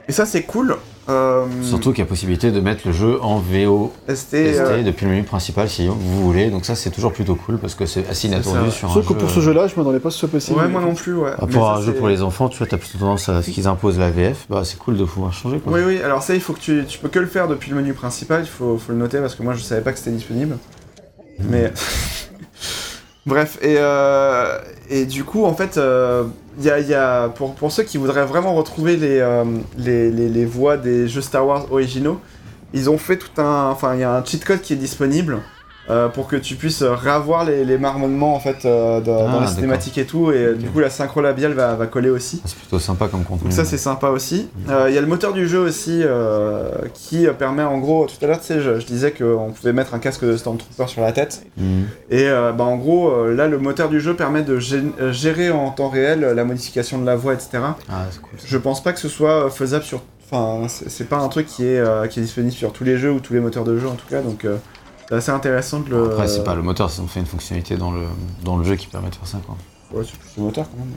et ça, c'est cool. Euh, Surtout qu'il y a possibilité de mettre le jeu en VO ST, ST euh, depuis le menu principal si vous voulez. Donc ça c'est toujours plutôt cool parce que c'est assez inattendu sur un Sauf que jeu. pour ce jeu-là, je m'attendais pas que ce soit possible. Ouais, moi non plus, ouais. Ah, Mais pour ça, un jeu c'est- pour les enfants, tu vois, t'as plutôt tendance à ce qu'ils imposent la VF, bah c'est cool de pouvoir changer quoi. Oui, oui, alors ça, il faut que tu, tu peux que le faire depuis le menu principal, il faut, faut le noter parce que moi je savais pas que c'était disponible. Mais. Bref, et, euh, et du coup, en fait, euh, pour, ceux qui voudraient vraiment retrouver les, euh, les voix des jeux Star Wars originaux, ils ont fait tout un. Enfin, il y a un cheat code qui est disponible. Euh, pour que tu puisses revoir les, les marmonnements en fait euh, dans, Ah, dans les cinématiques et tout et euh, du coup la synchro labiale va, va coller aussi. Ah, C'est plutôt sympa comme contenu. Donc ça c'est sympa aussi. Euh, Il y a le moteur du jeu aussi euh, qui euh, permet en gros, tout à l'heure tu sais je, je disais qu'on pouvait mettre un casque de Stormtrooper sur la tête. Mhm. Et euh, bah, en gros euh, là le moteur du jeu permet de gé- euh, gérer en temps réel euh, la modification de la voix etc. Ah cool. Je pense pas que ce soit euh, faisable sur... Enfin c'est c'est pas un truc qui est, euh, qui est disponible sur tous les jeux ou tous les moteurs de jeu en tout cas donc euh, c'est assez intéressant de le... Après c'est pas le moteur, c'est on fait une fonctionnalité dans le, dans le jeu qui permet de faire ça quoi. Ouais, c'est plus le moteur quand même.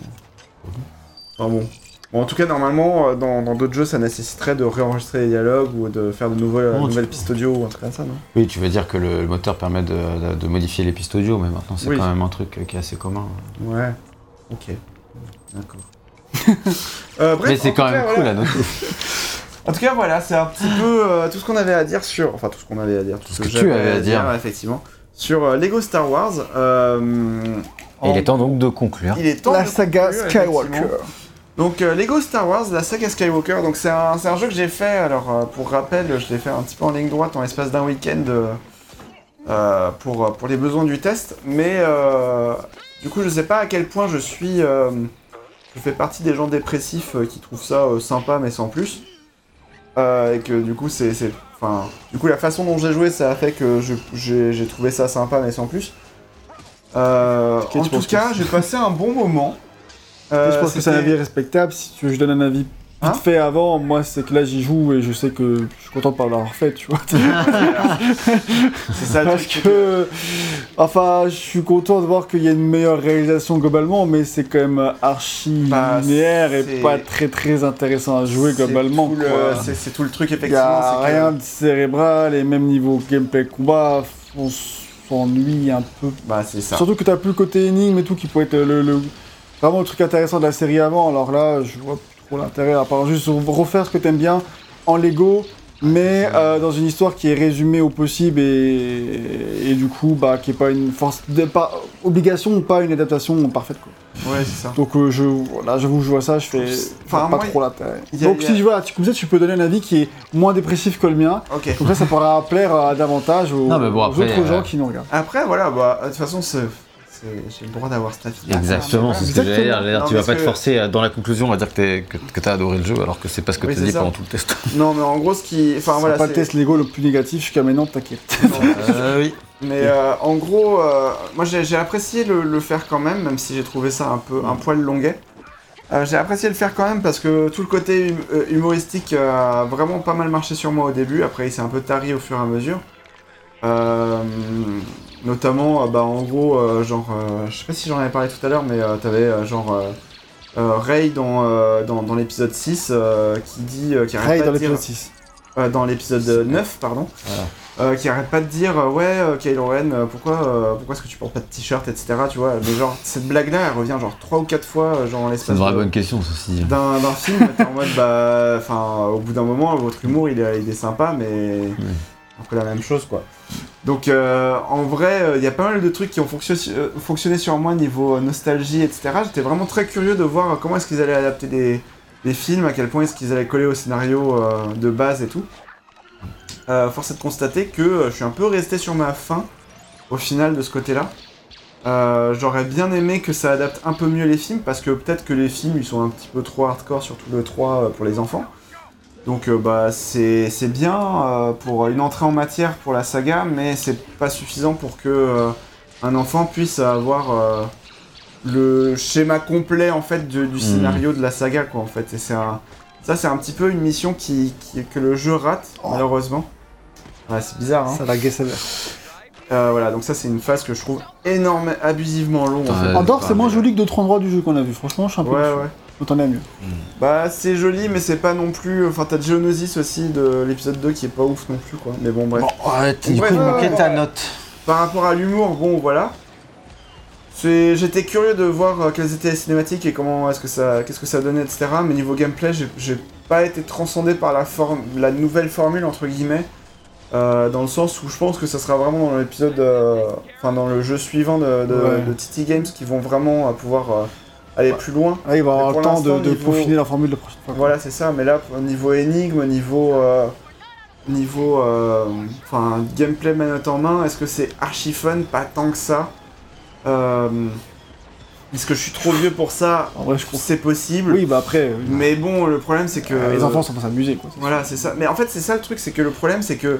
Enfin bon. Bon, en tout cas, normalement, euh, dans dans d'autres jeux, ça nécessiterait de réenregistrer les dialogues ou de faire de nouvelles, tu nouvelles peux. pistes audio ou un truc comme ça, non? Oui, tu veux dire que le, le moteur permet de, de- de modifier les pistes audio, mais maintenant c'est Oui. quand même un truc euh, qui est assez commun. Ouais. Ok. D'accord. Euh, bref, mais c'est quand même cas, cool voilà. à noter. En tout cas, voilà, c'est un petit peu euh, tout ce qu'on avait à dire sur. Enfin, tout ce qu'on avait à dire. Tout ce que tu j'avais avais à dire. effectivement. Sur euh, Lego Star Wars. euh, il est temps donc de conclure. il est temps La de saga conclure, Skywalker. Donc euh, Lego Star Wars, la saga Skywalker, donc c'est un, c'est un jeu que j'ai fait, alors euh, pour rappel, je l'ai fait un petit peu en ligne droite en l'espace d'un week-end pour, pour les besoins du test, mais euh, du coup je sais pas à quel point je suis... euh, je fais partie des gens dépressifs euh, qui trouvent ça euh, sympa mais sans plus. Euh, et que du coup c'est... Enfin, du coup la façon dont j'ai joué ça a fait que j'ai trouvé ça sympa mais sans plus. Euh, en tout cas, j'ai passé un bon moment. je Euh, pense que c'est un avis respectable. Si tu veux je donne un avis vite Hein fait avant, moi c'est que là j'y joue et je sais que je suis content de pas l'avoir fait, tu vois. C'est ça le Parce truc. que. Enfin, je suis content de voir qu'il y a une meilleure réalisation globalement, mais c'est quand même archi Bah, linéaire et pas très très intéressant à jouer C'est globalement. tout le- quoi. C'est tout le truc, Il y effectivement. a que- rien de cérébral et même niveau gameplay combat, on s'ennuie un peu. Bah, c'est ça. Surtout que t'as plus le côté énigme et tout qui pourrait être le, le- vraiment le truc intéressant de la série avant. Alors là, je vois trop l'intérêt à part juste refaire ce que t'aimes bien en Lego, mais euh, dans une histoire qui est résumée au possible et, et du coup, bah, qui est pas une force, de, pas obligation ou pas une adaptation parfaite. Quoi. Ouais, c'est ça. Donc euh, je, là, j'avoue, je vois ça, je fais Enfin, pas moi, trop l'intérêt. Donc a- si je vois, tu, comme ça, tu peux donner un avis qui est moins dépressif que le mien. Ok. Comme ça, ça pourra plaire euh, davantage aux, Non, mais bon, aux après, autres euh, gens qui nous regardent. Après, voilà, bah, de toute façon, c'est- c'est- j'ai le droit d'avoir cet avis. Exactement, c'est ce que j'allais dire. Tu vas pas te que- forcer à- dans la conclusion à dire que t'as adoré le jeu alors que c'est pas ce que Oui, tu dit ça. pendant tout le test. Non, mais en gros, ce qui. Enfin, C'est voilà. pas le test Lego le plus négatif jusqu'à maintenant, t'inquiète. Euh, oui. Mais euh, en gros, euh, moi j'ai apprécié le, le faire quand même, même si j'ai trouvé ça un peu un poil longuet. Euh, j'ai apprécié le faire quand même parce que tout le côté hum- humoristique a vraiment pas mal marché sur moi au début. Après, il s'est un peu tari au fur et à mesure. Euh, notamment, euh, bah, en gros, euh, genre, euh, je sais pas si j'en avais parlé tout à l'heure, mais euh, t'avais euh, genre euh, euh, Ray dans, euh, dans, dans l'épisode 6 euh, qui dit, euh, qui arrête Ray pas dans de dire, l'épisode 6. euh, dans l'épisode 9, pardon. Voilà. Euh, qui arrête pas de dire euh, ouais Kylo Ren pourquoi euh, pourquoi est-ce que tu portes pas de t-shirt etc tu vois mais genre cette blague là elle revient genre trois ou quatre fois genre en C'est l'espace une vraie de- bonne question, ceci d'un d'un film t'es en mode bah enfin au bout d'un moment votre humour il est, il est sympa mais un peu la même chose quoi donc euh, en vrai il y a pas mal de trucs qui ont fonctionné, euh, fonctionné sur moi niveau euh, nostalgie etc j'étais vraiment très curieux de voir comment est-ce qu'ils allaient adapter des, des films à quel point est-ce qu'ils allaient coller au scénario euh, de base et tout euh, force est de constater que euh, je suis un peu resté sur ma faim au final de ce côté-là. Euh, J'aurais bien aimé que ça adapte un peu mieux les films parce que peut-être que les films ils sont un petit peu trop hardcore, surtout le 3 euh, pour les enfants. Donc euh, bah c'est c'est bien euh, pour une entrée en matière pour la saga, mais c'est pas suffisant pour que euh, un enfant puisse avoir euh, le schéma complet en fait de- du scénario de la saga quoi en fait. Et c'est un ça c'est un petit peu une mission qui, qui- que le jeu rate malheureusement. Ouais, c'est bizarre, hein. Ça. Euh, voilà, donc ça c'est une phase que je trouve énorme, abusivement long. En fait. C'est moins joli que d'autres endroits du jeu qu'on a vu. Franchement, je suis un peu. Ouais, ouais. Autant mieux. Bah c'est joli, mais c'est pas non plus. Enfin, t'as Geonosis aussi de l'épisode 2 qui est pas ouf non plus, quoi. Mais bon, bref. Bon, ouais, du Ouais, coup, ta note Par rapport à l'humour, bon, voilà. C'est- J'étais curieux de voir euh, quelles étaient les cinématiques et comment est-ce que ça, qu'est-ce que ça donnait, etc. Mais niveau gameplay, j'ai- pas été transcendé par la, forme, la nouvelle formule entre guillemets, euh, dans le sens où je pense que ça sera vraiment dans l'épisode, euh, enfin dans le jeu suivant de, de, Ouais. de TT Games qui vont vraiment pouvoir euh, aller Ouais. plus loin. Il va Mais avoir pour le temps de, de niveau- peaufiner la formule la prochaine fois. Voilà, c'est ça. Mais là, au niveau énigme, au niveau, euh, niveau, euh, enfin, gameplay manette en main, est-ce que c'est archi fun? Pas tant que ça. Euh, est-ce que je suis trop vieux pour ça? En vrai, je trouve. C'est possible. Oui, bah après, euh, Mais bon, le problème c'est que les enfants sont pas s'amuser quoi. Voilà, c'est ça. Mais en fait, c'est ça le truc, c'est que le problème, c'est que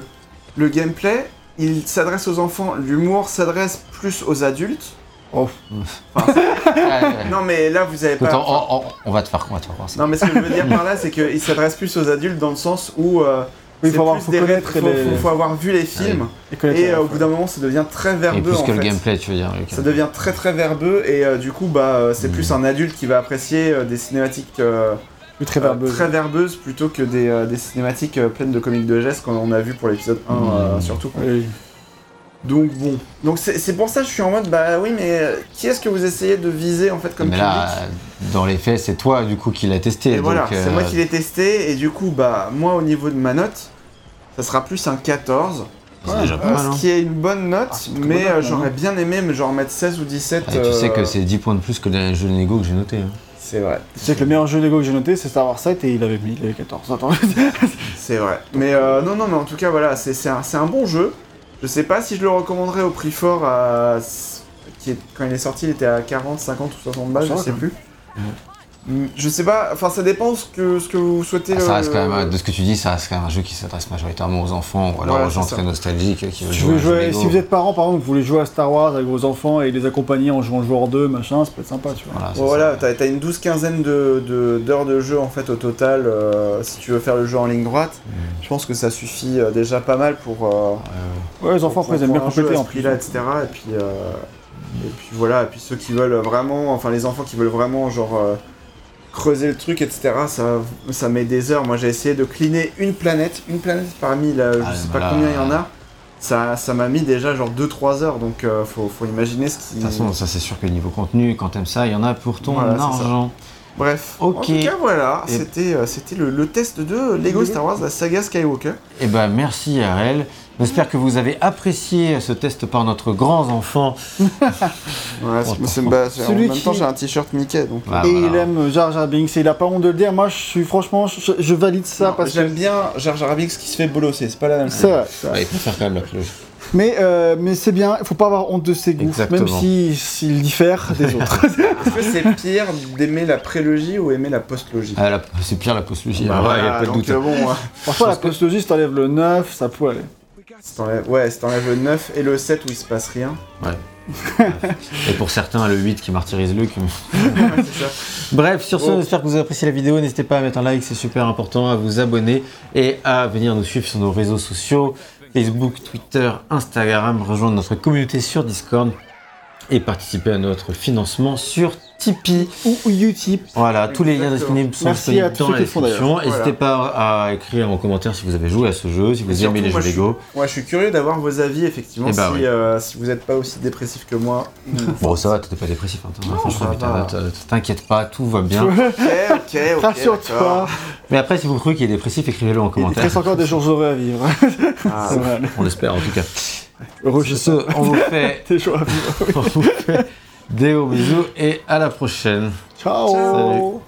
le gameplay, il s'adresse aux enfants. L'humour s'adresse plus aux adultes. Oh. Non, mais là, vous avez pas. on, on- on va te faire, on va te faire voir ça. Non, mais ce que je veux dire par là, c'est qu'il s'adresse plus aux adultes dans le sens où. euh, Oui, c'est faut avoir- plus faut des faut, les- faut- faut avoir vu les films. Et, Et euh, au bout d'un moment, ça devient très Et verbeux plus en que le fait. gameplay, tu veux dire. Ça devient très très verbeux et euh, du coup, bah, c'est Mm. plus un adulte qui va apprécier euh, des cinématiques euh, plus très euh, verbeuse. très verbeuses plutôt que des, euh, des cinématiques euh, pleines de comiques de gestes qu'on a vu pour l'épisode 1 euh, Mm. surtout. quoi. Oui. Donc bon. Donc c'est pour ça que je suis en mode, bah oui, mais euh, qui est-ce que vous essayez de viser en fait comme Mais public là, dans les faits, c'est toi du coup qui l'as testé. Et donc, voilà, euh, c'est moi qui l'ai testé et du coup, bah moi au niveau de ma note, ça sera plus un 14. C'est déjà pas Euh, mal. hein. ce qui est une bonne note, Ah, mais euh, j'aurais bien aimé me genre mettre 16 ou 17. Et tu sais euh, que c'est 10 points de plus que les jeux Lego que j'ai noté. hein. C'est vrai, Tu sais que le meilleur jeu Lego que j'ai noté, c'est Star Wars 7 et il avait mis, il avait 14. Attends. c'est vrai. Mais euh, non, non, mais en tout cas, voilà, c'est c'est un, c'est un bon jeu. Je sais pas si je le recommanderais au prix fort à. Qui est, quand il est sorti, il était à 40, 50 ou 60 balles, je sais plus. Je sais pas, enfin ça dépend ce que, ce que vous souhaitez. Ah, ça euh, reste quand même, de ce que tu dis, ça reste quand même un jeu qui s'adresse majoritairement aux enfants ou alors Ouais, aux gens très nostalgiques qui veulent Si, jouer à si vous êtes parent, par exemple, vous voulez jouer à Star Wars avec vos enfants et les accompagner en jouant joueur 2, machin, ça peut être sympa, tu vois. Voilà, voilà, t'as t'as une douze quinzaine de- de- d'heures de, jeu en fait au total. euh, si tu veux faire le jeu en ligne droite, Mm. je pense que ça suffit euh, déjà pas mal pour. euh, Ouais, les enfants, après, ils aiment bien compléter en ce plus. etc. Et puis, euh, et puis voilà, et puis ceux qui veulent vraiment, enfin les enfants qui veulent vraiment genre euh, creuser le truc, etc. Ça, ça met des heures. Moi j'ai essayé de cleaner une planète, une planète parmi la, je Ah, sais pas combien il y en a. Ça, ça m'a mis déjà genre 2-3 heures, donc euh, faut, faut imaginer ce qui. De toute façon, ça c'est sûr que niveau contenu, quand t'aimes ça, il y en a pour ton Voilà, argent. Bref, Ok. en tout cas voilà, Et- c'était euh, c'était le, le test de Lego Star Wars, la saga Skywalker. Et ben merci RL. J'espère que vous avez apprécié ce test par notre grand enfant. Ouais, Oh, c'est- bah, en Celui même temps qui- j'ai un t-shirt Mickey, donc. Bah, et voilà. il aime Jar Jar Binks et il a pas honte de le dire. Moi, je suis franchement, je, je valide ça Non, parce que. J'aime bien Jar Jar Binks qui se fait bolosser, c'est pas la même chose. C'est vrai, il faut faire quand même la trilogie. Mais, euh, mais c'est bien, il faut pas avoir honte de ses goûts, Exactement. même s'il s'il diffère des autres. Est-ce que c'est pire d'aimer la prélogie ou aimer la postlogie Ah, c'est pire la postlogie. Bah Ah, ouais, a pas de doute. euh, bon, ouais. Parfois, la postlogie, si t'enlèves le 9, ça peut aller. Si ouais, si t'enlèves le 9 et le 7 où il se passe rien. Et pour certains, le 8 qui martyrise Luc. Ouais. Bref, sur ce, j'espère que vous avez apprécié la vidéo. N'hésitez pas à mettre un like, c'est super important, à vous abonner et à venir nous suivre sur nos réseaux sociaux Facebook, Twitter, Instagram, rejoindre notre communauté sur Discord et participer à notre financement sur Tipeee. Ou, ou Utip. Voilà, tous les liens disponibles sont Merci à disponibles tous dans la description. N'hésitez pas à écrire en commentaire si vous avez joué à ce jeu, si vous aimez les jeux moi, Lego. Ouais, je suis curieux d'avoir vos avis, effectivement, Eh bah si, oui. euh, si vous n'êtes pas aussi dépressif que moi. Bon, ça va, t'étais pas dépressif. Hein, Non, franchement, t'inquiète pas, tout va bien. ok, ok, ok. Rassure-toi. Mais après, si vous trouvez qu'il est dépressif, écrivez-le en il commentaire. reste encore des jours heureux à vivre. Ah, C'est vrai. On l'espère en tout cas. Heureux, je on vous fait, Des jours à vivre. Des gros bisous et à la prochaine. Ciao. Ciao.